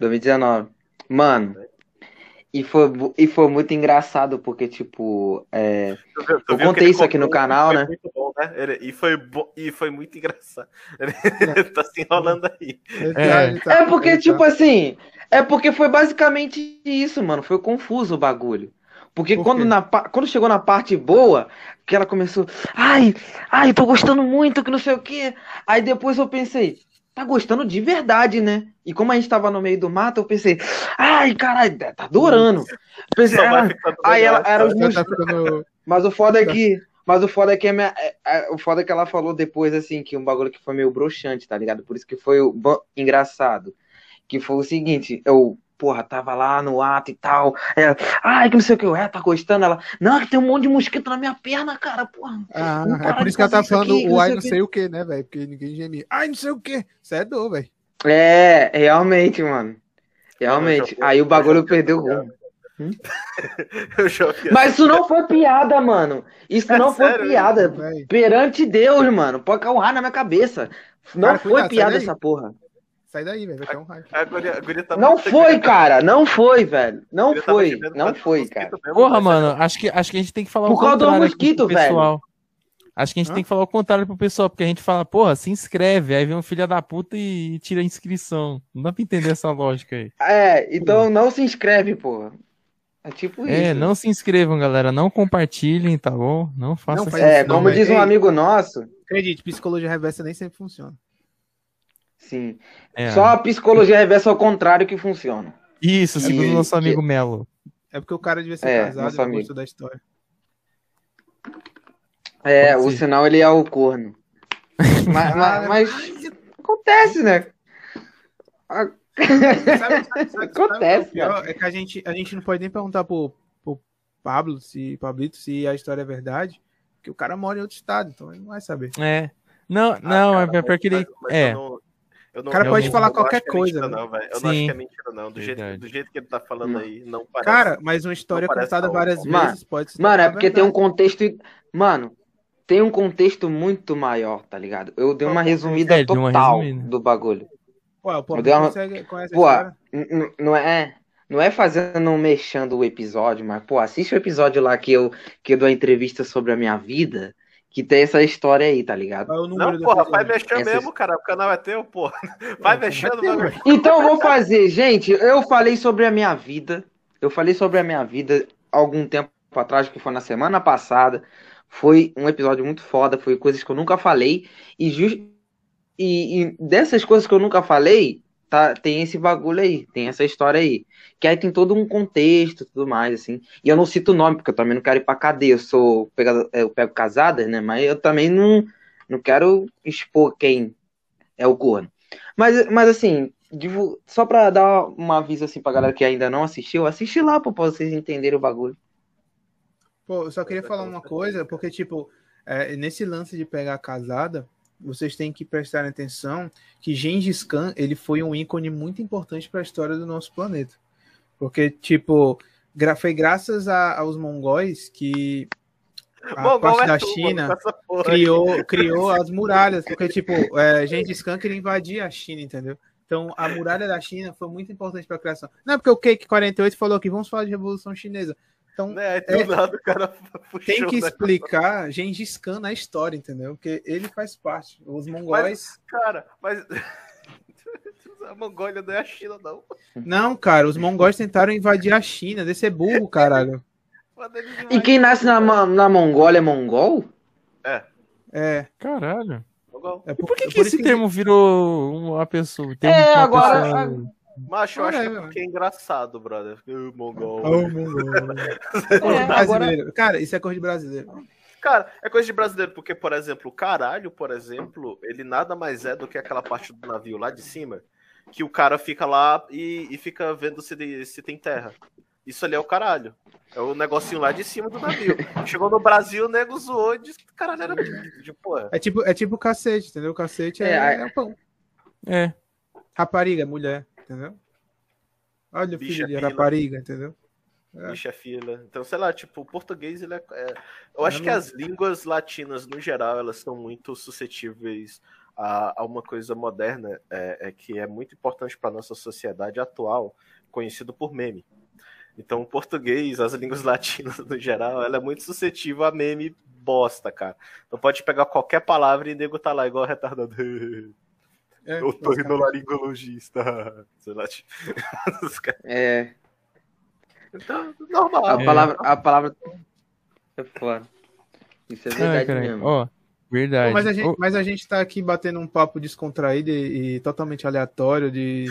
2019. Mano. E foi, e foi muito engraçado, porque, tipo, é, Eu contei isso aqui no canal, foi né? Muito bom, né? Ele- e, foi bo- e foi muito engraçado. Ele tá se enrolando aí. É. É porque, tipo assim, é porque foi basicamente isso, mano. Foi confuso o bagulho. Porque Por quando, na, quando chegou na parte boa, que ela começou, ai, ai, tô gostando muito, que não sei o quê. Aí depois eu pensei, tá gostando de verdade, né? E como a gente tava no meio do mato, eu pensei, ai, caralho, tá adorando. Pensei, Só vai ah, aí ela era os meus tá ficando. mas o foda é que. Mas o foda é que, a minha- é- é- o foda é que ela falou depois, assim, que um bagulho que foi meio broxante, tá ligado? Por isso que foi o engraçado. Que foi o seguinte, eu, porra, tava lá no ato e tal. Ela, ai, que não sei o que, eu, é, tá gostando? Ela, não, que tem um monte de mosquito na minha perna, cara, porra. Ah, é por isso que ela tá falando aqui, o não ai não sei o que, né, velho? Porque ninguém geme. Ai, não sei o que. Isso é dor, velho. É, realmente, mano. Realmente. Aí o bagulho perdeu o rumo. Fiz- Mas isso não foi piada, mano. Isso É não foi sério, piada. Velho. Perante Deus, mano. Pode raio na minha cabeça. Não Cara, foi piada essa porra. Sai daí, velho. Vai ter um raio. A guria, a guria tá Não foi, cara. Não foi, velho. A Não tava foi. Não foi, cara. mesmo, Porra, mas mano, acho que, acho que a gente tem que falar Por o causa do contrário aqui mosquito, pro pessoal. Acho que a gente Hã? tem que falar o contrário pro pessoal, porque a gente fala, porra, se inscreve, aí vem um filho da puta e, e tira a inscrição. Não dá pra entender essa lógica aí. É, então não se inscreve, porra. É tipo É, isso. não se inscrevam, galera. Não compartilhem, tá bom? Não façam Não isso. faz É, como velho. diz um amigo nosso, Acredite, psicologia reversa nem sempre funciona. Sim. É. Só a psicologia reversa ao contrário que funciona. Isso, segundo o E- nosso amigo Melo. É porque o cara devia ser É, casado nosso e não amigo. gostou da história. É, Pode o ser. sinal ele é o corno. mas, mas- mas acontece, né? A- Sabe- sabe- sabe- sabe o que é Acontece, pior? É que a gente, a gente não pode nem perguntar pro, pro Pablo, se, Pablito, se a história é verdade, porque o cara mora em outro estado, então ele não vai saber. É. Não, Ah, não, cara, é porque ele. mas- mas É. eu não- eu não- O cara eu pode não- falar eu não qualquer acho que é coisa, mentira, né? não, velho. Eu não Sim. acho que é mentira, não. Do jeito, do jeito que ele tá falando Hum. aí, não parece. Cara, mas uma história Não contada várias Mano, vezes pode se Mano, é porque tem um contexto. Mano, tem um contexto muito maior, tá ligado? Eu dei uma resumida É, de uma total resumida. do bagulho. Pô, o dei uma- consegue, conhece Pô, Não é, não é fazendo mexendo o episódio, mas, pô, assiste o episódio lá que eu, que eu dou a entrevista sobre a minha vida, que tem essa história aí, tá ligado? Não, porra, vai mexer Essas- mesmo, cara. O canal é teu, porra. Vai mexendo, vai. Então eu vou fazer, gente, eu falei sobre a minha vida, eu falei sobre a minha vida algum tempo atrás, que foi na semana passada, foi um episódio muito foda, foi coisas que eu nunca falei, e, jus- e, e dessas coisas que eu nunca falei, tá, tem esse bagulho aí, tem essa história aí, que aí tem todo um contexto tudo mais, assim, e eu não cito o nome, porque eu também não quero ir pra cadeia, eu sou, pegado, eu pego casadas, né, mas eu também não, não quero expor quem é o corno. Mas, mas assim, só pra dar uma aviso assim pra galera que ainda não assistiu, assiste lá pô, pra vocês entenderem o bagulho. Pô, eu só queria falar uma coisa, porque, tipo, é, nesse lance de pegar casada, vocês têm que prestar atenção que Gengis Khan, ele foi um ícone muito importante para a história do nosso planeta. Porque, tipo, gra- foi graças a- aos mongóis que a Mongol parte é da tu, China criou, criou as muralhas, porque, tipo, é, Gengis Khan queria invadir a China, entendeu? Então, a muralha da China foi muito importante para a criação. Não é porque o Cake 48 falou que vamos falar de Revolução Chinesa. Então, Né? É. nada o cara puxou, tem que né? explicar Gengis Khan na história, entendeu? Porque ele faz parte. Os mongóis. Cara, mas. a Mongólia não é a China, não. Não, cara, os mongóis tentaram invadir a China. Desse é burro, caralho. E quem nasce na, na Mongólia é mongol? É. Caralho. Mongol. é E por que, é que esse termo virou uma pessoa? Tem É, agora- pessoa- Macho, eu acho que é É, porque é engraçado, brother. Uh, Mongol. O mongol. É, agora... brasileiro. Cara, isso é coisa de brasileiro. Cara, é coisa de brasileiro, porque, por exemplo, o caralho, por exemplo, ele nada mais é do que aquela parte do navio lá de cima, que o cara fica lá e, e fica vendo se, se tem terra. Isso ali é o caralho. É o negocinho lá de cima do navio. Chegou no Brasil, o nego zoou e disse que caralho era de, de porra. É tipo, é tipo cacete, entendeu? Cacete é, É, é o pão. É. Rapariga, mulher, entendeu? Olha o filho de pila. rapariga, entendeu? É. Bicha fila. Então, sei lá, tipo, o português, ele é. é- Eu acho que as línguas latinas, no geral, elas são muito suscetíveis a, a uma coisa moderna, é, é que é muito importante para nossa sociedade atual, conhecido por meme. Então, o português, as línguas latinas, no geral, ela é muito suscetível a meme bosta, cara. Então pode pegar qualquer palavra e nego tá lá igual retardado. É, Eu tô indo laringologista. Sei lá, tipo. É, Então, normal. a É. palavra, a palavra é foda. Isso é Ai, verdade caralho. mesmo. Ó, verdade. Mas a, gente, Ô, mas a gente tá aqui batendo um papo descontraído e, e totalmente aleatório de,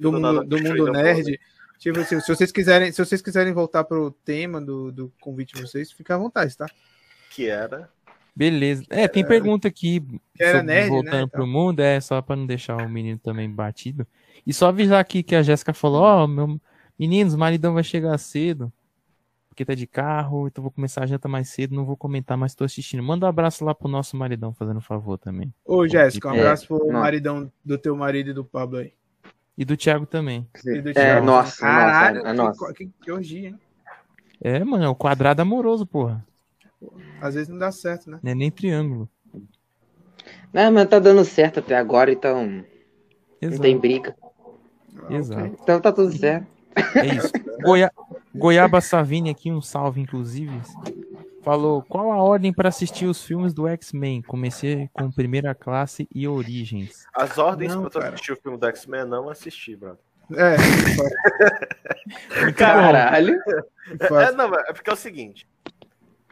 do mundo, do mundo nerd. Tipo assim, se vocês quiserem, se vocês quiserem voltar pro tema do, do convite de vocês, fica à vontade, tá? Que era. Beleza. É, tem pergunta aqui Que era sobre nerd, voltando né, pro então. mundo, é só pra não deixar o menino também batido. E só avisar aqui que a Jéssica falou, ó, meu meninos, o maridão vai chegar cedo, porque tá de carro, então vou começar a janta mais cedo, não vou comentar, mas tô assistindo. Manda um abraço lá pro nosso maridão, fazendo um favor também. Ô, Jéssica, um É, abraço pro não. maridão do teu marido e do Pablo aí. E do Thiago também. E do É, Thiago. nossa, Caralho, nossa, é nossa. que, que, que orgia, hein? É, mano, é o quadrado amoroso, porra. Às vezes não dá certo, né? Não é nem triângulo. Não, mas tá dando certo até agora, então não Exato. tem briga. Ah, Exato. Então tá tudo certo. É isso. Goia... Goiaba Savini aqui, um salve, inclusive. Falou, qual a ordem para assistir os filmes do X-Men? Comecei com Primeira Classe e Origens. As ordens Não, pra tu cara. assistir o filme do X-Men não assisti, brother. É. Caralho. É, não, é porque é o seguinte.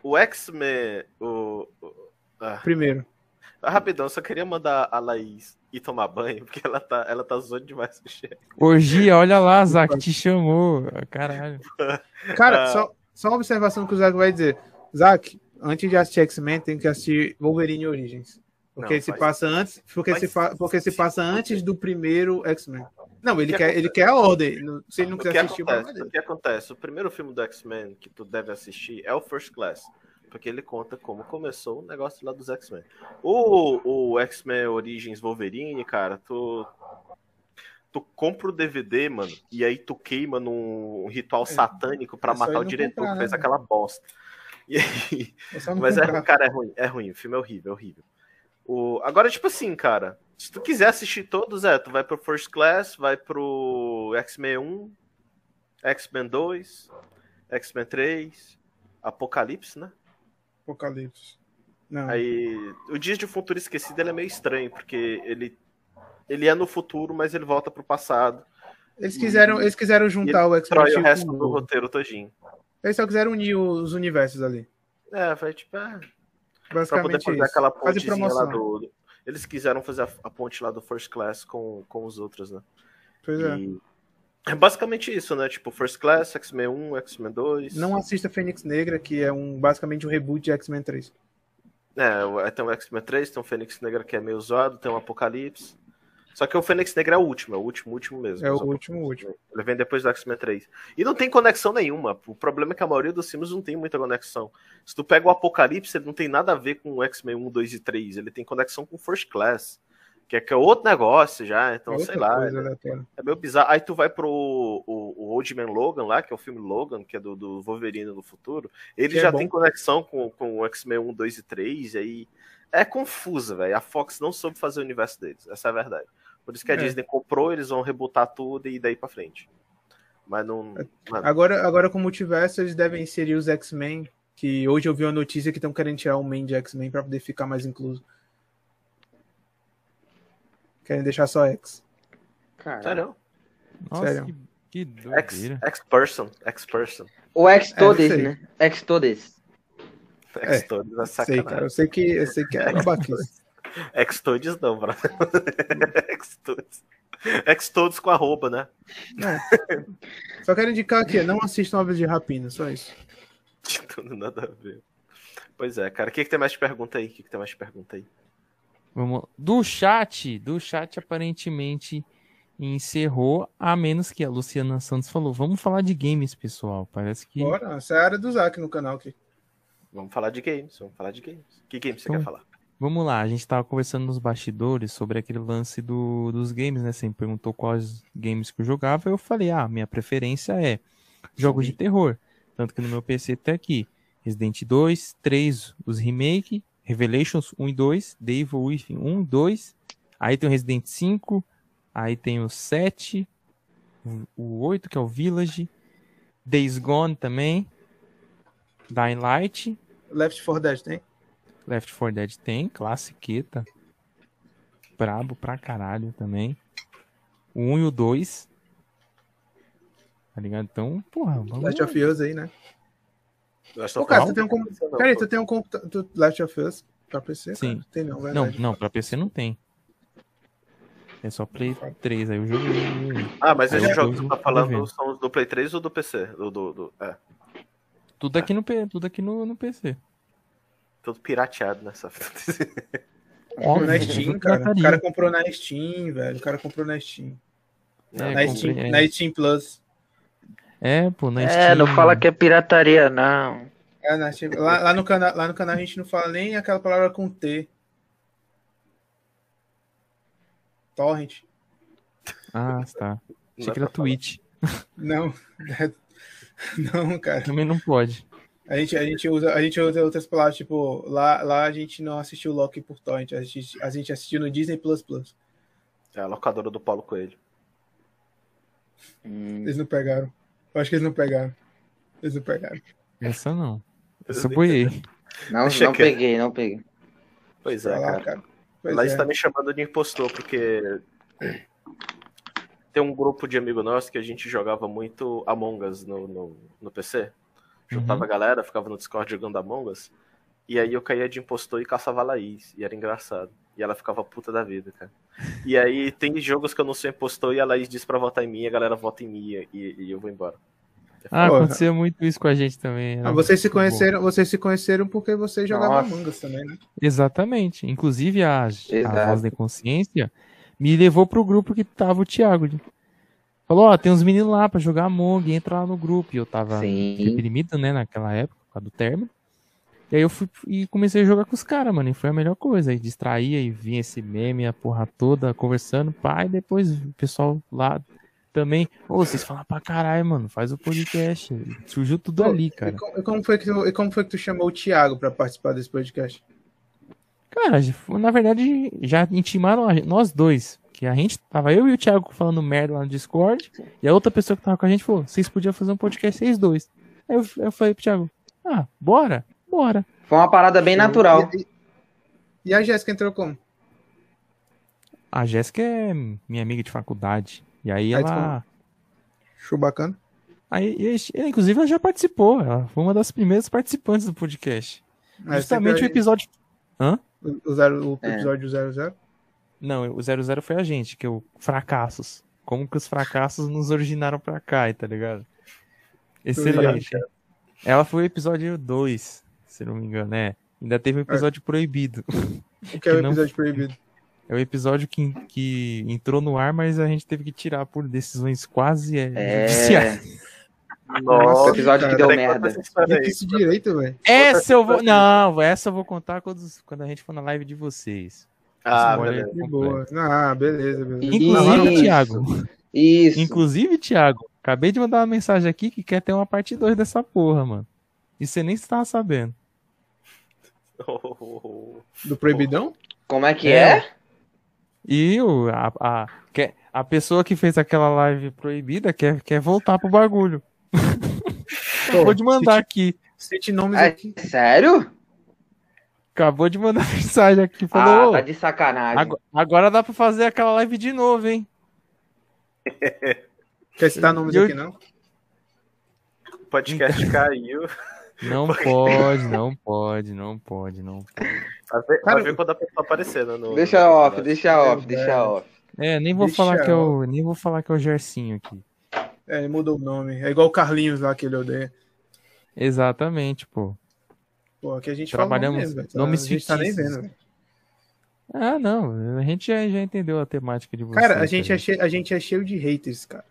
O X-Men. O, o- ah, Primeiro. ah, rapidão, eu só queria mandar a Laís ir tomar banho, porque ela tá, ela tá zoando demais o chefe. Orgia, olha lá, Zac, te chamou. Caralho. Cara, Ah. só, só uma observação que o Zac vai dizer. Zac, antes de assistir X-Men, tem que assistir Wolverine Origins. Porque Não, se faz- passa antes, porque se, fa- porque se passa antes do primeiro X-Men. Não, ele que quer, ele quer a ordem. Se ele não O quiser que, assistir, acontece, o que acontece? O primeiro filme do X-Men que tu deve assistir é o First Class. Porque ele conta como começou o negócio lá dos X-Men. O, o X-Men Origins Wolverine, cara, tu. Tu compra o DVD, mano, e aí tu queima num ritual satânico pra é matar o diretor comprar, que fez né, aquela bosta. E aí, É mas é, comprar. cara, é ruim, é ruim. O filme é horrível, é horrível. O... Agora, tipo assim, cara, se tu quiser assistir todos, é, tu vai pro First Class, vai pro X-Men 1, X-Men 2, X-Men 3, Apocalipse, né? Apocalipse. Não. Aí, o Dias de Futuro Esquecido ele é meio estranho, porque ele, ele é no futuro, mas ele volta pro passado. Eles quiseram, eles quiseram juntar o X-Men Destrói o resto do roteiro todinho. Eles só quiseram unir os universos ali. É, vai tipo, é, pra poder Basicamente fazer isso. aquela pontezinha lá do, do- Eles quiseram fazer a, a ponte lá do First Class com, com os outros, né? Pois é. E é basicamente isso, né? Tipo, First Class, X-Men 1, X-Men 2. Não assista Fênix Negra, que é um basicamente um reboot de X-Men 3. É, o- tem o X-Men 3, tem o Fênix Negra que é meio zoado, tem o Apocalipse. Só que o Fênix Negra é o último, é o último, último mesmo. É o último, último. Ele vem depois do X-Men 3. E não tem conexão nenhuma. O problema é que a maioria dos filmes não tem muita conexão. Se tu pega o Apocalipse, ele não tem nada a ver com o X-Men 1, 2 e 3. Ele tem conexão com First Class. Que é, que é outro negócio já, então É sei lá. coisa né? É meio bizarro. Aí tu vai pro o, o Old Man Logan lá, que é o filme Logan, que é do, do Wolverine no futuro. Ele Que é já bom. tem conexão com, com o X-Men 1, 2 e 3. E aí é confusa, velho. A Fox não soube fazer o universo deles. Essa é a verdade. Por isso que a É. Disney comprou, eles vão rebutar tudo e daí pra frente. Mas não. Mano, Agora, agora com o multiverso, eles devem inserir os X-Men. Que hoje eu vi uma notícia que estão querendo tirar o main de X-Men pra poder ficar mais incluso. Querem deixar só X. Caralho. sério? Nossa, Sério. que, que Ex- doideira. X-Person. X-Person. O X todes, sei. né? X todes. É, X-Todes é Sei, sacanagem. cara. Eu sei que, eu sei que é babaquice. X-Todes não, bro. X-Todes. X-Todes com arroba, né? Só quero indicar aqui, não assistam Aves de Rapina, só isso. De tudo nada a ver. Pois é, cara. O que, que tem mais de pergunta aí? O que, que tem mais de pergunta aí? Vamos... Do chat, do chat aparentemente encerrou, a menos que a Luciana Santos falou. Vamos falar de games, pessoal. Parece que. Bora, essa é a área do Zac no canal aqui. Vamos falar de games. Vamos falar de games. Que games você Então, quer falar? Vamos lá, a gente tava conversando nos bastidores sobre aquele lance do, dos games, né? Você me perguntou quais games que eu jogava. Eu falei, ah, minha preferência é jogos de terror. Tanto que no meu PC tá aqui Resident 2, 3, os remake, Revelations 1 e 2, The Evil Within 1 e 2. Aí tem o Resident 5, aí tem o 7, o- o 8, que é o Village, Days Gone também, Dying Light, Left 4 Dead tem? Left 4 Dead tem, classiqueta. Brabo pra caralho também. O 1 e o 2. Tá ligado? Então, porra, vamos... Last of Us aí, né? Last of cara, Us? tu tem um. com- Não, Peraí, tu tem um computador. Last of Us pra PC? Sim. Cara? Tem não, Não, verdade. não, pra PC não tem. É só Play 3, aí eu joguei. Ah, mas esses jogos que você tá falando são os do Play 3 ou do PC? Do, do, do- é, Tudo aqui no, tudo aqui no, no PC. Tudo pirateado nessa. Comprou na Steam, cara. O cara comprou na Steam, velho. O cara comprou na Steam. É, na, Steam é. na Steam Plus. É, pô, na É, Steam. não fala que é pirataria, não. É, na Steam. Lá, lá no cana, lá no canal a gente não fala nem aquela palavra com T. Torrent. Ah, tá. Achei é que era. Twitch. Não. Não, cara. Também não pode. A gente, a gente, usa, a gente usa outras palavras, tipo, lá, lá a gente não assistiu Loki por torrent, a gente, a gente assistiu no Disney Plus Plus. É a locadora do Paulo Coelho. Hum, Eles não pegaram. Eu acho que eles não pegaram. Eles não pegaram. Essa não. Essa boiei. Não, Deixa não peguei, não peguei. Pois é, lá, cara. cara. Pois é. tá me chamando de impostor, porque tem um grupo de amigo nosso que a gente jogava muito Among Us no, no, no PC. Juntava a galera, ficava no Discord jogando Among Us. E aí eu caía de impostor e caçava a Laís. E era engraçado. E ela ficava puta da vida, cara. E aí tem jogos que eu não sou impostor e a Laís diz pra votar em mim, a galera vota em mim e, e eu vou embora. Ah, Porra. aconteceu muito isso com a gente também. era Ah, vocês se bom. conheceram, vocês se conheceram porque vocês jogavam Us também, né? Exatamente. Inclusive a, a voz da consciência me levou pro grupo que tava o Thiago. Falou, ó, tem uns meninos lá pra jogar Among, entra lá no grupo. E eu tava Sim. reprimido, né, naquela época, por causa do término. E aí eu fui e comecei a jogar com os caras, mano. E foi a melhor coisa. Aí distraía e vinha esse meme, a porra toda, conversando. Pá, e depois o pessoal lá também. Ô, vocês falam pra caralho, mano. Faz o podcast. Surgiu tudo ali, cara. E, como, e como foi que tu, e como foi que tu chamou o Thiago pra participar desse podcast? Cara, na verdade, já intimaram nós dois. Que a gente tava eu e o Thiago falando merda lá no Discord. E a outra pessoa que tava com a gente falou: vocês podiam fazer um podcast vocês dois. Aí eu, eu falei pro Thiago: ah, bora, bora. Foi uma parada bem natural. E, a Jéssica entrou como? A Jéssica é minha amiga de faculdade. E aí Aí ela. Show bacana. Aí, e- inclusive, ela já participou. Ela foi uma das primeiras participantes do podcast. É, Justamente o episódio. O, o zero, o É. episódio 00. Não, o 00 foi a gente, que é o fracassos. Como que os fracassos nos originaram pra cá, tá ligado? Excelente. Ela foi o episódio 2, se não me engano, né? Ainda teve um episódio proibido. O que é o Que não- episódio proibido? É o episódio que, que entrou no ar, mas a gente teve que tirar por decisões quase é, É. judiciais. Nossa, episódio que cara. deu Peraí, merda. Isso direito, velho. Essa eu vou. Não, essa eu vou contar quando, quando a gente for na live de vocês. Ah, Spoiler beleza. De boa. Ah, beleza, beleza. Inclusive, Isso. Thiago. Isso. Inclusive, Thiago, acabei de mandar uma mensagem aqui que quer ter uma parte 2 dessa porra, mano. E você nem estava sabendo. Do Proibidão? Como é que É. é? E o, a, a, A pessoa que fez aquela live proibida quer, quer voltar pro bagulho. Acabou de mandar aqui. Cite nomes É, aqui. sério? Acabou de mandar mensagem aqui. Ah, Falou, tá de sacanagem. "Ago- agora dá pra fazer aquela live de novo, hein? Quer citar nomes Eu- aqui, não? O podcast caiu. Não pode, não pode, não pode, não pode. Vai ver, Cara, vai ver quando a pessoa aparecer, né? No, Deixa no off, deixa off, É, deixa velho. off. É, nem vou Deixa falar que é eu- o, nem vou falar que é o Gersinho aqui. É, ele mudou o nome. É igual o Carlinhos lá que ele odeia. Exatamente, pô. Pô, aqui a gente Trabalhamos fala mesmo, nomes A gente tá nem fictícios. vendo, velho. Ah, não, a gente já, já entendeu a temática de vocês. Cara, a gente, é cara. cheio, a gente é cheio de haters, cara.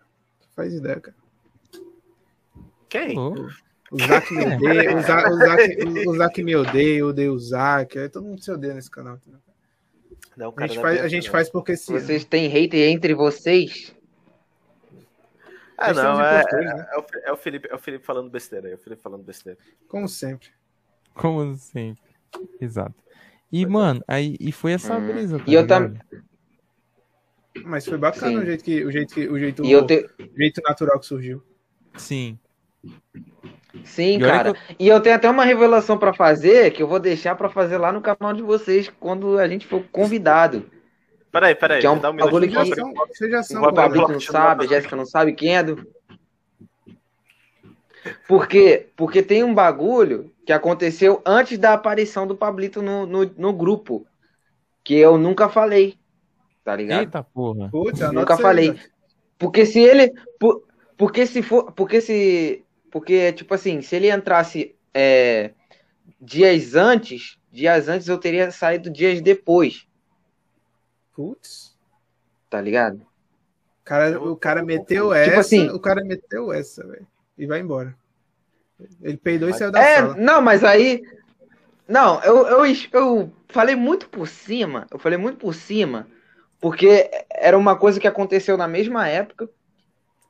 Faz ideia, cara. Quem? Ô, O Zac me É. odeia, o Zac, o Zac- o- Zac me odeia, eu odeio o Zac. aí Todo mundo se odeia nesse canal. entendeu? Não, o A cara gente não é faz, a gente faz porque sim. Vocês têm hater entre vocês? Ah, não, é, né? é, o, é o Felipe, é o Felipe falando besteira aí, é o Felipe falando besteira. Como sempre. Como sempre. Exato. E, mano, aí e foi essa Hum. brisa. tá E eu ligado? Mas foi bacana Sim. o jeito que o jeito que o jeito, E eu te... o jeito natural que surgiu. Sim. Sim, E cara. que E eu tenho até uma revelação pra fazer que eu vou deixar pra fazer lá no canal de vocês quando a gente for convidado. Peraí, peraí, Que é um dá um bagulho minuto. que- Vocês já são, vocês já são O bloco, não eu sabe, a. Jéssica não sabe quem é do. Porque, porque tem um bagulho que aconteceu antes da aparição do Pablito no, no, no grupo. Que eu nunca falei. Tá ligado? Eita porra. Putz, anota Nunca falei. Porque se ele. por- porque se for. Porque se. Porque, tipo assim, se ele entrasse é, dias antes, dias antes eu teria saído dias depois, Putz. tá ligado? O cara, o cara meteu essa, Tipo assim- o cara meteu essa, velho. E vai embora. Ele peidou e saiu da É, sala. não, mas aí. Não, eu, eu, eu falei muito por cima. Eu falei muito por cima. Porque era uma coisa que aconteceu na mesma época.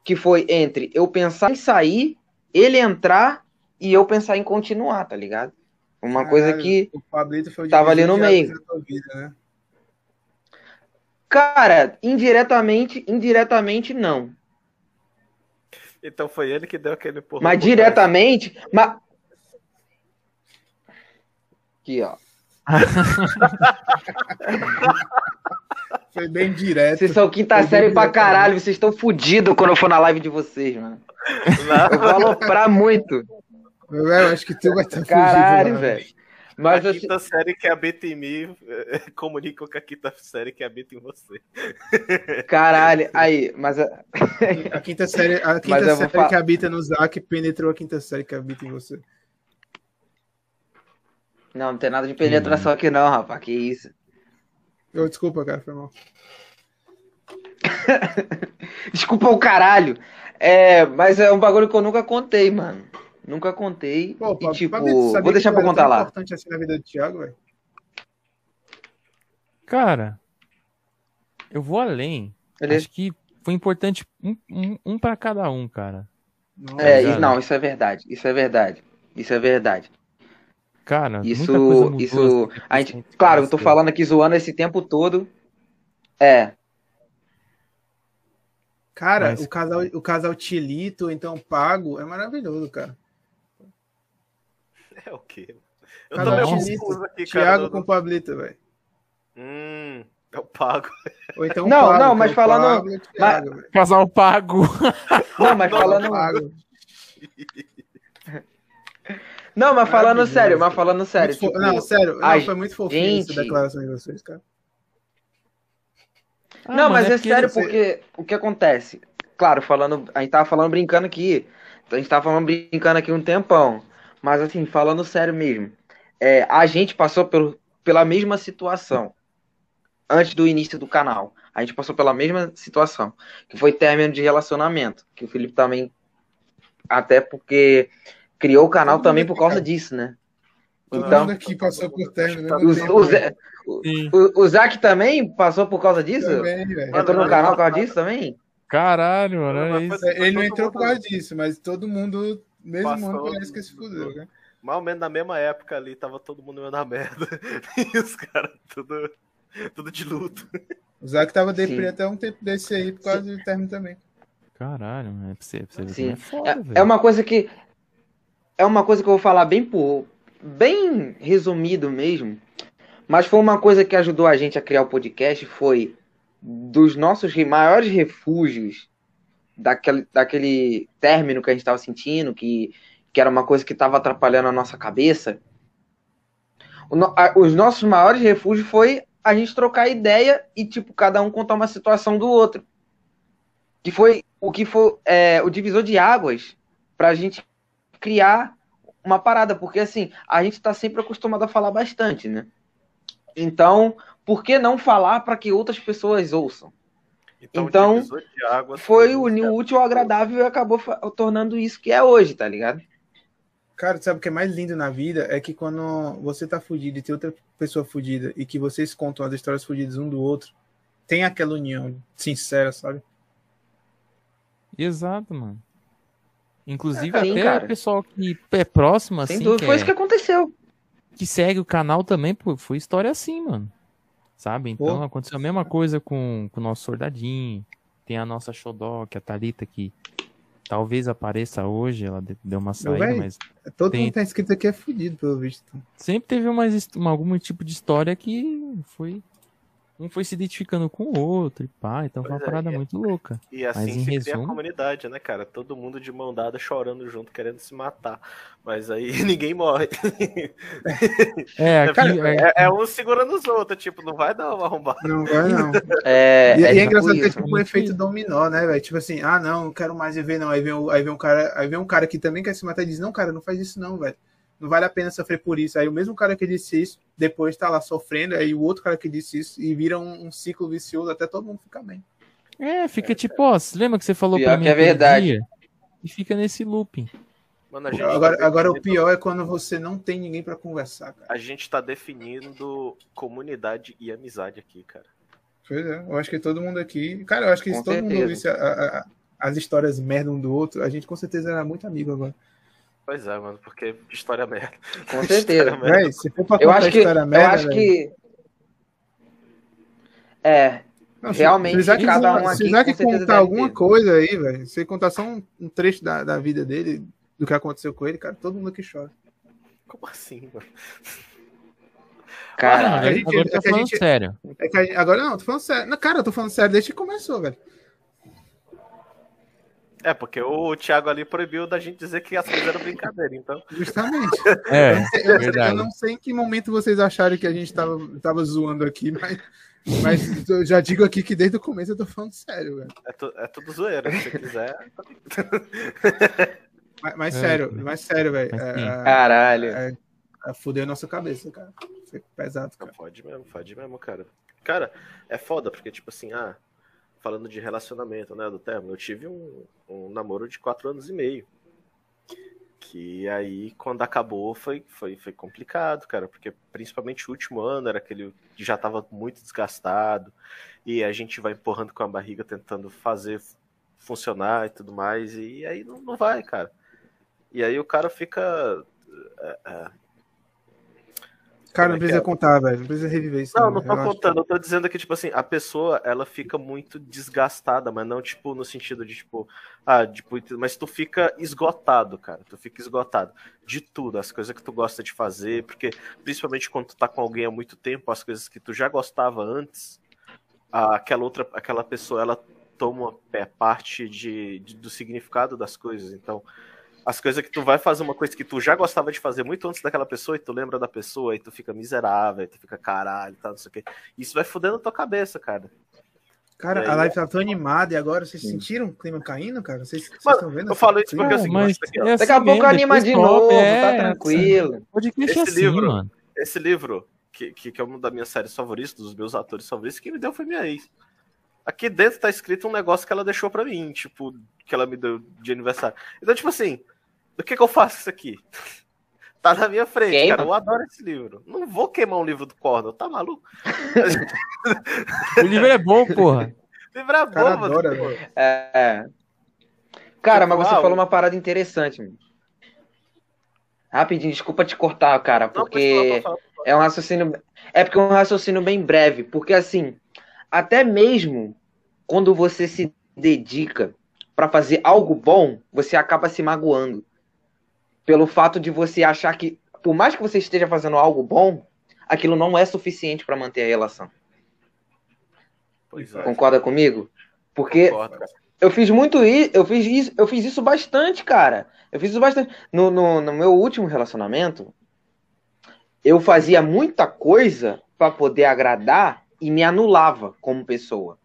Que foi entre eu pensar em sair, ele entrar e eu pensar em continuar, tá ligado? Uma coisa que. O Pablito foi tava ali no meio. vida, né? Cara, indiretamente, indiretamente não. Então foi ele que deu aquele porra. Mas diretamente. Mas... Aqui, ó. Foi bem direto. Vocês são quinta Foi série pra direto, caralho. Vocês estão fodidos quando eu for na live de vocês, mano. Eu vou aloprar muito. Eu acho que tu vai estar Caralho, fugido, velho. A Mas assim, quinta série que habita em mim eh, comunica com a quinta série que habita em você. caralho. Aí, mas. a- A quinta série, a quinta série que habita no Zac penetrou a quinta série que habita em você. Não, não tem nada de penetração aqui, não, rapaz. Que isso. Eu, desculpa, cara, foi mal. Desculpa o caralho. É, mas é um bagulho que eu nunca contei, mano. Nunca contei. Pô, e, tipo, vou deixar pra contar tão lá. importante assim na vida do Thiago, velho? Cara, eu vou além. Beleza? Acho que foi importante um, um, um para cada um, cara. Não, É, Tá e- não, isso é verdade. Isso é verdade. Isso é verdade. Cara, muita coisa Isso, mudou. isso. assim, A gente, claro, eu tô falando aqui zoando esse tempo todo. É. Cara, Mas- o casal, o casal Tilito, então Pago, é maravilhoso, cara. É o quê? Eu Casal tô meio confuso aqui, cara. Thiago do- com Pablito, velho. Hum, eu pago. Ou então Não, Pago, não, mas é o falando- Pago o Thiago, velho. Casal pago. Não, mas falando. Pago. Não, mas falando sério, mas falando sério. Muito fo- tipo, Não, sério, não, foi muito fofinho essa gente- declaração de vocês, cara. Ah, não, mas é, porque sério, porque o que acontece? Claro, falando. A gente tava falando brincando aqui. A gente tava falando brincando aqui um tempão. Mas assim, falando sério mesmo. É, a gente passou pelo, pela mesma situação. Antes do início do canal. A gente passou pela mesma situação. Que foi término de relacionamento. Que o Felipe também. Até porque criou o canal também por causa cara. disso, né? Todo Então. mundo aqui passou por término. Tá né? O, o, Zé- Sim. o, o Zac também passou por causa disso? Também. Entrou no canal por causa disso também? Caralho, mano, é Ele não entrou por causa disso, mas todo mundo, mesmo Passou. ano, parece que se fudeu, né? Mais ou menos na mesma época ali, tava todo mundo meio na merda. E os caras tudo, tudo de luto. O Zac tava deprê Sim. até um tempo desse aí, por causa do término também. Caralho, é pra você, pra você ver Sim. como é foda, É, é uma coisa que. É uma coisa que eu vou falar bem por. Bem resumido mesmo. Mas foi uma coisa que ajudou a gente a criar o podcast. Foi dos nossos re- maiores refúgios daquele, daquele término que a gente estava sentindo, que, que era uma coisa que estava atrapalhando a nossa cabeça. A- os nossos maiores refúgios foi a gente trocar ideia e, tipo, cada um contar uma situação do outro. Que foi o que foi é, o divisor de águas pra gente criar uma parada, porque assim, a gente tá sempre acostumado a falar bastante, né? Então, por que não falar para que outras pessoas ouçam? Então, Então, águas Foi unir o útil ao agradável e acabou tornando isso que é hoje, tá ligado? Cara, sabe o que é mais lindo na vida? É que quando você tá fudido e tem outra pessoa fudida e que vocês contam as histórias fudidas um do outro, tem aquela união sincera, sabe? Exato, mano. Inclusive, Sim, até cara. o pessoal que é próximo, assim, Sem dúvida. que, Foi é- isso que aconteceu. que segue o canal também, pô, foi história assim, mano. Sabe? Então Pô. aconteceu a mesma coisa com, com o nosso soldadinho. Tem a nossa Xodó, que é a Thalita, que talvez apareça hoje, ela de- deu uma saída, véi, mas Todo Tem. mundo tá escrito aqui é fudido, pelo visto. sempre teve uma, his- uma- algum tipo de história que foi. Um foi se identificando com o outro e pá, então foi uma Pois é, parada é- muito louca. E assim Mas em se cria a resumo- comunidade, né, cara? Todo mundo de mão dada chorando junto, querendo se matar. Mas aí ninguém morre. É, aqui, Cara, é- É, é um segurando os outros, tipo, não vai dar uma arrombada. Não vai, não. É, E, e é é, tipo engraçado que é tipo um efeito dominó, né, velho? Tipo assim, ah, não, não quero mais viver, não. Aí vem, aí vem um cara, aí vem um cara que também quer se matar e diz, não, cara, não faz isso não, velho. Não vale a pena sofrer por isso. Aí o mesmo cara que disse isso, depois tá lá sofrendo, aí o outro cara que disse isso, e vira um, um ciclo vicioso até todo mundo ficar bem. é, fica tipo, ó, você lembra que você falou Pior pra mim que é verdade. dia? E fica nesse looping. Mano, a gente Agora, tá agora o pior é quando você não tem ninguém pra conversar, cara. A gente tá definindo comunidade e amizade aqui, cara. Pois é, eu acho que todo mundo aqui. Cara, eu acho que Com se todo mundo certeza. ouvisse a- a- a- as histórias merda um do outro, a gente com certeza era muito amigo agora. Pois é, mano, porque história merda. Com certeza. História merda. Véi, se for pra Eu acho que, história eu merda, acho velho, que é, Não, se- realmente, se Isaac, cada um contar- aqui se certeza contar alguma ter. coisa aí, velho, se contar só um, um trecho da, da vida dele, do que aconteceu com ele, cara, todo mundo aqui chora. Como assim, mano? cara, Não, a gente- agora eu tô é que a falando gente- sério. É que a gente- agora não, tô falando sério. Não, Cara, eu tô falando sério desde que começou, velho. É, porque o Thiago ali proibiu da gente dizer que as coisas eram brincadeira, então. Justamente. É, Eu, não sei- eu- verdade. eu não sei em que momento vocês acharam que a gente tava, tava zoando aqui, mas, mas eu já digo aqui que desde o começo eu tô falando sério, velho. É, tu- é tudo zoeira, se você quiser. Mas, mas É, sério, né? mas sério, velho. É, caralho. é, é, fudeu a nossa cabeça, cara. Foi pesado, Não, cara. pode mesmo, pode mesmo, cara. Cara, é foda, porque, tipo assim, ah, falando de relacionamento, né, do termo, eu tive um, um namoro de quatro anos e meio. Que aí, quando acabou, foi, foi, foi complicado, cara, porque principalmente o último ano era aquele que já tava muito desgastado, e a gente vai empurrando com a barriga, tentando fazer funcionar e tudo mais, e aí não, não vai, cara. E aí o cara fica. é, é, Cara, não é precisa que é? contar, velho. Não precisa reviver isso. Não, não tô relaxa. contando, eu tô dizendo que, tipo assim, a pessoa, ela fica muito desgastada, mas não, tipo, no sentido de, tipo, ah, tipo, mas tu fica esgotado, cara, tu fica esgotado de tudo, as coisas que tu gosta de fazer, porque, principalmente quando tu tá com alguém há muito tempo, as coisas que tu já gostava antes, aquela outra, aquela pessoa, ela toma é, parte de, de- do significado das coisas, então, as coisas que tu vai fazer uma coisa que tu já gostava de fazer muito antes daquela pessoa e tu lembra da pessoa e tu fica miserável, e tu fica caralho, tá, não sei o quê. Isso vai fudendo a tua cabeça, cara. Cara, E a aí- live tá tão animada e agora vocês Sim. sentiram o clima caindo, cara? Vocês vocês Mano, estão vendo? eu falo isso porque assim, mas isso aqui, ó. é assim Daqui a pouco mesmo, anima de novo, é, tá tranquilo. Podcast é Esse assim, livro- mano. Esse livro, que, que, que é uma das minhas séries favoritas, dos meus atores favoritos, quem me deu foi minha ex. Aqui dentro tá escrito um negócio que ela deixou pra mim, tipo, que ela me deu de aniversário. Então, tipo assim, do que que eu faço isso aqui? Tá na minha frente, Queima. cara. Eu adoro esse livro. Não vou queimar um livro do Cornel, tá maluco? O livro é bom, porra. livro é O cara bom, mano. adora, pô. velho. É. Cara, mas você Uau. falou uma parada interessante, mano. Rapidinho, desculpa te cortar, cara, Não, porque é um raciocínio. É porque é um raciocínio bem breve, porque assim, até mesmo quando você se dedica para fazer algo bom, você acaba se magoando. Pelo fato de você achar que, por mais que você esteja fazendo algo bom, aquilo não é suficiente para manter a relação. Pois é. Concorda comigo? Porque Concordo, eu fiz muito isso, eu fiz isso, eu fiz isso bastante, cara. Eu fiz isso bastante. No, no, no meu último relacionamento, eu fazia muita coisa para poder agradar e me anulava como pessoa.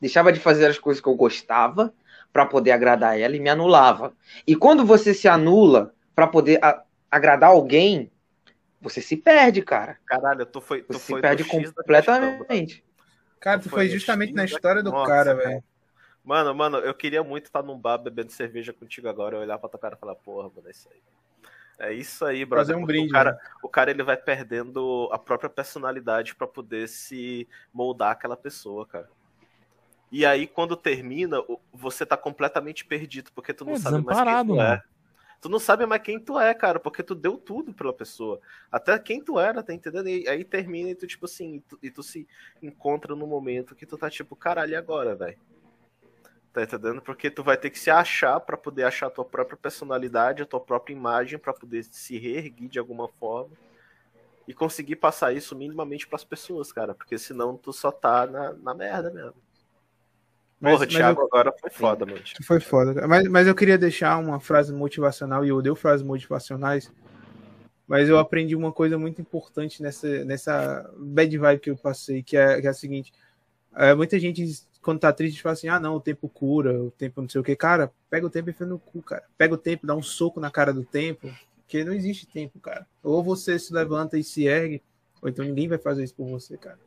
Deixava de fazer as coisas que eu gostava para poder agradar ela e me anulava. E quando você se anula para poder a- agradar alguém, você se perde, cara. Caralho, tu foi, tu Você se foi perde da questão, completamente. Cara, tu Foi foi justamente na história do Nossa, cara, velho. Mano, mano, eu queria muito estar num bar bebendo cerveja contigo agora, eu olhar pra tua cara e falar, porra, mano, é isso aí. É isso aí, brother. Fazer um brinde, O cara, né? o cara ele vai perdendo a própria personalidade pra poder se moldar aquela pessoa, cara. E aí, quando termina, você tá completamente perdido, porque tu não É, sabe mais quem tu mano. é. Tu não sabe mais quem tu é, cara, porque tu deu tudo pela pessoa. Até quem tu era, tá entendendo? E aí termina e tu, tipo assim, e tu, e tu se encontra no momento que tu tá tipo, caralho, e agora, velho? Tá entendendo? Porque tu vai ter que se achar pra poder achar a tua própria personalidade, a tua própria imagem, pra poder se reerguer de alguma forma e conseguir passar isso minimamente pras pessoas, cara. Porque senão tu só tá na, na merda mesmo. Mas- Porra, mas Thiago eu- agora foi foda, mano. Foi foda. Mas, mas eu queria deixar uma frase motivacional, e eu odeio frases motivacionais, mas eu aprendi uma coisa muito importante nessa, nessa bad vibe que eu passei, que é, que é a seguinte. é, muita gente, quando tá triste, fala assim, ah não, o tempo cura, o tempo não sei o que. Cara, pega o tempo e enfia no cu, cara. Pega o tempo, dá um soco na cara do tempo, porque não existe tempo, cara. Ou você se levanta e se ergue, ou então ninguém vai fazer isso por você, cara.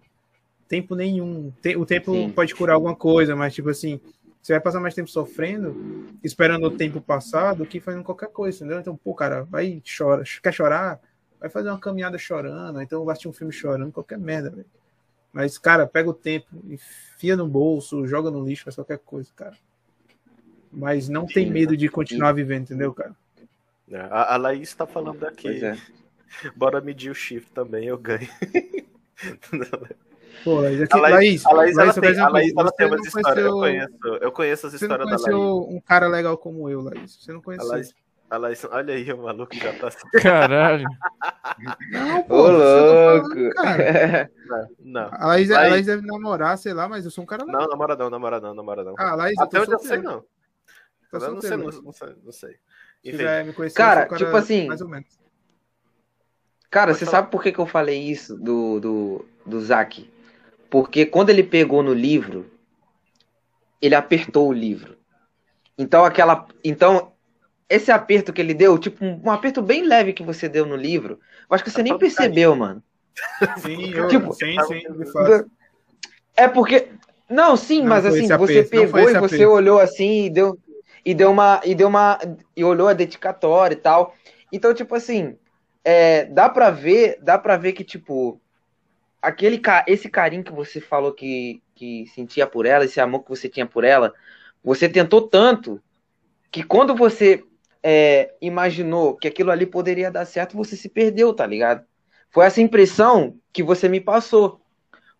Tempo nenhum. O tempo Sim. pode curar alguma coisa, mas tipo assim, você vai passar mais tempo sofrendo, esperando o tempo passar, do que fazendo qualquer coisa, entendeu? Então, pô, cara, vai chora, quer chorar? Vai fazer uma caminhada chorando, então vai assistir um filme chorando, qualquer merda, velho. Mas, cara, pega o tempo, enfia no bolso, joga no lixo, faz qualquer coisa, cara. Mas não tem Sim, medo de continuar vivendo, entendeu, cara? É, A, a Laís tá falando aqui. É. Bora medir o chifre também, eu ganho. Pô, Laís, aqui, A Laís, Laís, a Laís, ela eu tem, a uma Laís ela tem você umas não histórias. Eu conheço, eu conheço as Você não histórias da conheceu Laís. um cara legal como eu, Laís. Você não A conheceu. Laís, a Laís, olha aí, o maluco já tá assim. Caralho. Não, Ô, pô, você tá louco! falando, cara. Não, A Laís, a Laís- Laís deve namorar, sei lá, mas eu sou um cara legal. não, namoradão, namoradão, namoradão. Ah, Laís, eu Até tô onde eu sei, não. Tô Eu não sei, não, Laís. não sei, não sei. Se Enfim, conhecer, Cara, eu sou um tipo assim- Mais ou menos. Cara, Pode você falar. sabe por que, que eu falei isso do, do, do Zack? Porque quando ele pegou no livro, ele apertou o livro. Então aquela. Então, esse aperto que ele deu, tipo, um, aperto bem leve que você deu no livro, eu acho que você nem percebeu, mano. Sim, eu, Tipo- sim, sim. É porque. Não, sim, Não mas assim, você aperto, pegou e você aperto. olhou assim e deu. E deu uma. E deu uma. E olhou a dedicatória e tal. Então, tipo assim, é, dá pra ver, dá pra ver que, tipo, aquele esse carinho que você falou que, que sentia por ela, esse amor que você tinha por ela, você tentou tanto que quando você é, imaginou que aquilo ali poderia dar certo, você se perdeu, tá ligado? Foi essa impressão que você me passou.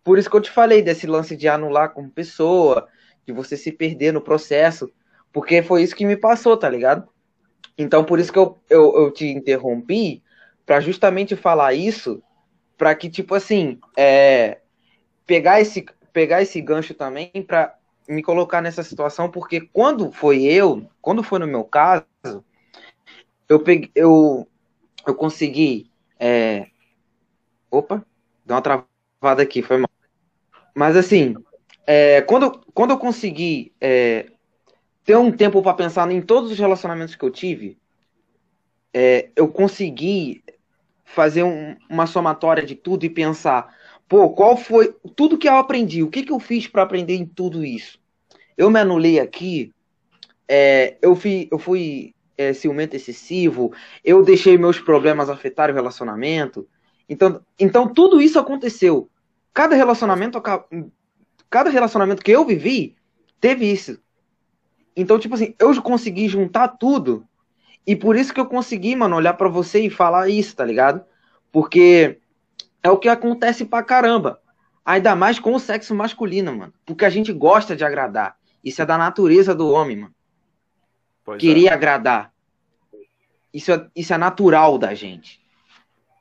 Por isso que eu te falei desse lance de anular como pessoa, de você se perder no processo, porque foi isso que me passou, tá ligado? Então, por isso que eu, eu, eu te interrompi, pra justamente falar isso, pra que, tipo assim, é, pegar, esse, pegar esse gancho também pra me colocar nessa situação, porque quando foi eu, quando foi no meu caso, eu, peguei, eu, eu consegui. é, opa, deu uma travada aqui, foi mal. Mas assim, é, quando, quando eu consegui é, ter um tempo para pensar em todos os relacionamentos que eu tive, é, eu consegui fazer um- uma somatória de tudo e pensar, pô, qual foi tudo que eu aprendi? O que, que eu fiz para aprender em tudo isso? Eu me anulei aqui, é, eu fui, eu fui é, ciumento excessivo, eu deixei meus problemas afetarem o relacionamento. Então, então tudo isso aconteceu. Cada relacionamento, cada relacionamento que eu vivi teve isso. Então, tipo assim, eu consegui juntar tudo e por isso que eu consegui, mano, olhar pra você e falar isso, tá ligado? Porque é o que acontece pra caramba. Ainda mais com o sexo masculino, mano. Porque a gente gosta de agradar. Isso é da natureza do homem, mano. Pois Querer é. agradar. Isso é, isso é natural da gente.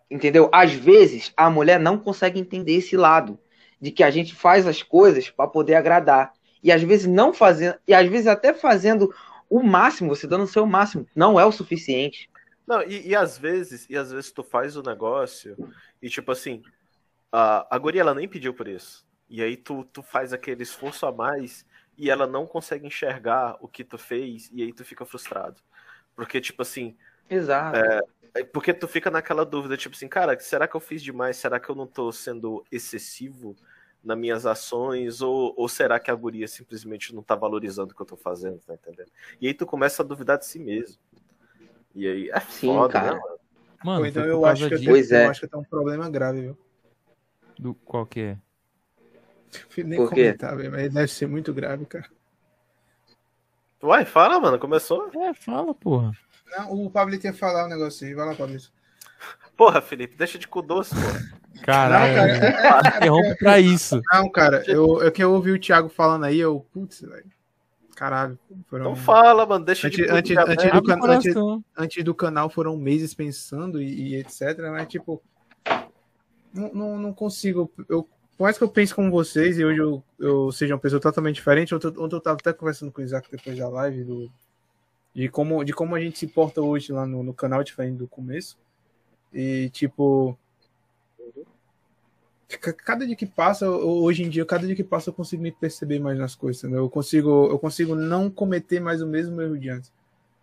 Entendeu? Às vezes, a mulher não consegue entender esse lado. De que a gente faz as coisas para poder agradar. E às vezes não fazendo. E às vezes até fazendo o máximo, você dando o seu máximo. Não é o suficiente. Não, e, e às vezes, e às vezes tu faz o negócio e tipo assim, a, a guria ela nem pediu por isso. E aí tu, tu faz aquele esforço a mais e ela não consegue enxergar o que tu fez e aí tu fica frustrado. Porque tipo assim, Exato. é porque tu fica naquela dúvida, tipo assim, cara, será que eu fiz demais? Será que eu não tô sendo excessivo nas minhas ações? Ou, ou será que a guria simplesmente não tá valorizando o que eu tô fazendo, tá entendendo? E aí tu começa a duvidar de si mesmo. E aí é Sim, foda, cara. né, mano? Então por eu acho, que eu, tenho, Pois é. eu acho que eu tenho um problema grave, viu? Do, qual que é? Fui Nem Por quê? comentar, velho, mas deve ser muito grave, cara. Uai, fala, mano, começou? É, fala, porra. Não, o Pablo ia falar um negócio aí. Vai lá, Pablo. Porra, Felipe, deixa de cu doce, pô. Caralho, Não, cara. interrompe pra isso. Não, cara, eu, eu que eu ouvi o Thiago falando aí, eu, putz, velho. Caralho. Foram, Não fala, mano, deixa de Antes- cu antes- diabetes. antes do can- antes- antes do canal foram meses pensando e, e etc, mas tipo. Não, não, não consigo. Eu, por mais que eu pense como vocês e hoje eu, eu seja uma pessoa totalmente diferente, ontem, eu- ontem eu tava até conversando com o Isaac depois da live do, de, como, de como a gente se porta hoje lá no, no canal, diferente do começo. E tipo. ca- Cada dia que passa, hoje em dia, cada dia que passa, eu consigo me perceber mais nas coisas. Eu consigo, eu consigo não cometer mais o mesmo erro de antes.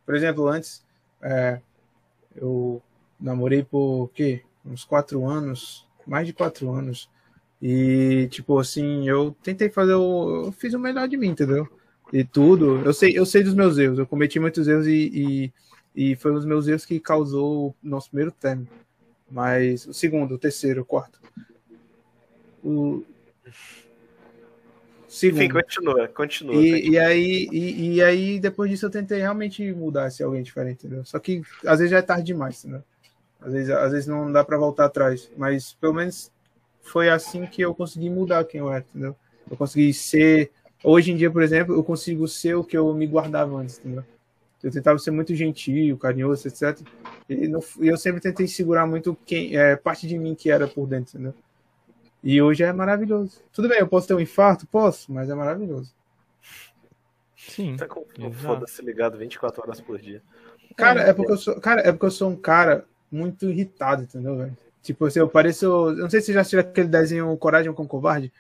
Por exemplo, antes, é, eu namorei por quê? Uns quatro anos, mais de quatro anos. E, tipo, assim, eu tentei fazer o. Eu fiz o melhor de mim, entendeu? E tudo. Eu sei, eu sei dos meus erros. Eu cometi muitos erros e, e, e foi os meus erros que causou o nosso primeiro término. Mas o segundo, o terceiro, o quarto. O. Segundo. Enfim, continua, continua. E, e aí, e, e aí, depois disso, eu tentei realmente mudar, ser alguém diferente, entendeu? Só que às vezes já é tarde demais, entendeu? Às vezes, às vezes não dá pra voltar atrás. Mas pelo menos foi assim que eu consegui mudar quem eu era, entendeu? Eu consegui ser. Hoje em dia, por exemplo, eu consigo ser o que eu me guardava antes, entendeu? Eu tentava ser muito gentil, carinhoso, etc. E, não, e eu sempre tentei segurar muito quem, é, parte de mim que era por dentro, entendeu? E hoje é maravilhoso. Tudo bem, eu posso ter um infarto? Posso, mas é maravilhoso. Sim. Tá com foda-se ligado 24 horas por dia. Cara, é porque eu sou, cara, é porque eu sou um cara muito irritado, entendeu, velho? Tipo, assim, eu pareço. Eu não sei se você já assistiu aquele desenho Coragem com Covarde.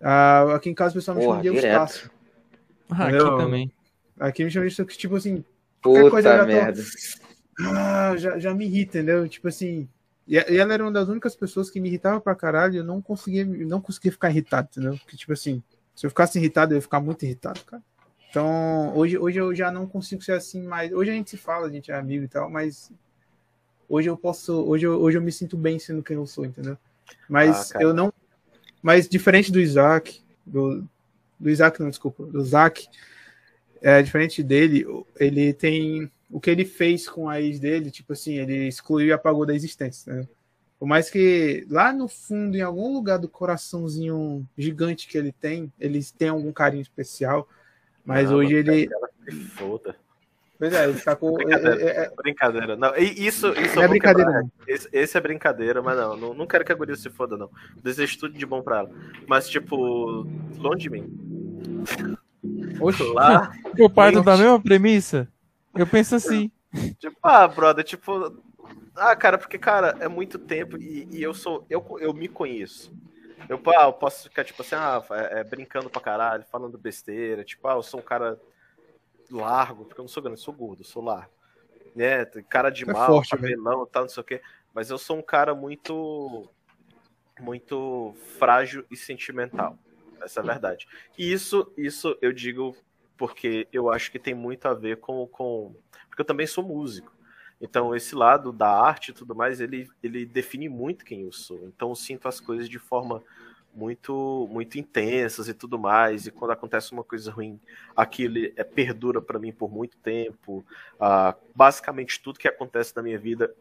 Ah, aqui em casa o pessoal me chama Porra, de direto. Eustácio. Ah, aqui também. Aqui me chama de Eustácio, tipo assim, Qualquer coisa Puta tô- merda. ah, já, já me irrita, entendeu? Tipo assim. E ela era uma das únicas pessoas que me irritava pra caralho e eu não conseguia, não conseguia ficar irritado, entendeu? Porque, tipo assim, se eu ficasse irritado, eu ia ficar muito irritado, cara. Então, hoje, hoje eu já não consigo ser assim mais. Hoje a gente se fala, a gente é amigo e tal, mas hoje eu posso. Hoje eu, hoje eu me sinto bem sendo quem eu sou, entendeu? Mas Ah, eu não. Mas diferente do Isaac, do, do Isaac, não, desculpa, do Isaac, é diferente dele, ele tem. O que ele fez com a ex dele, tipo assim, ele excluiu e apagou da existência, né? Por mais que lá no fundo, em algum lugar do coraçãozinho gigante que ele tem, ele tem algum carinho especial. Mas Não, hoje ele. Foda. Pois é, ele tá com. Brincadeira. é- é- é- Brincadeira. Não, isso, isso é brincadeira. Esse, esse é brincadeira, mas não, não. Não quero que a guria se foda, não. Desejo tudo de bom pra ela. Mas, tipo, longe de mim. Oxe, Lá, Eu parto da mesma premissa? Eu penso assim. tipo, ah, brother, tipo. Ah, cara, porque, cara, é muito tempo e, e eu sou. Eu, eu me conheço. Eu, ah, eu posso ficar, tipo assim, ah, é, é, brincando pra caralho, falando besteira. Tipo, ah, eu sou um cara largo, porque eu não sou grande, eu sou gordo, eu sou largo. Né? Cara de É mal, forte, cabelão tal, não sei o quê. Mas eu sou um cara muito. Muito frágil e sentimental. Essa é a verdade. E isso, isso eu digo porque eu acho que tem muito a ver com, com. Porque eu também sou músico. Então, esse lado da arte e tudo mais, ele, ele define muito quem eu sou. Então, eu sinto as coisas de forma muito muito intensas e tudo mais. E quando acontece uma coisa ruim, aquilo é, perdura para mim por muito tempo. Ah, basicamente, tudo que acontece na minha vida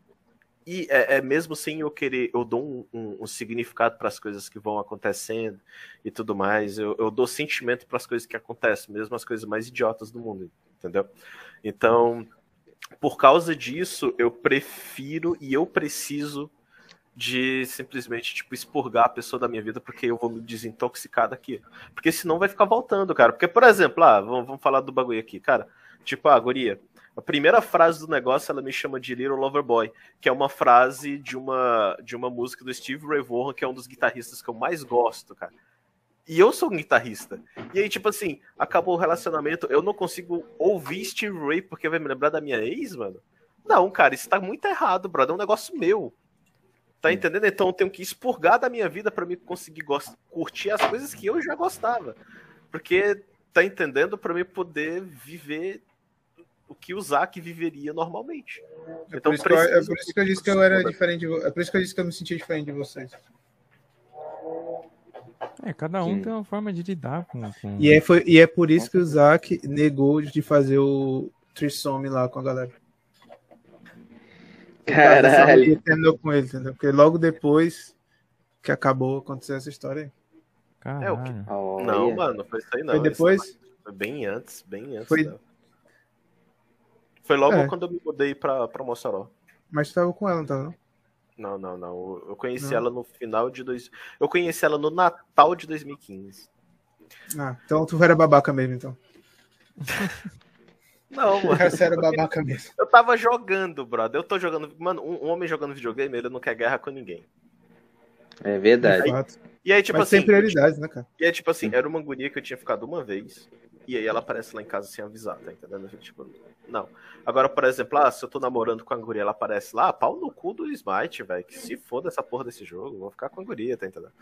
E é, é mesmo sem eu querer, eu dou um, um, um significado para as coisas que vão acontecendo e tudo mais. Eu, eu dou sentimento para as coisas que acontecem, mesmo as coisas mais idiotas do mundo, entendeu? Então, por causa disso, eu prefiro e eu preciso de simplesmente, tipo, expurgar a pessoa da minha vida porque eu vou me desintoxicar daqui. Porque senão vai ficar voltando, cara. Porque, por exemplo, ah, vamos, vamos falar do bagulho aqui, cara. Tipo, ah, guria, a primeira frase do negócio ela me chama de Little Lover Boy, que é uma frase de uma, de uma música do Steve Ray Vaughan, que é um dos guitarristas que eu mais gosto, cara. E eu sou um guitarrista. E aí, tipo assim, acabou o relacionamento, eu não consigo ouvir Steve Ray porque vai me lembrar da minha ex, mano. Não, cara, isso tá muito errado, brother. É um negócio meu. Tá entendendo? Então eu tenho que expurgar da minha vida para me conseguir curtir as coisas que eu já gostava. Porque, tá entendendo? Para me poder viver o que o Zack viveria normalmente. É então, por, isso eu, é por isso que eu disse que eu era diferente. De, é por isso que eu disse que eu me sentia diferente de vocês. É, cada um Sim. tem uma forma de lidar com. com... E, é, foi, e é por isso que o Zack negou de fazer o Trisome lá com a galera. Caralho. Terminou com ele, entendeu? Porque logo depois que acabou, aconteceu essa história aí. Caralho. É o que... Não, mano, foi isso aí não. Foi depois? Foi bem antes, bem antes. Foi, não. Foi logo é. quando eu me mudei pra, pra Mossoró. Mas tu tava com ela, não tava? Não, não, não. Eu conheci não. ela no final de dois. Eu conheci ela no Natal de 2015. Ah, então tu era babaca mesmo, então. Não, mano. Essa era babaca mesmo. Eu tava jogando, brother. Eu tô jogando. Mano, um homem jogando videogame, ele não quer guerra com ninguém. É verdade. E aí, tipo Mas assim. Tem prioridades, né, cara? E aí, tipo assim, era uma guria que eu tinha ficado uma vez. E aí ela aparece lá em casa sem avisar, tá entendendo? Tipo, não. Agora, por exemplo, ah, se eu tô namorando com a guria, ela aparece lá, pau no cu do Smite, velho. Que se foda essa porra desse jogo, vou ficar com a guria, tá entendendo?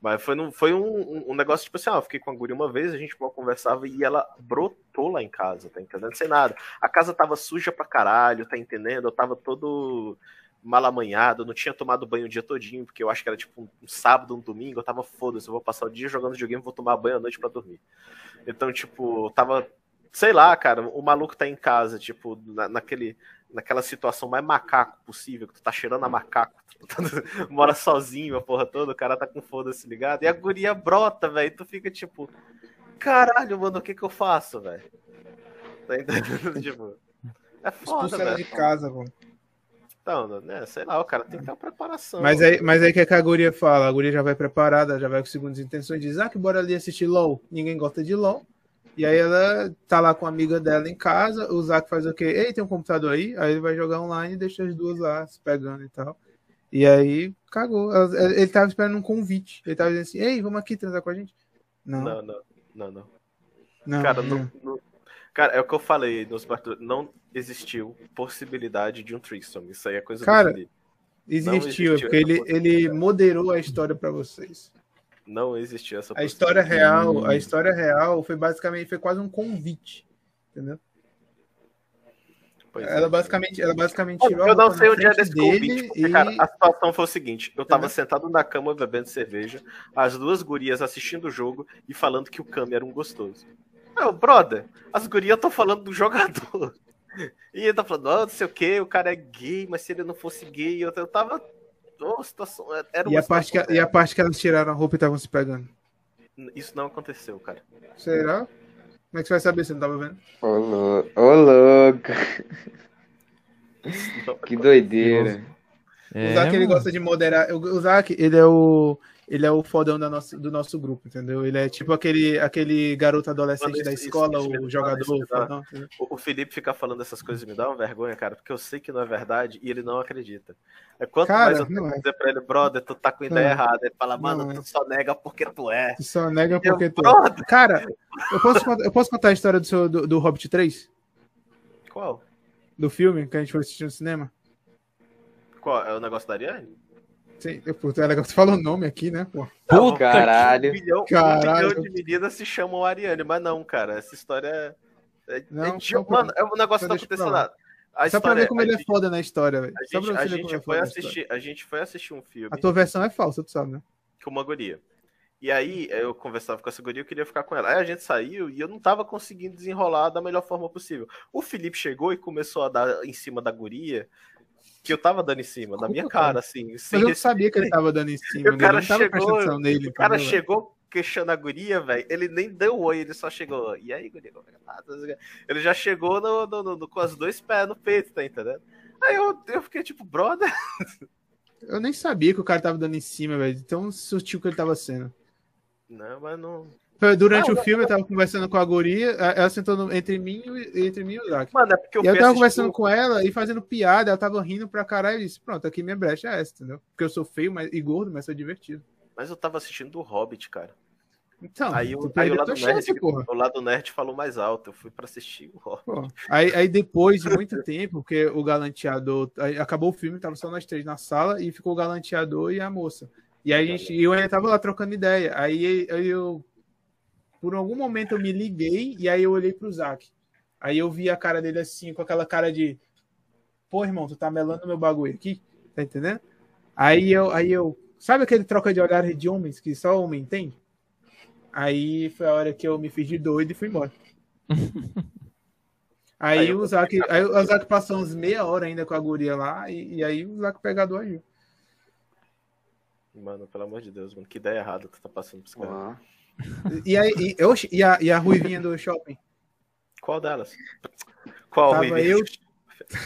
Mas foi, foi um, um, negócio tipo assim, ah, eu fiquei com a guria uma vez, a gente mal conversava e ela brotou lá em casa, tá entendendo? Sem nada. A casa tava suja pra caralho, tá entendendo? Eu tava todo mal amanhado, não tinha tomado banho o dia todinho, porque eu acho que era tipo um sábado, um domingo, eu tava foda-se, eu vou passar o dia jogando videogame, vou tomar banho à noite para dormir. Então, tipo, tava, sei lá, cara, o maluco tá em casa, tipo, na, naquele, naquela situação mais macaco possível, que tu tá cheirando a macaco, tá, mora sozinho a porra toda, o cara tá com foda-se ligado, e a guria brota, velho, tu fica tipo, caralho, mano, o que que eu faço, velho? Tá entendendo? tipo, é foda, velho. de casa, mano. Então, né, sei lá, o cara tem que ter uma preparação. Mas aí, mas aí que, é que a guria fala? A guria já vai preparada, já vai com segundas intenções, diz, ah, que bora ali assistir LOL. Ninguém gosta de LOL. E aí ela tá lá com a amiga dela em casa, o Zack faz o quê? Ei, tem um computador aí? Aí ele vai jogar online e deixa as duas lá se pegando e tal. E aí, cagou. Ele tava esperando um convite. Ele tava dizendo assim, ei, vamos aqui transar com a gente? Não, não, não, não. não. não cara, não, não, Cara, é o que eu falei nos Não existiu possibilidade de um threesome. Isso aí é coisa Cara, do existiu, existiu, porque ele, ele moderou a história para vocês. Não existiu essa A história real, a história real foi basicamente foi quase um convite, entendeu? Pois ela, é. basicamente, ela basicamente Eu, eu não sei onde é desse convite, porque, e... cara, a situação foi o seguinte: eu tava sentado na cama bebendo cerveja, as duas gurias assistindo o jogo e falando que o Kami era um gostoso. Não, brother, as gurias estão falando do jogador. E ele tá falando, oh, não sei o que, o cara é gay, mas se ele não fosse gay, eu, eu tava. Oh, situação, era e, a parte que, e a parte que elas tiraram a roupa e estavam se pegando? Isso não aconteceu, cara. Será? Como é que você vai saber se não tava vendo? Ô, louco. Ô, louco. que doideira. É, o Zac, ele gosta de moderar. O Zac, ele é o ele é o fodão da nossa, do nosso grupo, entendeu? Ele é tipo aquele, aquele garoto adolescente isso, da escola, isso, o jogador. Fodão, o, o, Felipe ficar falando essas coisas me dá uma vergonha, cara, porque eu sei que não é verdade e ele não acredita. É quanto cara, mais eu tenho é. dizer pra ele, brother, tu tá com ideia é. errada. Ele fala, mano, tu é. só nega porque tu é. Tu só nega porque eu, tu é. Cara, eu posso, eu posso contar a história do, seu, do, do Hobbit 3? Qual? Do filme que a gente foi assistir no cinema? Qual? É o negócio da Ariane? Sim, é legal que você fala o nome aqui, né, pô? Não, caralho. Um milhão, caralho. Um milhão de meninas se chamam Ariane, mas não, cara. Essa história é. é não, é, de... Mano, é um negócio que tá acontecendo lá. A Só pra ver como ele é gente... é foda na história, velho. A gente, a gente é foi assistir, a gente foi assistir um filme. A tua versão é falsa, tu sabe, né? Com uma guria. E aí eu conversava com essa guria, eu queria ficar com ela. Aí a gente saiu e eu não tava conseguindo desenrolar da melhor forma possível. O Felipe chegou e começou a dar em cima da guria que eu tava dando em cima, na minha Desculpa, cara, assim. Mas eu sabia que ele tava dando em cima. o dele, cara chegou- nele. O cara entendeu, chegou queixando a guria, velho. Ele nem deu oi, ele só chegou. E aí, guria? como é que tá? Ele já chegou no, no- no- com os dois pés no peito, tá entendendo? Aí eu, eu fiquei tipo, brother. Eu nem sabia que o cara tava dando em cima, velho. Tão sutil que ele tava sendo. Não, mas não. Durante Não, o filme, eu tava conversando com a guria, ela sentou no- entre mim e entre mim e o Zack. Mano, é porque eu E eu tava conversando com ela e fazendo piada, ela tava rindo pra caralho e disse, pronto, aqui minha brecha é essa, entendeu? Porque eu sou feio mas, e gordo, mas sou divertido. Mas eu tava assistindo o Hobbit, cara. Então, Aí, o, aí o, lado chance, nerd, porra. o lado nerd falou mais alto. Eu fui pra assistir o Hobbit. Aí, aí depois de muito tempo, porque o galanteador. aí acabou o filme, tava só nós três na sala e ficou o galanteador e a moça. E aí a gente, e eu ainda tava lá trocando ideia. Aí, aí eu. Por algum momento eu me liguei e aí eu olhei pro Zac. Aí eu vi a cara dele assim, com aquela cara de. Pô, irmão, tu tá melando meu bagulho aqui? Tá entendendo? Aí eu, aí eu. Sabe aquele troca de olhar de homens que só homem tem? Aí foi a hora que eu me fiz de doido e fui embora. Aí, Aí o Zac, aí o Zac passou uns meia hora ainda com a guria lá, e, e aí o Zac pegador agiu. Mano, pelo amor de Deus, mano. Que ideia errada tu tá passando pros caras. E, aí, e, oxe, e, a, e a ruivinha do shopping? Qual delas? Qual, Tava Ruivinho? eu-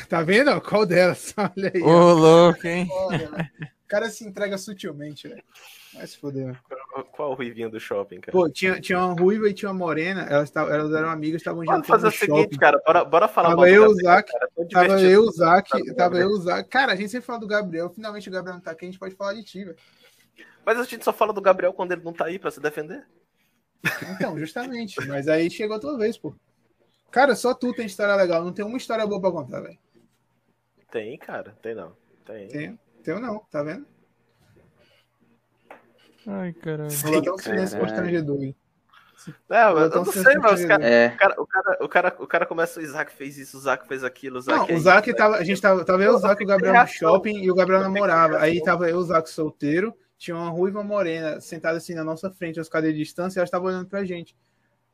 Tá vendo? Qual delas? Olha aí. Ô, louco, hein? Foda, velho. O cara se entrega sutilmente, velho. Vai se foder. né? Qual o Ruivinho do shopping, cara? Pô, tinha, tinha uma ruiva e tinha uma morena, elas, tavam- elas eram amigas, estavam Vamos jantando fazer no o seguinte, shopping. cara. Bora, bora falar Tava eu, o Gabriel, Zac, cara. Tô Tava eu, o Zac, Tá tava eu, o Zac. Cara, a gente sempre fala do Gabriel, finalmente o Gabriel não tá aqui, a gente pode falar de ti, velho. Mas a gente só fala do Gabriel quando ele não tá aí pra se defender. Então, justamente. Mas aí chegou a tua vez, pô. Cara, só tu tem história legal, não tem uma história boa pra contar, velho. Tem, cara. Tem não. Tem. Tem, tem ou não, tá vendo? Ai, caralho. Rolou até um silêncio constrangedor aí. É, eu, Então, não sei, mas caras. É. O cara, o, cara, o, cara, o cara começa, o Isaac fez isso, o Isaac fez aquilo, o Isaac Não, é o isso, Zac né? tava. A gente tava. Tava eu, o Zac e o Gabriel no shopping e o Gabriel Eu namorava. Aí tava eu, o Zac solteiro, tinha uma ruiva morena sentada assim na nossa frente, as cadeiras de distância, e ela estava olhando pra gente.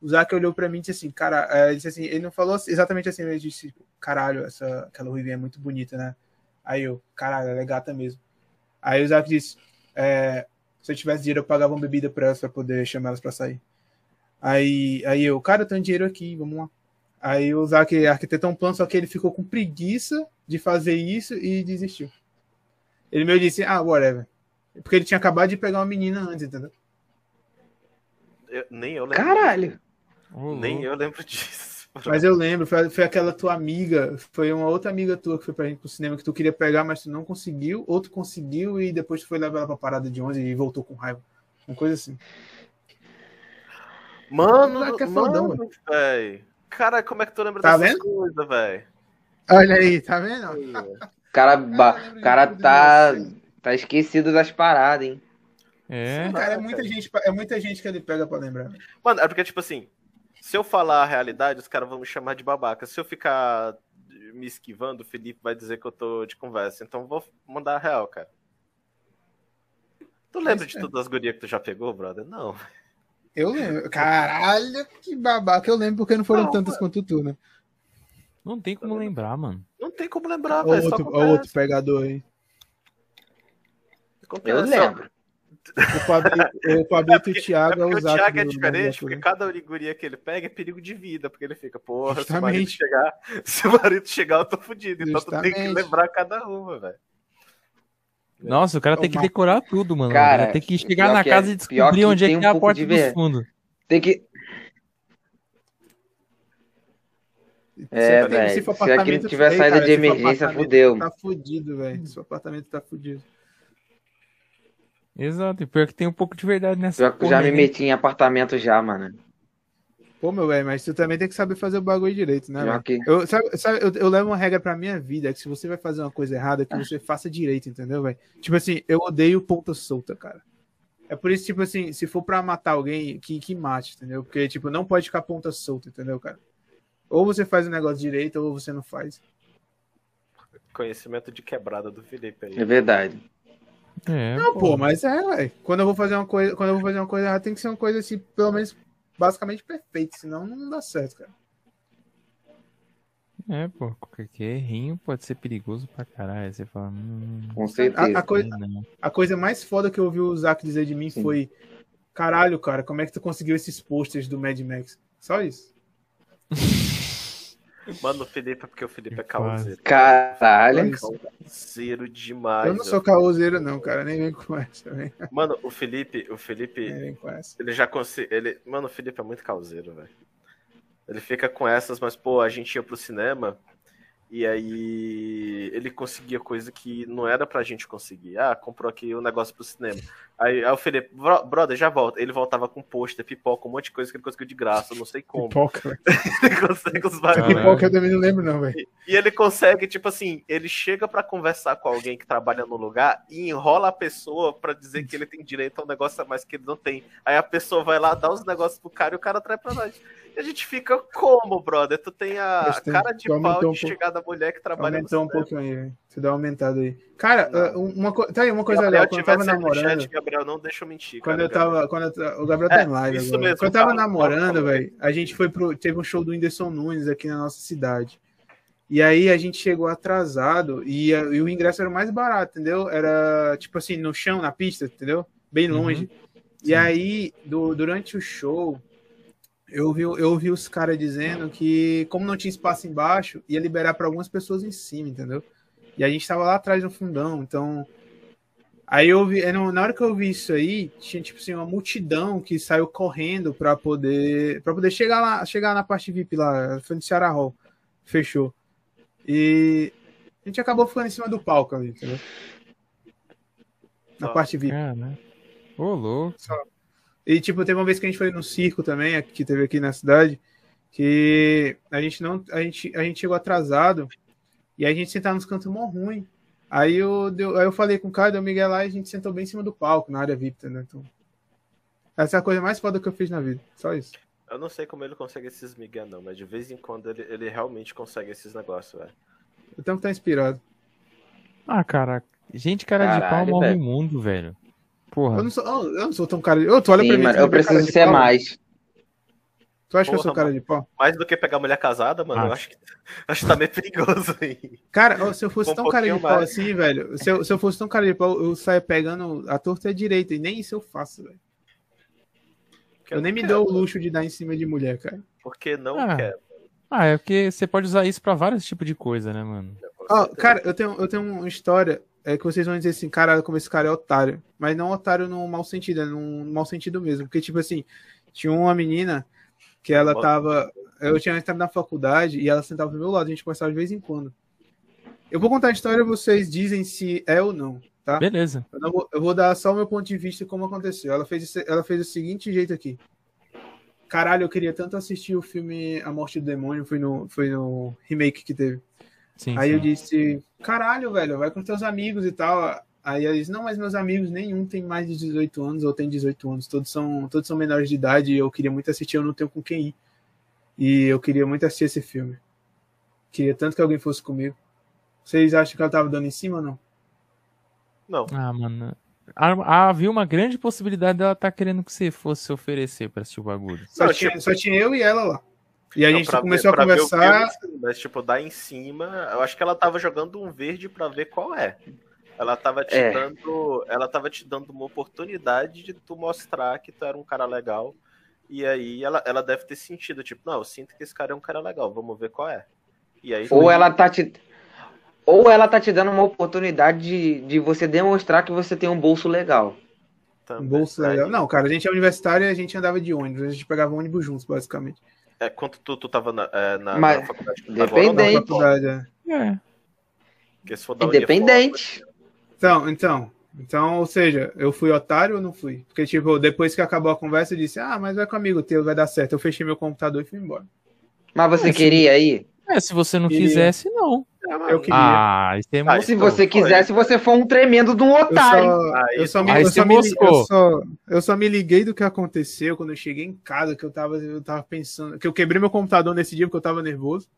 O Zac olhou pra mim e disse assim, cara, é, disse assim, ele não falou exatamente assim, ele disse, caralho, essa, aquela ruivinha é muito bonita, né? Aí eu, caralho, ela é gata mesmo. Aí o Zac disse, é, se eu tivesse dinheiro, eu pagava uma bebida pra elas pra poder chamar elas pra sair. Aí, aí eu, cara, eu tenho dinheiro aqui, vamos lá. Aí o Zac arquitetou um plano, só que ele ficou com preguiça de fazer isso e desistiu. Ele meio disse, ah, whatever. Porque ele tinha acabado de pegar uma menina antes, entendeu? Eu- nem eu lembro. Caralho. Nem eu lembro disso. Mas eu lembro, foi, foi aquela tua amiga, foi uma outra amiga tua que foi pra gente pro cinema que tu queria pegar, mas tu não conseguiu, ou tu conseguiu e depois tu foi levar ela pra parada de 11 e voltou com raiva. Uma coisa assim. Mano, Moleque é fodão, mano, velho. Cara, como é que tu lembra Tá dessas coisas, velho? Olha aí, tá vendo? O cara, cara tá. Tá esquecido das paradas, hein? É. Cara, é muita gente, é muita gente que ele pega pra lembrar. Mano, é porque, tipo assim, se eu falar a realidade, os caras vão me chamar de babaca. Se eu ficar me esquivando, o Felipe vai dizer que eu tô de conversa. Então eu vou mandar a real, cara. Tu lembra de é. todas as gurias que tu já pegou, brother? Não. Eu lembro. Caralho, que babaca. Eu lembro porque não foram Não, tantas quanto tu, né? Não tem como lembrar, mano. Não tem como lembrar, velho. outro, outro pegador aí. Eu lembro. O Pablito, o Pablito e o Thiago É é porque o Thiago é do- diferente, do- porque cada guria que ele pega é perigo de vida, porque ele fica, porra, se o Justamente. marido chegar, se o marido chegar, eu tô fudido. Então tu tem que Justamente. lembrar cada uma, velho. Nossa, o cara tem que decorar tudo, mano. Cara, tem que chegar na que é- casa e pior descobrir onde é que um é a porta de ver- fundos. Tem que. É, velho. se Se não tiver saída de emergência, fudeu. Tá fudido, velho. Seu apartamento tá fudido. Exato, e pior que tem um pouco de verdade nessa já me né? meti em apartamento já, mano. Pô, meu velho, mas tu também tem que saber fazer o bagulho direito, né? Eu, sabe, sabe, eu, eu levo uma regra pra minha vida, é que se você vai fazer uma coisa errada, que você faça direito, entendeu, velho? Tipo assim, eu odeio ponta solta, cara. É por isso, tipo assim, se for pra matar alguém, que, que mate, entendeu? Porque, tipo, não pode ficar ponta solta, entendeu, cara? Ou você faz o negócio direito, ou você não faz. Conhecimento de quebrada do Felipe aí. É verdade. É, Não, pô, mas é, velho. Quando eu vou fazer uma coisa, quando eu vou fazer uma coisa errada, tem que ser uma coisa assim, pelo menos basicamente perfeita, senão não dá certo, cara. É, pô, qualquer errinho pode ser perigoso pra caralho. Você fala, hum, Com certeza. A, a coisa, não. a coisa mais foda que eu ouvi o Zack dizer de mim Sim. foi: Caralho, cara, como é que tu conseguiu esses posters do Mad Max? Só isso. Mano, o Felipe é porque o Felipe é causeiro. Caralho. Só isso. Causeiro demais. Eu não sou caoseiro, não, cara. Nem vem com essa. Nem, Mano, o Felipe, o Felipe, nem vem com essa. ele já conseguiu. Ele... Mano, o Felipe é muito causeiro, velho. Ele fica com essas, mas, pô, a gente ia pro cinema e aí ele conseguia coisa que não era pra gente conseguir. Ah, comprou aqui um negócio pro cinema. Aí, aí o Felipe, "Bro- brother, já volta. Ele voltava com pôster, pipoca, um monte de coisa que ele conseguiu de graça, não sei como. Pipoca, velho. Ele consegue os bagulhos. Pipoca eu também não lembro, não, velho. E ele consegue, tipo assim, ele chega pra conversar com alguém que trabalha no lugar e enrola a pessoa pra dizer que ele tem direito a um negócio a mais que ele não tem. Aí a pessoa vai lá, dá os negócios pro cara e o cara traz pra nós. E a gente fica como, brother? Tu tem a tem- cara de tu pau um de pouco. chegar da mulher que trabalha Aumentou um no cinema. pouquinho aí, velho. Você dá uma aumentada aí. Cara, Não. ah, uma, tá aí uma coisa Gabriel legal. Quando eu tava namorando. chat, Gabriel, não deixa eu mentir. Quando cara, eu tava. Quando eu o Gabriel tá É, em live. isso agora. mesmo, Quando eu tava namorando, velho, a gente foi pro. Teve um show do Whindersson Nunes aqui na nossa cidade. E aí a gente chegou atrasado e, e o ingresso era o mais barato, entendeu? Era tipo assim, no chão, na pista, entendeu? Bem Uhum. longe. E Sim. aí, do- durante o show, eu ouvi, eu ouvi os caras dizendo que, como não tinha espaço embaixo, ia liberar para algumas pessoas em cima, entendeu? E a gente tava lá atrás no fundão, então. Aí eu vi, é, na hora que eu vi isso aí, tinha tipo assim, uma multidão que saiu correndo para poder para poder chegar lá, chegar na parte VIP lá, foi no Ceará Hall. Fechou. E a gente acabou ficando em cima do palco ali, entendeu? Na parte VIP. Cara, né? Ô, louco. E, tipo, teve uma vez que a gente foi no circo também, que teve aqui na cidade, que a gente não. A gente, a gente chegou atrasado e aí a gente sentava nos cantos mó ruim. Aí eu, deu, aí eu falei com o cara, deu o Miguel lá e a gente sentou bem em cima do palco, na área VIP, né? Então. Essa é a coisa mais foda que eu fiz na vida. Só isso. Eu não sei como ele consegue esses migué, não, mas de vez em quando ele, ele realmente consegue esses negócios, velho. Eu tenho que estar inspirado. Ah, cara, gente cara de pau Caralho, move o mundo, velho. Porra. Eu não sou, eu eu não sou tão cara de. Tu olha pra Sim, mim. mano, eu preciso ser pau? mais. Tu acha que eu Porra, sou cara de pau? Mais do que pegar mulher casada, mano, eu Ah. acho que, acho que tá meio perigoso aí. Cara, se eu fosse Um tão cara de pouquinho pau mais. assim, velho. Se eu, se eu fosse tão cara de pau, eu saia pegando a torta e a direita. E nem isso eu faço, velho. Porque Eu nem me dou o luxo de dar em cima de mulher, cara. Porque não Ah. quero. Ah, é porque você pode usar isso pra vários tipos de coisa, né, mano? certeza. cara, eu tenho, eu tenho uma história é, que vocês vão dizer assim, cara, como esse cara é otário. Mas não otário no mau sentido, é num mau sentido mesmo. Porque, tipo assim, tinha uma menina que ela tava. Eu tinha entrado na faculdade e ela sentava do meu lado, a gente conversava de vez em quando. Eu vou contar a história vocês dizem se é ou não, tá? Beleza. Eu, vou, eu vou dar só o meu ponto de vista como aconteceu. Ela fez, ela fez o seguinte jeito aqui. Caralho, eu queria tanto assistir o filme A Morte do Demônio, foi no, foi no remake que teve. Sim, Aí sim. eu disse, caralho, velho, vai com teus amigos e tal. Aí ela disse, não, mas meus amigos nenhum tem mais de 18 anos ou tem 18 anos. Todos são, todos são menores de idade e eu queria muito assistir, eu não tenho com quem ir. E eu queria muito assistir esse filme. Queria tanto que alguém fosse comigo. Vocês acham que ela tava dando em cima ou não? Não. Ah, mano. Havia uma grande possibilidade dela estar querendo que você fosse se oferecer pra assistir o bagulho. Só, Não, tinha, tipo- só tinha eu e ela lá. E a gente pra começou ver- a conversar. filme, sim, mas, tipo, dar em cima, eu acho que ela tava jogando um verde pra ver qual é. Ela tava te É. dando. Ela tava te dando uma oportunidade de tu mostrar que tu era um cara legal. E aí ela, ela deve ter sentido, tipo, não, eu sinto que esse cara é um cara legal, vamos ver qual é. E aí Ou ela tá te. Ou ela tá te dando uma oportunidade de, de você demonstrar que você tem um bolso legal. Um bolso aí- legal. Não, cara, a gente é universitário e a gente andava de ônibus. A gente pegava ônibus juntos, basicamente. É, quanto tu, tu tava na, é, na, Mas- na faculdade? Dependente. Na Bem, faculdade, é. É. Porque se for da Independente. Então, então. Então, ou seja, eu fui otário ou não fui? Porque, tipo, depois que acabou a conversa, eu disse, ah, mas vai com amigo teu, vai dar certo. Eu fechei meu computador e fui embora. Mas você É, queria ir? É, se você não Queria. quisesse, não. Uniforme, Eu queria. Ah, isso é Ah. Se você foi. quisesse, você for um tremendo de um otário. eu só, me, eu, só me, liguei do que aconteceu quando eu cheguei em casa, que eu tava, eu tava pensando, que eu quebrei meu computador nesse dia porque eu tava nervoso.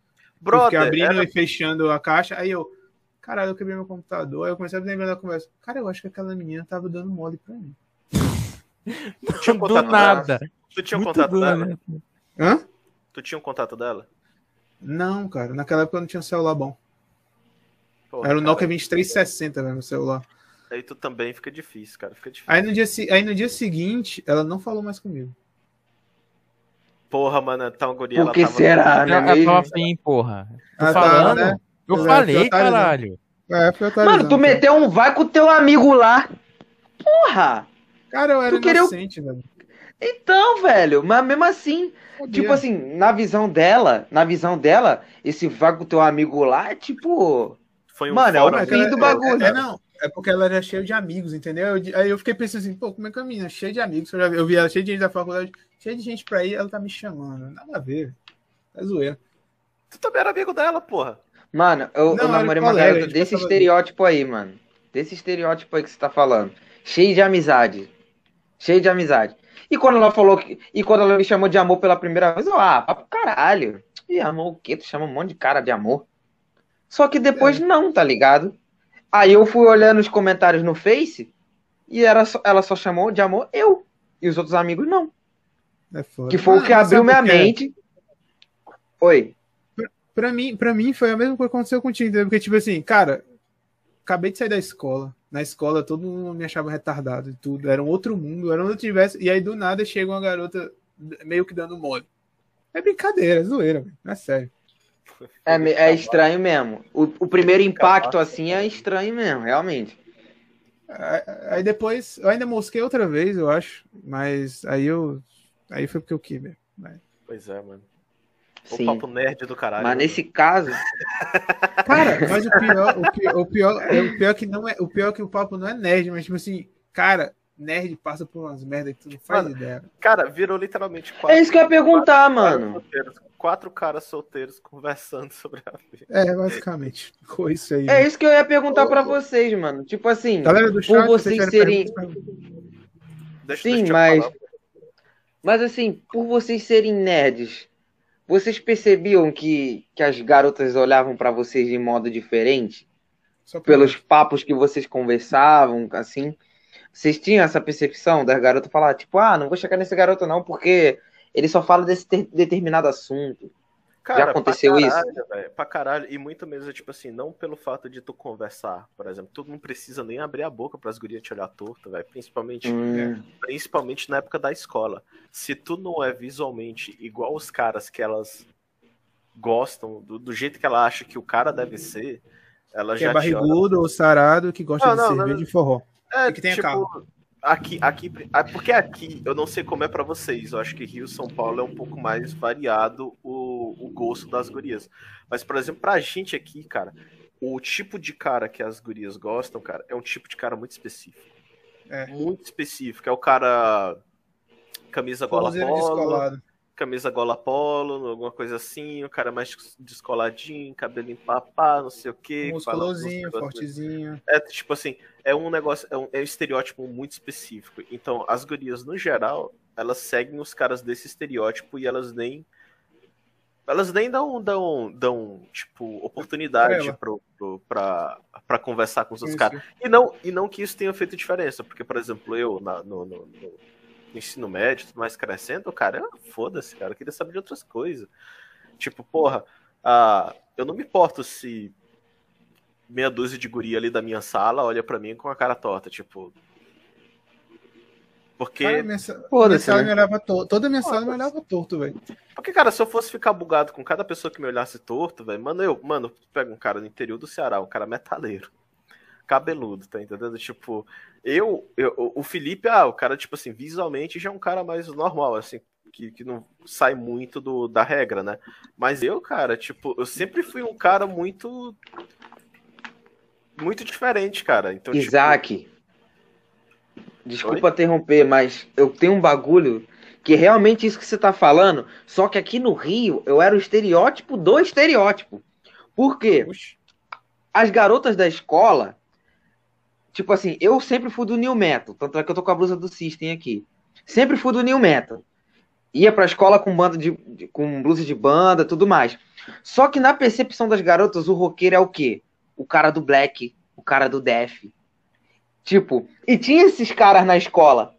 Brother, fiquei abrindo era- e fechando a caixa, aí eu, caralho, eu quebrei meu computador. Aí eu comecei a lembrar da conversa. Cara, eu acho que aquela menina tava dando mole pra mim. tu tinha um Do contato nada. dela? Tu tinha um Muito contato dela? nada. Hã? Tu tinha um contato dela? Não, cara. Naquela época eu não tinha celular bom. Porra, Era o Nokia 2360, velho, meu celular. Aí tu também fica difícil, cara. Fica difícil. Aí no, dia, aí no dia seguinte, ela não falou mais comigo. Porra, mano, então, guria, Por ela que tava... será, né? Eu, eu tava afim, porra. Tô Ah, tá, falando. né? Eu É, falei, né? caralho. É, foi Mano, tu meteu um vai com o teu amigo lá. Porra! Cara, eu era tu queria- inocente, velho. Então, velho, mas mesmo assim, tipo assim, na visão dela, na visão dela, esse vai com o teu amigo lá é tipo. Foi um Mano, é o É, fim do bagulho. É, é, não, é porque ela era cheia de amigos, entendeu? Eu- Aí eu fiquei pensando assim, pô, como é que a menina cheia de amigos? Eu, já vi, eu vi ela cheia de gente da faculdade, cheia de gente pra ir, ela tá me chamando. Nada a ver. É zoeira. Tu também era amigo dela, porra. Mano, eu, Não, eu namorei uma garota desse estereótipo aí, mano. Desse estereótipo aí que você tá falando. Cheio de amizade. Cheio de amizade. E quando ela falou que. E quando ela me chamou de amor pela primeira vez, eu, ah, papo caralho. E amor o quê? Tu chama um monte de cara de amor. Só que depois É. não, tá ligado? Aí eu fui olhando os comentários no Face e era só- ela só chamou de amor eu. E os outros amigos não. É foda. Que foi o Ah, que mas abriu sabe minha mente. Oi. Pra mim, pra mim foi a mesma coisa que aconteceu contigo, entendeu? Porque, tipo assim, cara, acabei de sair da escola. Na escola todo mundo me achava retardado e tudo. Era um outro mundo, era um outro universo. E aí do nada chega uma garota meio que dando mole. É brincadeira, é zoeira, velho. Não é sério. É, é estranho mesmo. O, o primeiro impacto assim é estranho mesmo, realmente. Aí- depois, eu ainda mosquei outra vez, eu acho. Mas aí eu. Aí foi porque eu quis, velho. Mas- Pois é, mano. O Sim. papo nerd do caralho. Mas mano. nesse caso, Cara, mas o pior, o pior, o pior, é- o pior que não é. O pior é que o papo não é nerd, mas tipo assim, cara, nerd passa por umas merdas que tu não faz Mano, ideia. Cara, virou literalmente quatro. é isso que eu ia perguntar, quatro mano. solteiros- quatro caras solteiros conversando sobre a vida. É, basicamente. Com isso aí. É isso que eu ia perguntar pra vocês, mano. Tipo assim, Galera do por chat, vocês tiverem serem. Deixa, Sim, deixa mas- falar. mas assim, por vocês serem nerds, vocês percebiam que, que as garotas olhavam pra vocês de modo diferente? Pra- Pelos papos que vocês conversavam, assim? Vocês tinham essa percepção das garotas falar, tipo, ah, não vou chegar nesse garoto não, porque ele só fala desse ter- determinado assunto. Cara, aconteceu pra isso? caralho, velho, pra caralho. E muito mesmo, tipo assim, não pelo fato de tu conversar, por exemplo. Tu não precisa nem abrir a boca pras gurias te olhar torto, velho. Principalmente, Hum, principalmente na época da escola. Se tu não é visualmente igual os caras que elas gostam, do, do jeito que ela acha que o cara deve ser, ela Que já é barrigudo ou sarado que gosta Não, de não, cerveja não. e forró. É, E que tenha tipo, carro. aqui, aqui, ah, porque aqui, eu não sei como é pra vocês, eu acho que Rio São Paulo é um pouco mais variado o, o gosto das gurias. Mas, por exemplo, pra gente aqui, cara, o tipo de cara que as gurias gostam, cara, é um tipo de cara muito específico. É. Muito específico. É o cara camisa gola descolado. Camisa gola polo, alguma coisa assim, o cara mais descoladinho, cabelo empapado, não sei o que. Musculosinho, fortezinho. É tipo assim, é um negócio, é um, é um estereótipo muito específico. Então, as gurias, no geral, elas seguem os caras desse estereótipo e elas nem. Elas nem dão, dão, dão tipo, oportunidade pro, pro, pra, pra conversar com os outros caras. E não, e não que isso tenha feito diferença, porque, por exemplo, eu, na- no, no- no ensino médio, tudo mais crescendo, cara, foda-se, cara, eu queria saber de outras coisas. Tipo, porra, ah, eu não me importo se meia dúzia de guria ali da minha sala olha pra mim com a cara torta, tipo. Porque, Cara, minha, minha sala né? me olhava torto. Toda minha sala me olhava torto, velho. porque, cara, se eu fosse ficar bugado com cada pessoa que me olhasse torto, velho, mano, eu, mano, pega um cara do interior do Ceará, um cara metaleiro, cabeludo, tá entendendo? Tipo, eu, eu o Felipe, ah, o cara, tipo assim, visualmente já é um cara mais normal, assim, que, que não sai muito do, da regra, né? Mas eu, cara, tipo, eu sempre fui um cara muito. Muito diferente, cara. Então, tipo, Isaac, desculpa interromper, mas eu tenho um bagulho que é realmente isso que você tá falando, só que aqui no Rio eu era o estereótipo do estereótipo. Por quê? As garotas da escola, tipo assim, eu sempre fui do New Metal, tanto é que eu tô com a blusa do System aqui. Sempre fui do New Metal. Ia pra escola com banda de, com blusa de banda, tudo mais. Só que na percepção das garotas, o roqueiro é o quê? O cara do black, o cara do death. Tipo, e tinha esses caras na escola.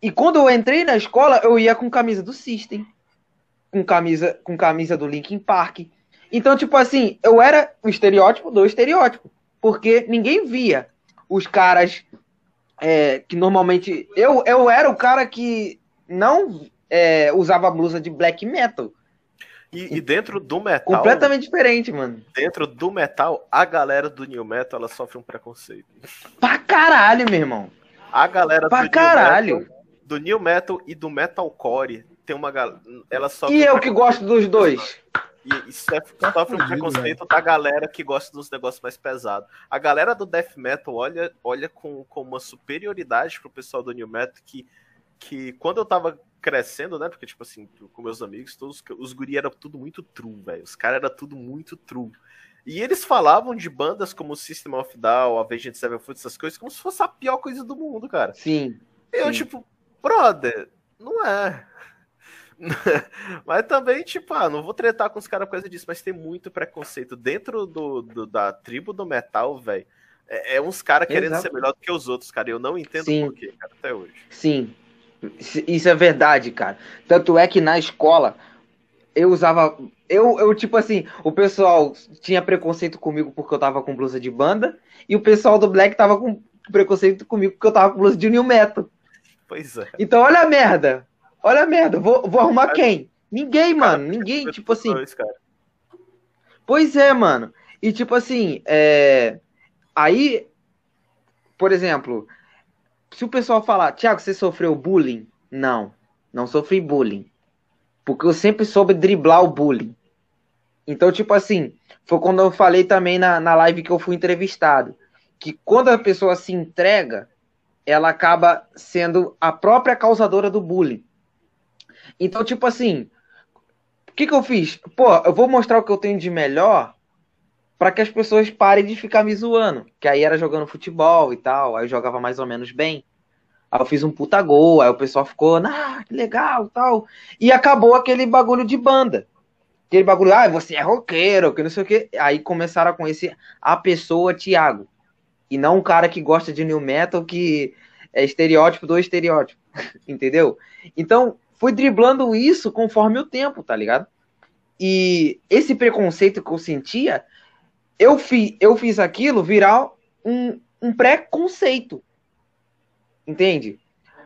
E quando eu entrei na escola, eu ia com camisa do System, com camisa, com camisa do Linkin Park. Então, tipo assim, eu era o estereótipo do estereótipo. Porque ninguém via os caras é, que normalmente. Eu, eu era o cara que não é, usava blusa de black metal. E, e dentro do metal. Completamente diferente, mano. Dentro do metal, a galera do new metal ela sofre um preconceito. Pra caralho, meu irmão. A galera Pra do caralho. New metal, do new metal e do metalcore tem uma galera. Ela sofre E eu que gosto dos dois. E isso é, Tá sofre um preconceito da galera que gosta dos negócios mais pesados. A galera do death metal olha, olha com, com uma superioridade pro pessoal do new metal que, que quando eu tava crescendo, né? Porque, tipo assim, com meus amigos, todos os guri eram tudo muito true, velho. Os caras eram tudo muito true. E eles falavam de bandas como System of Down, Avenged Sevenfold, essas coisas, como se fosse a pior coisa do mundo, cara. Sim. E eu, Sim. tipo, brother, não é. mas também, tipo, ah, não vou tretar com os caras por causa disso, mas tem muito preconceito. Dentro do, do- da tribo do metal, velho, é, é uns caras querendo ser melhor do que os outros, cara. Eu não entendo Sim. por quê, cara, até hoje. Sim. Isso- Isso é verdade, cara. Tanto é que na escola eu usava. Eu, eu, tipo assim, o pessoal tinha preconceito comigo porque eu tava com blusa de banda, e o pessoal do Black tava com preconceito comigo porque eu tava com blusa de New Metal. Pois é. Então olha a merda. Olha a merda. Vou, vou arrumar quem? Ninguém, mano. Ninguém, tipo assim. Pois é, mano. E tipo assim, é... aí, por exemplo, se o pessoal falar, Thiago, você sofreu bullying? Não, não sofri bullying. Porque eu sempre soube driblar o bullying. Então, tipo assim, foi quando eu falei também na, na live que eu fui entrevistado. Que quando a pessoa se entrega, ela acaba sendo a própria causadora do bullying. Então, tipo assim, o que, que eu fiz? Pô, eu vou mostrar o que eu tenho de melhor para que as pessoas parem de ficar me zoando. Que aí era jogando futebol e tal, aí eu jogava mais ou menos bem. Aí eu fiz um puta gol, aí o pessoal ficou, ah, que legal tal. E acabou aquele bagulho de banda. Aquele bagulho, ah, você é roqueiro, que não sei o quê. Aí começaram a conhecer a pessoa Thiago. E não um cara que gosta de new metal, que é estereótipo do estereótipo. Entendeu? Então, fui driblando isso conforme o tempo, tá ligado? E esse preconceito que eu sentia, eu, fi, eu fiz aquilo virar um, um preconceito. Entende?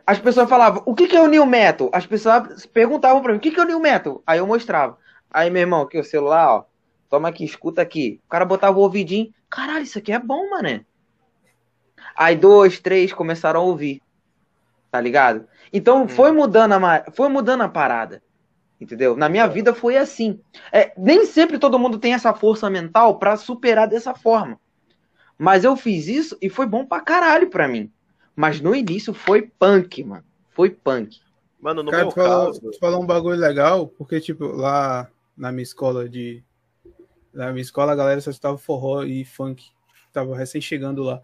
As pessoas falavam, o que, que é o New Metal? As pessoas perguntavam pra mim, o que, que é o New Metal? Aí eu mostrava. Aí, meu irmão, aqui o celular, ó. Toma aqui, escuta aqui. O cara botava o ouvidinho. Caralho, isso aqui é bom, mané. Aí dois, três começaram a ouvir. Tá ligado? Então foi mudando a, foi mudando a parada. Entendeu? Na minha vida foi assim. É, nem sempre todo mundo tem essa força mental pra superar dessa forma. Mas eu fiz isso e foi bom pra caralho pra mim. Mas no início foi punk, mano. Foi punk. Mano, no Cara, meu tu falou, caso. tu falou um bagulho legal, porque, tipo, lá na minha escola de. Na minha escola a galera só estava forró e funk. Tava recém chegando lá.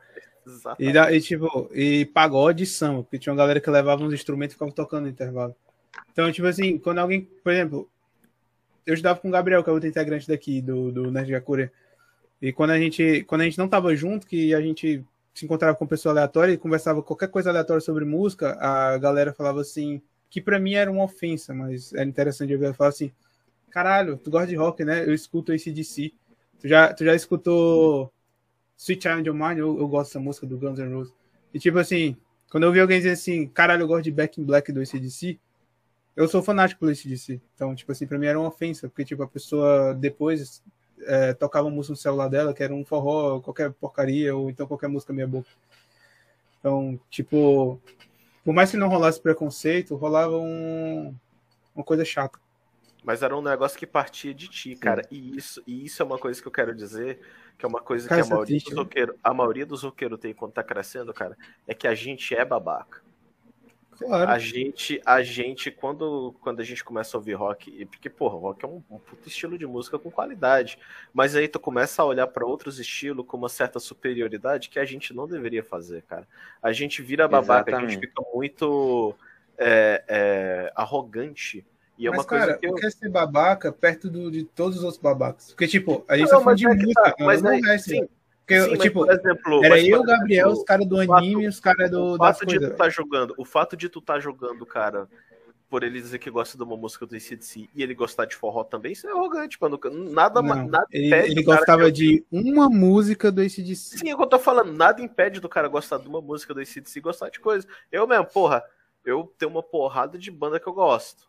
E, e, tipo, e pagode e samba, porque tinha uma galera que levava uns instrumentos e ficava tocando no intervalo. Então, tipo assim, quando alguém, por exemplo, eu estudava com o Gabriel, que é outro integrante daqui do, do Nerd Gakure. E quando a gente, quando a gente não tava junto, que a gente se encontrava com pessoa aleatória e conversava qualquer coisa aleatória sobre música, a galera falava assim, que pra mim era uma ofensa, mas era interessante ver ela falar assim: caralho, tu gosta de rock, né? Eu escuto ACDC. Tu já, tu já escutou Sweet Child of Mine? Eu, eu gosto dessa música do Guns N' Roses. E tipo assim, quando eu vi alguém dizer assim, caralho, eu gosto de Back in Black do ACDC, eu sou fanático do ACDC. Então, tipo assim, pra mim era uma ofensa, porque tipo, a pessoa depois é, tocava música no celular dela, que era um forró, qualquer porcaria, ou então qualquer música meia boca. Então, tipo, por mais que não rolasse preconceito, rolava um, uma coisa chata. Mas era um negócio que partia de ti, cara. E isso, e isso é uma coisa que eu quero dizer, que é uma coisa Cara, que a é maioria, né? roqueiros, a maioria dos roqueiros tem quando tá crescendo, cara, é que a gente é babaca. Claro. A gente, a gente quando, quando a gente começa a ouvir rock, porque, porra, rock é um, um puto estilo de música com qualidade, mas aí tu começa a olhar pra outros estilos com uma certa superioridade que a gente não deveria fazer, cara. A gente vira babaca, a gente Exatamente. fica muito é, é, arrogante. E é Mas, uma coisa cara, que eu... o que é ser babaca perto do, de todos os outros babacas? Porque, tipo, a gente Não, tá falando de é música, tá, mas não é assim. sim, Porque, Sim, tipo, por exemplo, era eu, o Gabriel, exemplo, os caras do fato- anime e os caras do o fato de tu coisas. tá jogando, o fato de tu tá jogando, cara, por ele dizer que gosta de uma música do ACDC e ele gostar de forró também, isso é arrogante, mano. Nada, Não, nada ele, ele gostava de uma música do ACDC. Sim, é o que eu tô falando. Nada impede do cara gostar de uma música do ACDC e gostar de coisa. Eu mesmo, porra, eu tenho uma porrada de banda que eu gosto.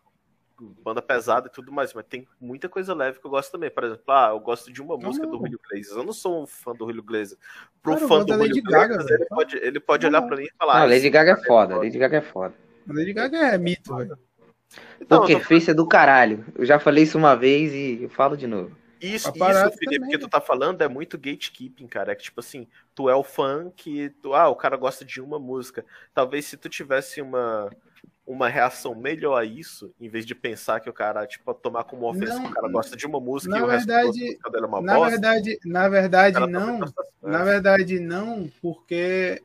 Banda pesada e tudo mais, mas tem muita coisa leve que eu gosto também. Por exemplo, ah, eu gosto de uma música do não. Julio Iglesias. Eu não sou um fã do Julio Iglesias. Pro Cara, fã do Julio Iglesias, ele pode, ele pode Não, olhar não. pra mim e falar. Não, ah, Lady Gaga é cara foda, Lady Gaga é foda. Lady Gaga é mito, velho. Então, eu Poker tô Face é do caralho. Eu já falei isso uma vez e eu falo de novo. Isso, isso, Felipe, que tu né? tá falando é muito gatekeeping, cara. É que, tipo assim, tu é o fã que. Tu, ah, o cara gosta de uma música. Talvez se tu tivesse uma, uma reação melhor a isso, em vez de pensar que o cara, tipo, tomar como ofensa Não, que o cara gosta de uma música e o resto da verdade- música dele é uma Na bosta. verdade, na verdade ela não. tá- Na verdade, não, porque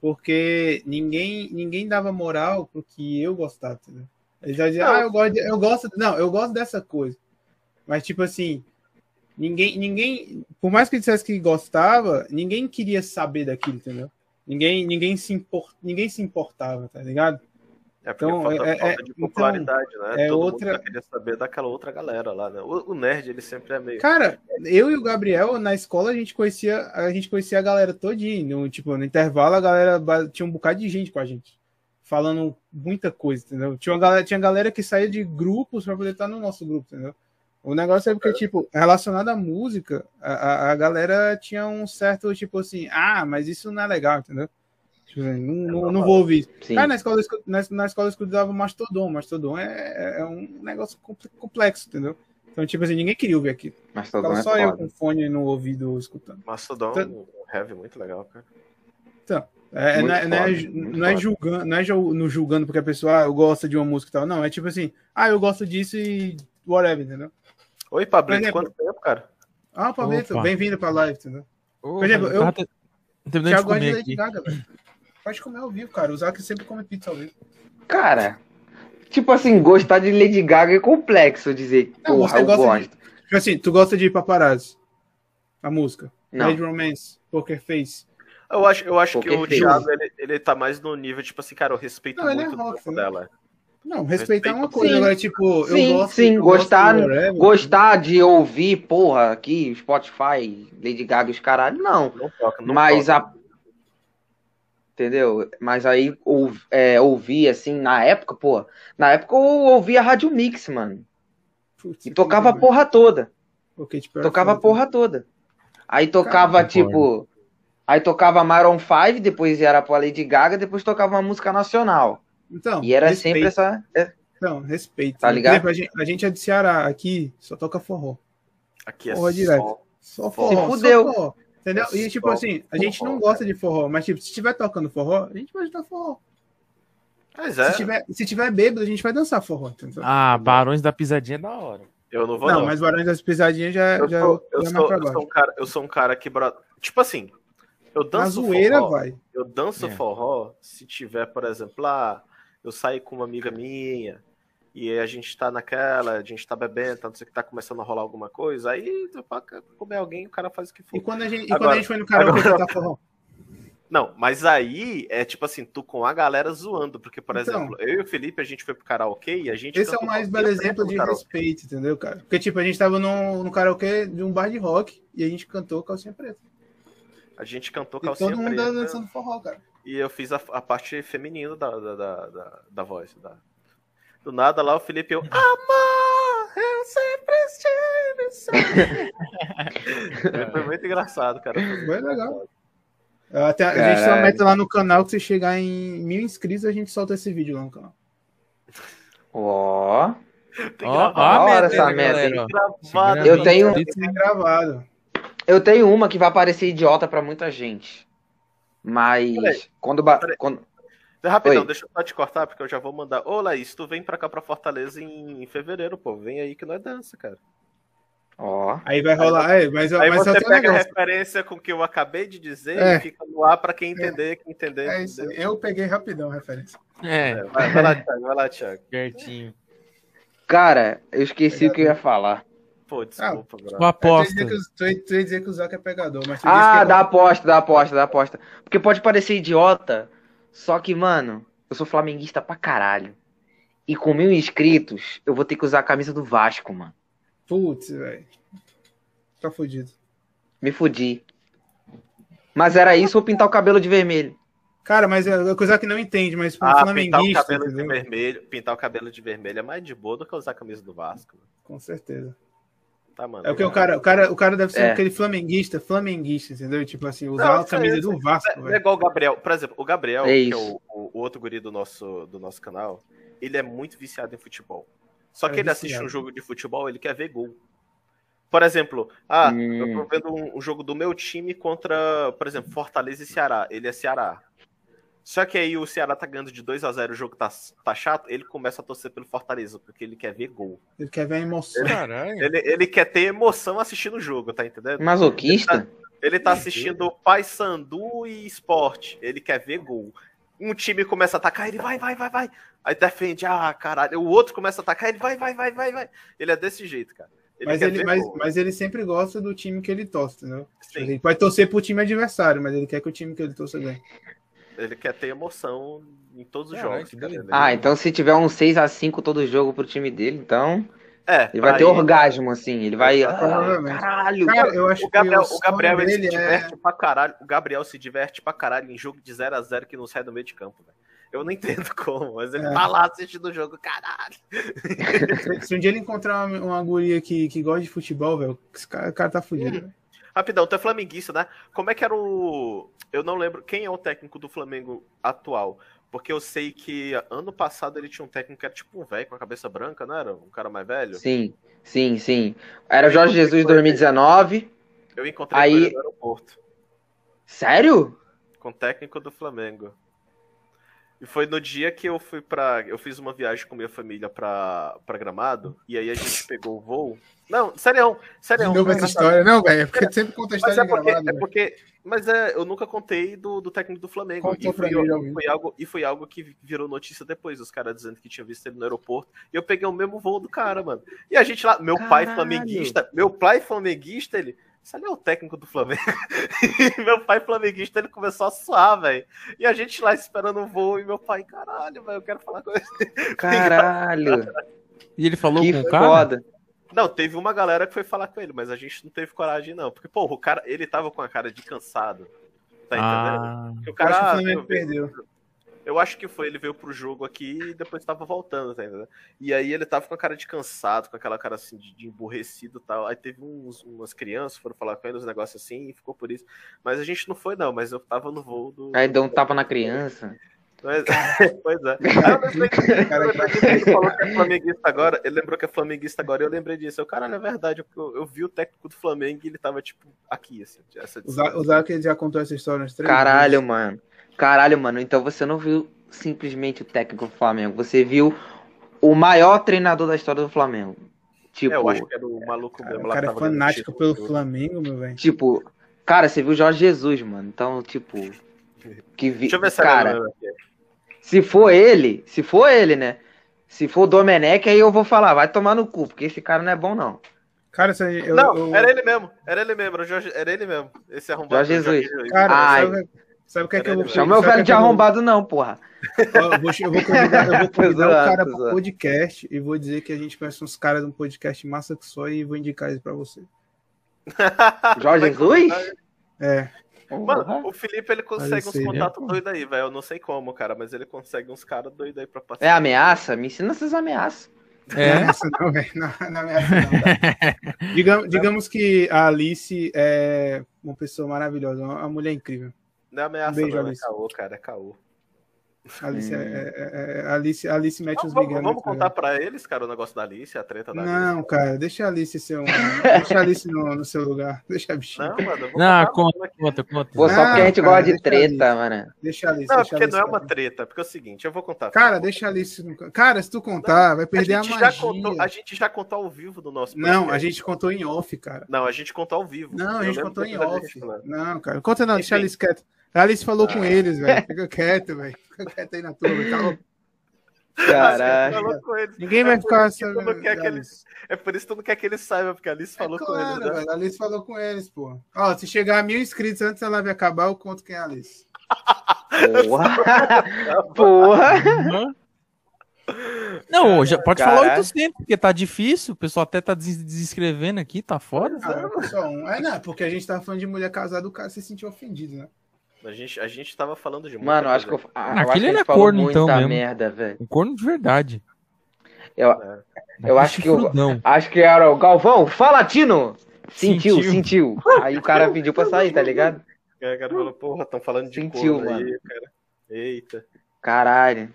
porque ninguém ninguém dava moral pro que eu gostava, entendeu? Eles já diziam, Não. ah, eu gosto, eu gosto, não, eu gosto dessa coisa. Mas tipo assim, ninguém ninguém, por mais que dissesse que gostava, ninguém queria saber daquilo, entendeu? Ninguém ninguém se import, ninguém se importava, tá ligado? É porque Então, falta, é- falta é- de então, popularidade, né? é Todo outra- mundo queria saber daquela outra galera lá, né? O, o nerd, ele sempre é meio. Cara, eu e o Gabriel, na escola, a gente conhecia, a gente conhecia a galera todinha. No, tipo, no intervalo, a galera tinha um bocado de gente com a gente. Falando muita coisa, entendeu? Tinha, uma galera, tinha galera que saía de grupos pra poder estar no nosso grupo, entendeu? O negócio é porque, tipo, relacionado à música, a, a, a galera tinha um certo, tipo assim, ah, mas isso não é legal, entendeu? Não, não, não vou ouvir. Sim. Cara, na escola, eu na, na escola eu escutava Mastodon. Mastodon é, é um negócio comple- complexo, entendeu? Então, tipo assim, ninguém queria ouvir aquilo. Mas todo Ficava é só eu foda. com fone no ouvido escutando. Mastodon, Tá- um heavy muito legal, cara. É, Muito não, é, não, é, não é julgando, não é no julgando porque a pessoa ah, eu gosto de uma música e tal. Não, é tipo assim, ah, eu gosto disso e whatever, entendeu? Oi, Pablito, quanto tempo, cara? Ah, Pablito, bem-vindo pra live, entendeu? Ô, Por exemplo, eu- terminando de Thiago gosta de Lady aqui. Gaga, velho. Pode comer ao vivo, cara. O Zac sempre come pizza ao vivo. Cara, tipo assim, gostar de Lady Gaga é complexo dizer. Não, Porra, você eu gosta gosto. Tipo assim, tu gosta de paparazzi? A música. Não. Red Romance, Poker Face. Eu acho, eu acho que o Face. Thiago, ele, ele tá mais no nível, tipo assim, cara, eu respeito Não, é muito o rock, né? dela. Não, respeitar é uma coisa. Sim. Agora, tipo, Sim, eu gosto sim, eu gosto gostar, de whatever. gostar de ouvir, porra, aqui, Spotify, Lady Gaga, os caralho, não. Não toca, não Mas toca. a. Entendeu? Mas aí ou, é, ouvir assim, na época, pô. Na época eu ouvia Rádio Mix, mano. Putz, E tocava a porra toda. O Katy Perry Tocava a foda. porra toda. Aí tocava, Cara, tipo. Aí tocava Maroon 5, depois era pra Lady Gaga, depois tocava uma música nacional. Então, E era respeito. sempre essa. é, Não, respeito. Tá Por ligado? exemplo, a gente, a gente é de Ceará, aqui só toca forró. Aqui é porra, direto. só... Só Se forró. fudeu. Só forró. Entendeu? É E tipo assim, a gente não gosta de forró, mas tipo, se estiver tocando forró, a gente vai dançar forró. Mas Se é, tiver, se tiver bêbado, a gente vai dançar forró, entendeu? Ah, Barões da Pisadinha é da hora. eu não vou não, não. mas Barões das Pisadinhas já, eu, já, sou, eu, já é sou, pra eu, sou baixo. um cara, eu sou um cara que... Tipo assim, eu Na danço zoeira, forró, vai. eu danço É. forró se tiver, por exemplo, lá, eu saio com uma amiga minha e a gente tá naquela, a gente tá bebendo, tá, não sei o que, tá começando a rolar alguma coisa, aí pra comer alguém, o cara faz o que for. E quando a gente, e Agora- quando a gente foi no karaokê agora- cantar forró? Não, mas aí é tipo assim, tu com a galera zoando, porque, por Então. exemplo, eu e o Felipe, a gente foi pro karaokê e a gente. Esse é o mais belo Preta exemplo de karaokê. respeito, entendeu, cara? Porque, tipo, a gente tava no, no karaokê de um bar de rock e a gente cantou calcinha preta. A gente cantou E calcinha todo mundo preta dançando forró, cara. e eu fiz a, a parte feminina da, da, da, da, da voz. Da... Do nada lá o Felipe eu. Amor, eu sempre estive só." Foi muito engraçado, cara. Foi legal. Até, a gente Caralho. só mete lá no canal que se chegar em mil inscritos, a gente solta esse vídeo lá no canal. Ó. Tem Ó, ó meta, essa meta, Eu tenho- 20 Tem gravado. Eu tenho uma que vai parecer idiota pra muita gente. Mas Peraí. quando, ba- quando Rapidão, Oi. deixa eu só te cortar, porque eu já vou mandar. Ô, Laís, tu vem pra cá pra Fortaleza em fevereiro, pô. Vem aí que nós dança, cara. ó, Aí vai rolar. É, mas, Aí mas só você um pega a referência com o que eu acabei de dizer É. e fica no ar pra quem entender, quem entender. É isso. entendeu? Eu peguei rapidão a referência. É, É, vai, vai lá, Thiago, vai lá, Thiago. certinho. cara, eu esqueci o que eu ia falar. Pô, desculpa, bro. Uma Tu ia aposta. dizer que, o- tu ia- dizer que o Zac é pegador, mas Ah, é aposta, da aposta, da aposta. Porque pode parecer idiota, só que, mano, eu sou flamenguista pra caralho. E com mil inscritos, eu vou ter que usar a camisa do Vasco, mano. Putz, velho. Tá fudido. Me fudi. Mas era isso ou pintar o cabelo de vermelho? Cara, mas é coisa que não entende, mas pro Ah, pintar o flamenguista, cabelo de vermelho, pintar o cabelo de vermelho é mais de boa do que usar a camisa do Vasco. Com certeza. Tá, mano? É porque o cara, o cara, o cara deve ser É. aquele flamenguista, flamenguista, entendeu? Tipo assim, usar Não, a camisa aí, do Vasco, é velho. igual o Gabriel. Por exemplo, o Gabriel, É que é o, o- o outro guri do nosso, do nosso canal, ele é muito viciado em futebol. Só que É ele assiste viciado. um jogo de futebol, ele quer ver gol. Por exemplo, ah, Hum. eu tô vendo um, um jogo do meu time contra, por exemplo, Fortaleza e Ceará. Ele é Ceará. Só que aí o Ceará tá ganhando de 2 a 0 o jogo tá, tá chato, ele começa a torcer pelo Fortaleza, porque ele quer ver gol. Ele quer ver a emoção. Caralho. Ele, ele quer ter emoção assistindo o jogo, tá entendendo? Masoquista? Ele tá assistindo Paysandu e Sport. Ele quer ver gol. Um time começa a atacar, ele vai, vai, vai, vai. Aí defende, ah, caralho. O outro começa a atacar, ele vai, vai, vai, vai, vai. Ele é desse jeito, cara. Ele Mas ele, mas, mas ele sempre gosta do time que ele torce, entendeu? Sim, Ele pode torcer pro time adversário, mas ele quer que o time que ele torça ganhe. Ele quer ter emoção em todos os jogos. cara. Ah, então se tiver um 6x5 todo jogo pro time dele, então É, ele vai ter ele- orgasmo, assim. Ele vai. Ah, caralho! Cara, eu acho O Gabriel, que o Gabriel ele se é... diverte pra caralho. O Gabriel se diverte pra caralho em jogo de 0 a 0 que não sai do meio de campo, velho. Eu não entendo como, mas ele É. tá lá assistindo o jogo, caralho. Se um dia ele encontrar uma, uma guria que, que gosta de futebol, velho, esse cara, o cara tá fudido. velho. Rapidão, tu é flamenguista, né? Como é que era o. Eu não lembro quem é o técnico do Flamengo atual. Porque eu sei que ano passado ele tinha um técnico que era tipo um velho com a cabeça branca, não era? Um cara mais velho. Sim, sim, sim. Era Jorge Jesus 2019. Eu encontrei Aí- no aeroporto, Sério? com o técnico do Flamengo. E foi no dia que eu fui pra. Eu fiz uma viagem com minha família pra, pra Gramado, e aí a gente pegou o voo. Não, sério, De sério. novo essa história. Não, velho, é porque sempre conta a Mas história é de porque, gramado. é velho. porque. Mas é, eu nunca contei do, do técnico do Flamengo. Contou E foi, mim, foi algo, e foi algo que virou notícia depois, os caras dizendo que tinha visto ele no aeroporto. E eu peguei o mesmo voo do cara, mano. E a gente lá, meu pai Caralho. flamenguista, meu pai flamenguista, ele. Você é o técnico do Flamengo? E meu pai flamenguista, ele começou a suar, velho. E a gente lá esperando o voo, e meu pai, caralho, velho, eu quero falar com ele. Caralho! E ele falou que com o cara? foda. Não, teve uma galera que foi falar com ele, mas a gente não teve coragem, não. Porque, pô, o cara, ele tava com a cara de cansado. Tá entendendo? Ah, Porque o Eu cara, acho que o ah, Flamengo eu- perdeu. Eu acho que foi, ele veio pro jogo aqui e depois tava voltando, tá entendendo? E aí ele tava com a cara de cansado, com aquela cara assim de, de emburrecido e tal. Aí teve uns, umas crianças foram falar com ele, uns negócios assim, e ficou por isso. Mas a gente não foi, não, mas eu tava no voo do. Aí deu um tapa na criança. Mas- pois é. Aí eu lembrei que eu lembrei que ele falou que é flamenguista agora. Ele lembrou que é flamenguista agora e eu lembrei disso. Eu, caralho, é verdade. Eu, eu vi o técnico do Flamengo e ele tava, tipo, aqui, assim. Essa O Zac já contou essa história uns três Caralho, vezes. mano. Caralho, mano. Então você não viu simplesmente o técnico do Flamengo. Você viu o maior treinador da história do Flamengo. Tipo, É, eu acho que era o maluco Cara, mesmo o lá cara é fanático pelo Flamengo, meu velho. tipo, cara, você viu o Jorge Jesus, mano. Então, tipo, que vi... Deixa eu ver se cara, se for ele, se for ele, né? Se for o Domenech, aí eu vou falar, vai tomar no cu, porque esse cara não é bom, não. Cara, isso aí, eu, Não, eu- era ele mesmo. Era ele mesmo. Era, o Jorge, era ele mesmo. Esse arrombado. Jorge do Jesus. Cara, Ai. Sabe, o que é que eu vou Chama o que velho é de vou- arrombado, não, porra. Eu vou, eu vou convidar, eu vou convidar o cara pro podcast e vou dizer que a gente conhece uns caras de um podcast massa que só e vou indicar eles pra você. Jorge Jesus? É, Porra. Mano, o Felipe ele consegue uns contatos doidos aí, velho. Eu não sei como, cara, mas ele consegue uns caras doidos aí pra passar. É ameaça? Me ensina essas ameaças. não é é. essa não, velho. Não, não é essa não. tá? Digamos, digamos que a Alice é uma pessoa maravilhosa, uma mulher incrível. Não é ameaça, Beijo, não, é Alice. caô, cara, é caô. A Alice, Hum. é, é- é- a Alice, a Alice mete Vamos, os vamos, Miguel. vamos contar legal. pra eles, cara, o negócio da Alice, a treta da Alice. Não, cara, deixa a Alice ser um. Deixa a Alice no, no seu lugar. Deixa a bichinha. Não, mano, Não, conta, conta, conta. Pô, só Não, porque a gente cara, gosta de treta, mano. Deixa a Alice. Não, é deixa a porque Alice não é uma treta, porque é o seguinte, eu vou contar. Cara, deixa a Alice. no- Cara, se tu contar, vai a perder a, gente, já magia. contou, a gente já contou ao vivo no nosso Não, a podcast. gente contou em off, cara. Não, a gente contou ao vivo. Não, a gente contou em off. Não, cara. Conta não, deixa a. Alice quieta. A Alice falou Ah. com eles, velho. Fica quieto, velho. Fica quieto aí na tua, velho. Cala- Caralho. Falou com eles. Ninguém É vai ficar sabendo. É por isso que tu não quer que ele saiba, porque a Alice falou com claro, eles, né? velho. A Alice falou com eles, pô. Ó, se chegar a mil inscritos antes da live acabar, eu conto quem é a Alice. Porra. Porra. Não, já pode falar Caralho. 800, porque tá difícil. O pessoal até tá des- desescrevendo aqui, tá foda. Ah, só um. É, não, porque a gente tava falando de mulher casada, o cara se sentiu ofendido, né? A gente, a gente tava falando de muita Mano, eu acho que eu, ah, eu acho que Aquele a ele é corno, muita então, mesmo. merda, velho. Um corno de verdade. Eu, É. Eu acho que o- Chifrudão. Acho que era o Galvão, fala, Tino! Sentiu, Sentiu. sentiu. Aí o cara pediu pra sair, tá ligado? Aí o cara falou, porra, estão falando de Sentiu, corno mano. aí, cara. Eita. Caralho.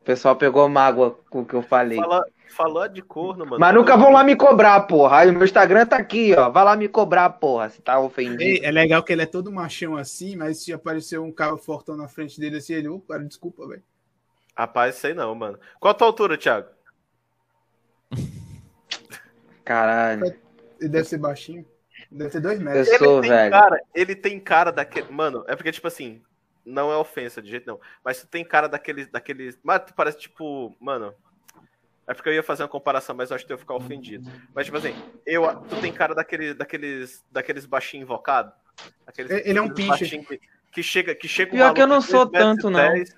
O pessoal pegou mágoa com o que eu falei. Fala, falou de corno, mano. Mas nunca vão lá me cobrar, porra. Aí o meu Instagram tá aqui, ó. Vai lá me cobrar, porra, se tá ofendido. Ei, é legal que ele é todo machão assim, mas se aparecer um cara fortão na frente dele assim, ele, ô, cara, desculpa, velho. Rapaz, sei não, mano. Qual a tua altura, Thiago? Caralho. Ele deve ser baixinho. Deve ter dois metros. Eu sou, tem velho. cara, ele tem cara daquele. Mano, é porque, tipo assim, não é ofensa de jeito não. Mas tu tem cara daqueles. daqueles... Mas tu parece, tipo, mano. É porque eu ia fazer uma comparação, mas eu acho que eu ia ficar ofendido. Mas, tipo assim, eu, tu tem cara daquele, daqueles, daqueles baixinhos invocados? Aqueles, Ele é um pinche. Que, que chega, que chega um Pior que eu não sou 3 metros tanto, não. 10,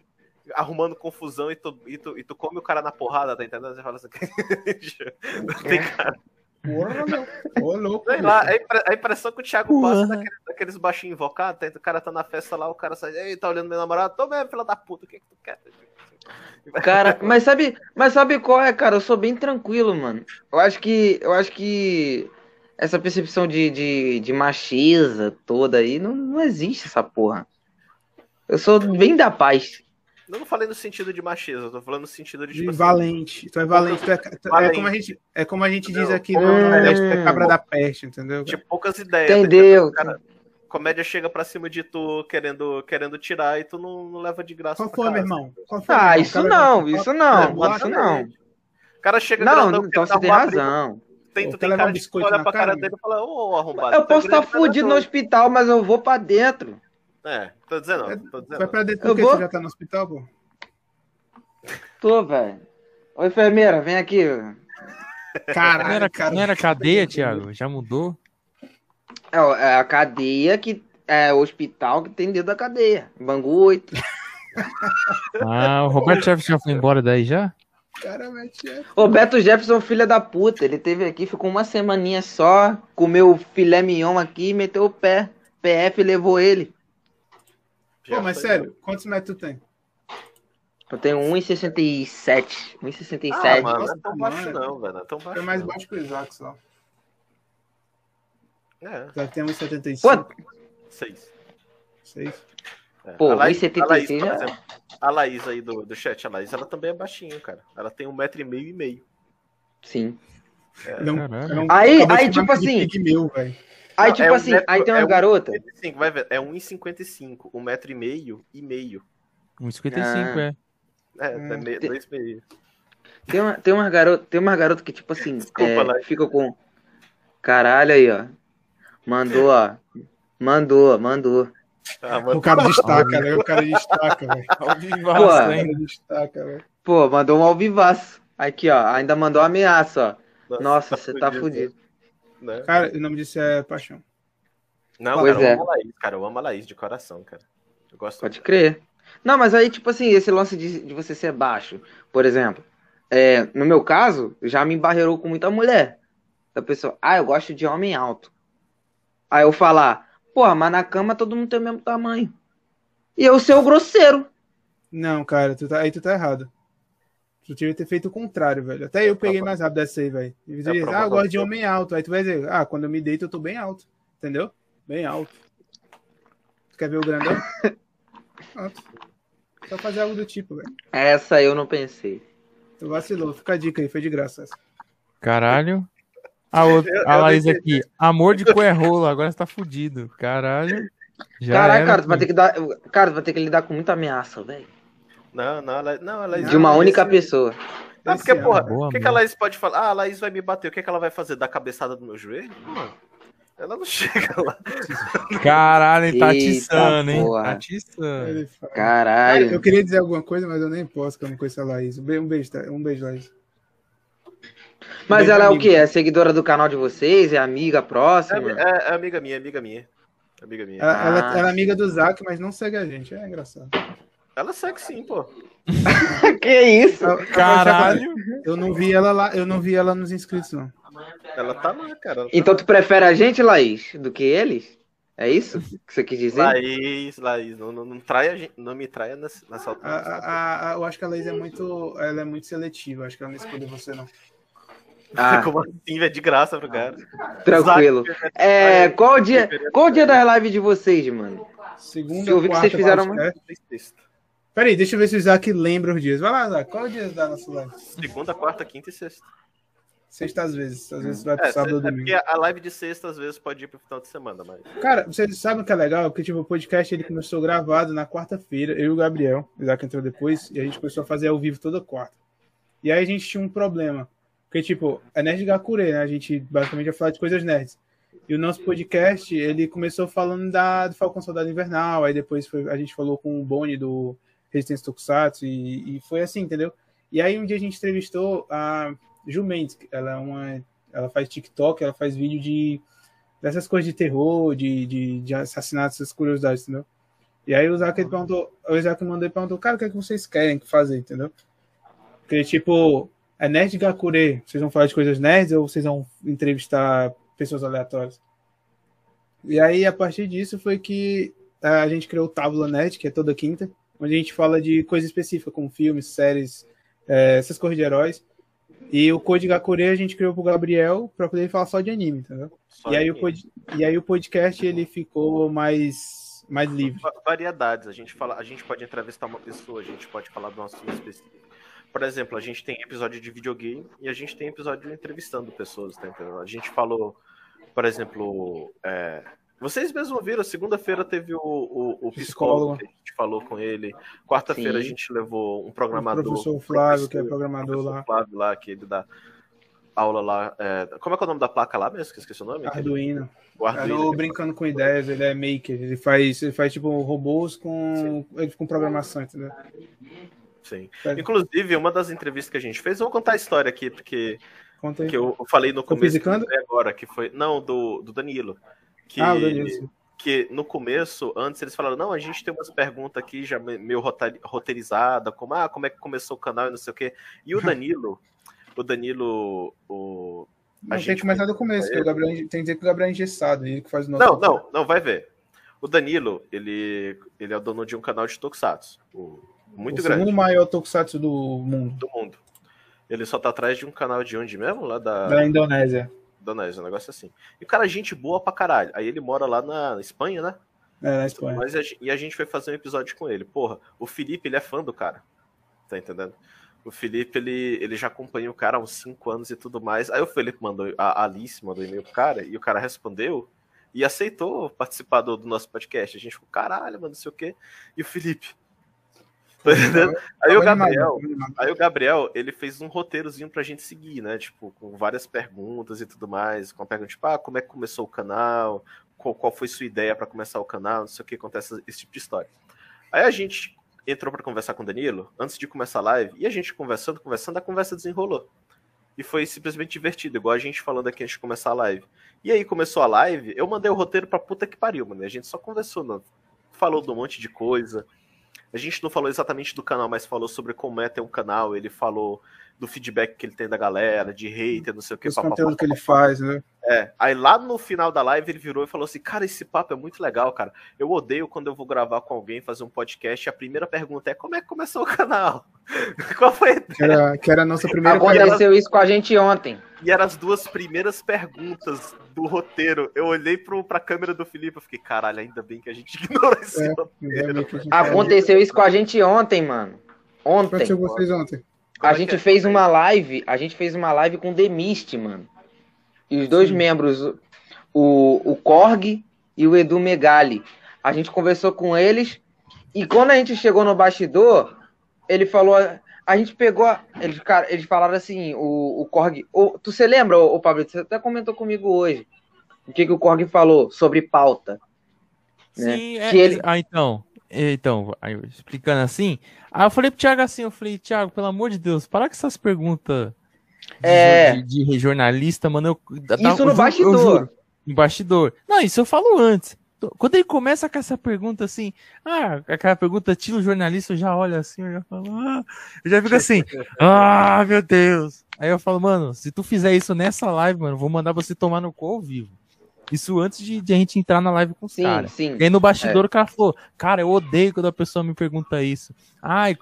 Arrumando confusão e tu, e, tu, e tu come o cara na porrada, tá entendendo? Você fala assim. tem cara. Porra, meu. Ô, louco. Sei lá, a, impre- a impressão que o Thiago Porra. passa é daqueles, daqueles baixinhos invocados, o cara tá na festa lá, o cara sai, ei, tá olhando meu namorado, tô mesmo, filha da puta, o que que tu quer? Cara, mas sabe, mas sabe qual é, cara? Eu sou bem tranquilo, mano. Eu acho que, eu acho que essa percepção de, de, de macheza toda aí não, não existe essa porra. Eu sou bem da paz. Eu não falei no sentido de macheza, eu tô falando no sentido de, De tipo assim, valente. Tu é valente. Tu é, tu- é Valente. como a gente, é como a gente diz aqui no Hum. Nordeste, tu é cabra da peste, entendeu? de poucas ideias. tá Entendeu? entendendo? Cara, comédia chega pra cima de tu querendo, querendo tirar e tu não, não leva de graça Qual foi, meu irmão? Qual foi, Ah, isso não, isso não, É, isso não. O cara chega Não, grandão, então você tem razão. Tem, tu tem levar cara um de olha pra cara cara, dele e fala, ô arrombado. Eu é posso estar mas fudido no hospital, mas eu vou pra dentro. É, tô dizendo, tô Vai dizendo. pra dentro porque vou- você já tá no hospital, pô. Tô, velho. Ô, enfermeira, vem aqui. Não Caralho, era, cara. não era cadeia, Thiago? Já mudou? É, é a cadeia que. É o hospital que tem dentro da cadeia. Bangu 8. Ah, o Roberto Jefferson já foi embora daí já? É. Beto Jefferson, filha da puta. Ele teve aqui, ficou uma semaninha só, comeu filé mignon aqui, meteu o pé. PF levou ele. Já Pô, mas sério, quantos metros tu tem? Eu tenho 1,67. 1,67. Ah, mano, não é Nossa, tão baixo não, velho. Não é tão baixo É mais não. baixo que o Isaac só. É, Isaac tem 1,75. Pô, seis. Seis. É. Pô, a Laís, 1,76 a Laís, já- exemplo, a Laís aí do, do chat, a Laís, ela também é baixinha, cara. Ela tem um metro e meio e meio. sim. É um- é um- Aí- aí, tipo assim- velho. Aí, tipo é um assim, metro- aí tem é umas um garotas. 55, vai ver, é 1,55. Um metro e meio e meio. 1,55, Ah. é. É, Hum. é meio, Tem- dois meio. Tem uma, tem uma garota, tem uma garota que, tipo assim, Desculpa, é, fica com. Caralho aí, ó. Mandou, ó. Mandou, mandou. Ah, mano, O cara destaca, né? O cara destaca, velho. Ao Pô, vivaço, O hein? cara destaca, velho. Pô, mandou um alvivaço. Aqui, ó. Ainda mandou uma ameaça, ó. Nossa, você tá fudido. Né? Cara, o nome disso é paixão. Não, Pois cara, é. eu amo a Laís, cara. Eu amo a Laís de coração, cara. Eu gosto Pode crer. Não, mas aí, tipo assim, esse lance de, de você ser baixo, por exemplo. é, no meu caso, já me embarreirou com muita mulher. A pessoa, ah, eu gosto de homem alto. Aí eu falar, porra, mas na cama todo mundo tem o mesmo tamanho. E eu ser o grosseiro. Não, cara, tu tá, aí tu tá errado. Tu tinha que ter feito o contrário, velho. Até eu peguei mais rápido essa aí, velho. E prova Ah, eu gosto de homem alto. Aí tu vai dizer, ah, quando eu me deito eu tô bem alto. Entendeu? Bem alto. Tu quer ver o grandão? Pronto. Só fazer algo do tipo, velho. Essa eu não pensei. Tu vacilou. Fica a dica aí, foi de graça essa. Caralho. A, outra, Eu- a eu Laís aqui. Amor de cu é rola, agora você tá fudido. Caralho. Já era, cara, tu vai ter que dar. Cara, tu vai ter que lidar com muita ameaça, velho. Não, não, ela, não, a Laís. De uma única esse- pessoa. Ah, porque, Esse porra, o que, que a. Laís pode falar? Ah, a Laís vai me bater. O que, que ela vai fazer? Dar cabeçada no meu joelho? Mano, ela não chega lá. Caralho, ele tá Eita atiçando, hein? Tá atiçando. Caralho. eu queria dizer alguma coisa, mas eu nem posso, que eu não conheço a Laís. Um be- beijo, tá? Um beijo, Laís. Mas ela é o quê? É seguidora do canal de vocês? É amiga É, próxima? é- é amiga minha, amiga minha. Amiga minha. Ela, ela- Ah. ela é amiga do Zac, mas não segue a gente. É engraçado. Ela segue sim, pô. que isso? Caralho. Eu não vi ela lá, eu não vi ela nos inscritos, não. Ela tá lá, cara. Tá Então lá. tu prefere a gente, Laís, do que eles? É isso que você quis dizer? Laís, Laís, não, não, não, traia, a gente- não me traia nessa, nessa A, altura. a- a- eu acho que a Laís é muito, ela é muito seletiva. Acho que ela não escolhe você, não. Ah, Como assim, velho? De graça pro cara. tranquilo. É, qual o dia, qual o dia das lives de vocês, mano? Segunda, Eu vi que vocês fizeram podcast. Sexta. Peraí, deixa eu ver se o Isaac lembra os dias. Vai lá, Isaac. Qual é o dia da nossa live? Segunda, quarta, quinta e sexta. Sexta às vezes. Às vezes vai pro É, sábado ou é domingo. porque a live de sexta às vezes pode ir pro final de semana, mas. Cara, vocês sabem o que é legal? Porque tipo, o podcast ele começou gravado na quarta-feira, eu e o Gabriel, o Isaac entrou depois, e a gente começou a fazer ao vivo toda quarta. E aí a gente tinha um problema. Porque, tipo, é Nerd Gakure, né? A gente basicamente ia falar de coisas nerds. E o nosso podcast, ele começou falando da, do Falcão Soldado Invernal, aí depois foi- a gente falou com o Boni do Resistência Tokusatsu, e, e foi assim, entendeu? E aí um dia a gente entrevistou a Ju Mendes, ela é uma. Ela faz TikTok, ela faz vídeo de dessas coisas de terror, de, de, de assassinatos, essas curiosidades, entendeu? E aí o ele perguntou, o Isaac mandou perguntou, cara, o que é que vocês querem fazer, entendeu? Porque, tipo, é Nerd Gakure, vocês vão falar de coisas nerds ou vocês vão entrevistar pessoas aleatórias? E aí, a partir disso, foi que eh, a gente criou o Tábula Nerd, que é toda quinta, onde a gente fala de coisa específica, como filmes, séries, eh, essas coisas de heróis. E o Code Gakure a gente criou pro Gabriel pra poder falar só de anime, entendeu? Só E aí, o pod... e aí o podcast ele ficou mais, mais livre. Va- variedades. A gente, fala, a gente pode entrevistar uma pessoa, a gente pode falar de um assunto específico. Por exemplo, a gente tem episódio de videogame e a gente tem episódio entrevistando pessoas, tá entendendo? A gente falou, por exemplo, é, vocês mesmos viram, segunda-feira teve o, o, o psicólogo, Psicólogo. que a gente falou com ele. Quarta-feira a gente levou um O programador. professor Flávio, que é programador professor lá, Flávio lá, que ele dá aula lá. é, como é que é o nome da placa lá mesmo? Que esqueci o nome. Arduino. O Arduino. o Brincando com Ideias, ele é maker, ele faz, ele faz tipo robôs com, com programação, entendeu? Sim. Faz- Inclusive, uma das entrevistas que a gente fez, eu vou contar a história aqui, porque Conta aí. que eu falei no Com o começo agora, que foi. Não, do, do Danilo. Que, Ah, o que no começo, antes eles falaram, não, a gente tem umas perguntas aqui já me- meio roteirizada, como ah, como é que começou o canal e não sei o quê. E o Danilo, o Danilo, o. a Não, tem gente que começar do começo, que o Gabriel, tem que dizer que o Gabriel é engessado, ele que faz o nosso. Não, não, não, vai ver. O Danilo, ele, ele é o dono de um canal de Tokusatsu. o- Muito o grande. segundo maior tokusatsu do mundo, do mundo. Ele só tá atrás de um canal de onde mesmo? Lá da da Indonésia. Indonésia, um negócio assim. E o cara, é gente boa pra caralho. Aí ele mora lá na Espanha, né? É, na Espanha. Mas e a gente foi fazer um episódio com ele. Porra, o Felipe, ele é fã do cara. Tá entendendo? O Felipe, ele, ele já acompanha o cara há uns 5 anos e tudo mais. Aí o Felipe mandou, a Alice mandou e-mail pro cara, e o cara respondeu e aceitou participar do, do nosso podcast. A gente ficou, caralho, mano, não sei o quê. E o Felipe. Entendendo? Aí o Gabriel. Aí o Gabriel, ele fez um roteirozinho pra gente seguir, né? Tipo, com várias perguntas e tudo mais. Com a pergunta, tipo, ah, como é que começou o canal? Qual, qual foi sua ideia pra começar o canal? Não sei o que, acontece esse tipo de história. Aí a gente entrou pra conversar com o Danilo, antes de começar a live, e a gente conversando, conversando, a conversa desenrolou. E foi simplesmente divertido, igual a gente falando aqui antes de começar a live. E aí começou a live, eu mandei o roteiro pra puta que pariu, mano. A gente só conversou, falou de um monte de coisa. A gente não falou exatamente do canal, mas falou sobre como é ter um canal. Ele falou do feedback que ele tem da galera, de hater, não sei o que. Os conteúdos que ele faz, né? É. Aí lá no final da live ele virou e falou assim: Cara, esse papo é muito legal, cara. Eu odeio quando eu vou gravar com alguém, fazer um podcast. E a primeira pergunta é: Como é que começou o canal? Qual foi a ideia? Que era, que era a nossa primeira Aconteceu isso com a gente ontem. E eram as duas primeiras perguntas do roteiro. Eu olhei pro, pra câmera do Felipe e fiquei: Caralho, ainda bem que a gente ignorou esse É. roteiro. Aconteceu isso com a gente ontem, mano. Ontem. Aconteceu com vocês ontem. A Como é gente é? fez uma live, a gente fez uma live com o Demist, mano. E os dois Sim. membros, o, o Korg e o Edu Megali. A gente conversou com eles e quando a gente chegou no bastidor, ele falou, a gente pegou, a- eles, cara, eles falaram assim, o, o Korg, o, tu se lembra, o, Pablo, você até comentou comigo hoje, o que, que o Korg falou sobre pauta. né? Sim, é, Que ele- ah, então, é, então, aí eu explicando assim, aí eu falei pro Thiago assim, eu falei, Thiago, pelo amor de Deus, para com essas perguntas de, É. de, de jornalista, mano, eu, Isso no eu eu bastidor. juro, no bastidor. Não, isso eu falo antes, Quando ele começa com essa pergunta assim, ah, aquela pergunta estilo jornalista, eu já olho assim, eu já falo, ah, eu já fico assim, ah, meu Deus. Aí eu falo, mano, se tu fizer isso nessa live, mano, vou mandar você tomar no cu ao vivo. Isso antes de, de a gente entrar na live com os caras. sim. E aí no bastidor o cara falou, cara, eu odeio quando a pessoa me pergunta isso. Ai,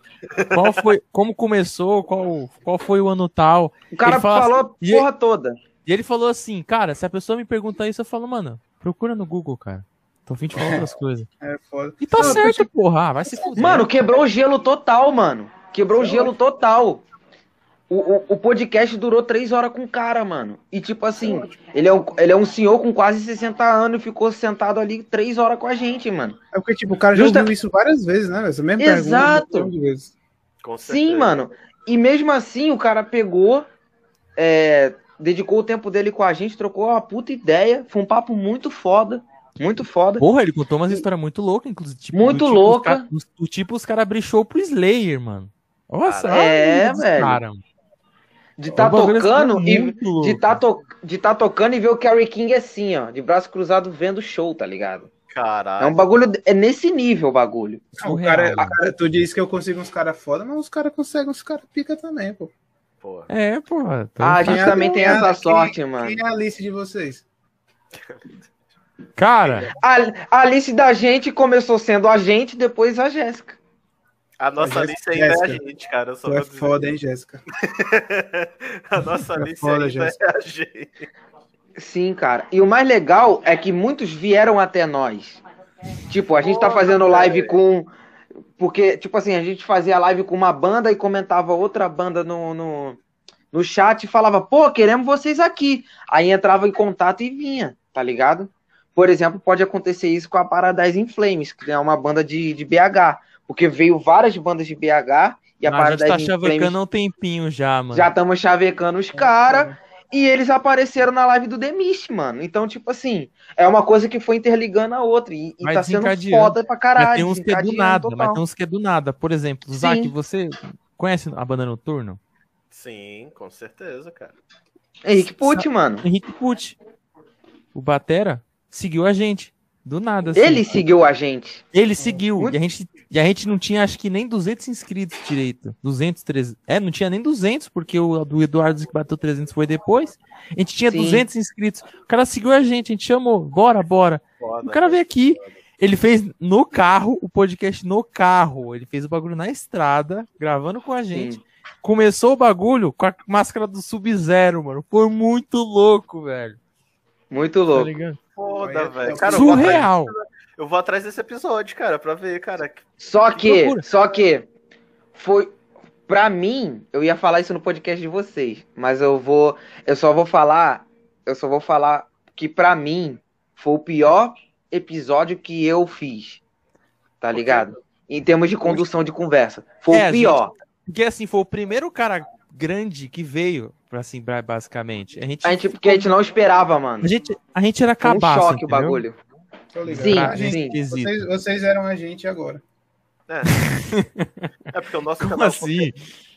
qual foi, como começou, qual, qual foi o ano tal. O cara falou assim, a e- porra toda. E ele falou assim, cara, se a pessoa me perguntar isso, eu falo, mano, procura no Google, cara. Tô fim de falar outras coisas. É foda. E tá Não, certo, porra. Ah, vai se fuder. Mano, quebrou o gelo total, mano. Quebrou o gelo total. O, o, o podcast durou três horas com o cara, mano. E tipo assim, ele é, um, ele é um senhor com quase 60 anos e ficou sentado ali três horas com a gente, mano. É porque, tipo, o cara já Justa- ouviu isso várias vezes, né? Essa mesma Exato. pergunta. Sim, mano. E mesmo assim, o cara pegou, é, dedicou o tempo dele com a gente, trocou uma puta ideia. Foi um papo muito foda. Muito foda. Porra, ele contou umas histórias muito loucas, inclusive. Tipo, Muito do tipo, louca. os ca- do- Do tipo, os caras show pro Slayer, mano. Nossa, Cara, é, os velho. cara, mano. De tá O bagulho tocando assim, e de tá, to, de tá tocando e ver o Kerry King assim, ó, de braço cruzado vendo o show, tá ligado? Caralho. É um bagulho, é nesse nível o bagulho. Não, o cara, mano. cara, tu diz que eu consigo uns caras foda, mas os caras conseguem uns caras pica também, pô. Porra. É, porra. Tô- Ah, a Quem gente é- também tem quem é- essa quem- sorte, mano. Quem é a lista de vocês? Cara, A, a Alice da gente começou sendo a gente, depois a Jéssica. A nossa Jéssica, Alice ainda é a gente, cara. Tu é dizer. foda, hein, Jéssica? a nossa é Alice foda, ainda Jéssica. é a gente. Sim, cara. E o mais legal é que muitos vieram até nós. Tipo, a gente tá fazendo live com. Porque, tipo assim, a gente fazia live com uma banda e comentava outra banda no, no, no chat e falava, pô, queremos vocês aqui. Aí entrava em contato e vinha, tá ligado? Por exemplo, pode acontecer isso com a Paradise in Flames, que é uma banda de, de BH. Porque veio várias bandas de BH e a a gente Paradise tá Flames chavecando há um tempinho já, mano. já estamos chavecando os caras. E eles apareceram na live do Demist, mano. Então, tipo assim, é uma coisa que foi interligando a outra. E, e tá sendo foda pra caralho. Mas tem uns que é do nada, total. mas tem uns que é do nada. Por exemplo, Sim. Zac, você conhece a banda Noturno? Sim, com certeza, cara. Henrique Pucci, mano. Henrique Pucci. O Batera seguiu a gente. Do nada, assim. Ele seguiu a gente. Ele seguiu. Muito- E a, gente, e a gente não tinha, acho que nem 200 inscritos direito. 200, 300. É, não tinha nem 200, porque o do Eduardo que bateu 300 foi depois. A gente tinha Sim. 200 inscritos. O cara seguiu a gente, a gente chamou. Bora, bora. Foda, O cara veio aqui. Ele fez no carro, o podcast no carro. Ele fez o bagulho na estrada, gravando com a gente. Sim. Começou o bagulho com a máscara do Sub-Zero, mano. Foi muito louco, velho. Muito Tá eu ligado? Foda, velho. Cara, eu vou, atrás, Surreal. eu vou atrás desse episódio, cara, pra ver, cara. Só Que que, só que, foi. Pra mim, eu ia falar isso no podcast de vocês, mas eu vou. Eu só vou falar. Eu só vou falar que pra mim foi o pior episódio que eu fiz. Tá ligado? Em termos de condução de conversa. Foi É, o pior. Porque assim, foi o primeiro cara grande que veio, assim, ba- basicamente. A gente, A gente, porque a gente não esperava, mano. a gente, a gente era Foi um cabaço, choque o entendeu? bagulho. Tô ligado. Sim, A gente- sim. Vocês, vocês eram a gente agora. É. é porque o nosso Como canal. assim?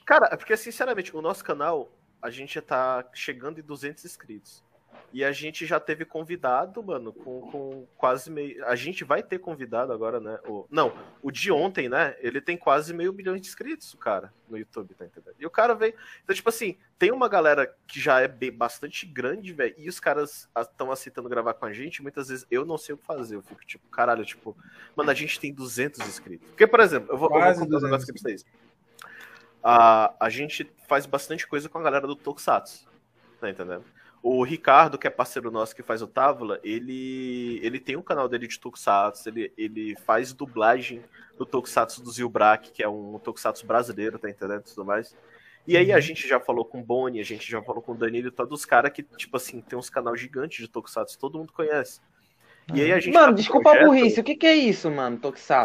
Cara, é porque, sinceramente, o nosso canal, a gente já tá chegando em 200 inscritos. E a gente já teve convidado, mano, com, com quase meio. A gente vai ter convidado agora, né? O... Não, o de ontem, né? Ele tem quase meio milhão de inscritos, o cara, no YouTube, tá entendendo? E o cara veio. Então, tipo assim, tem uma galera que já é bem, bastante grande, velho, e os caras estão aceitando gravar com a gente. Muitas vezes eu não sei o que fazer. Eu fico tipo, caralho, tipo, mano, a gente tem 200 inscritos. Porque, por exemplo, eu vou, eu vou Quase contar um 200. negócio aqui pra vocês. A, a gente faz bastante coisa com a galera do Tokusatsu. Tá entendendo? O Ricardo, que é parceiro nosso que faz o Távola, ele, ele tem um canal dele de Tokusatsu, ele, ele faz dublagem do Tokusatsu do Zilbrak, que é um Tokusatsu brasileiro, tá entendendo? Tudo mais. E aí a gente já falou com o Boni, a gente já falou com o Danilo e todos os caras que, tipo assim, tem uns canal gigantes de Tokusatsu, todo mundo conhece. E aí a gente tá Mano, um desculpa a projeto- burrice. O que, que é isso, mano, Tokusatsu?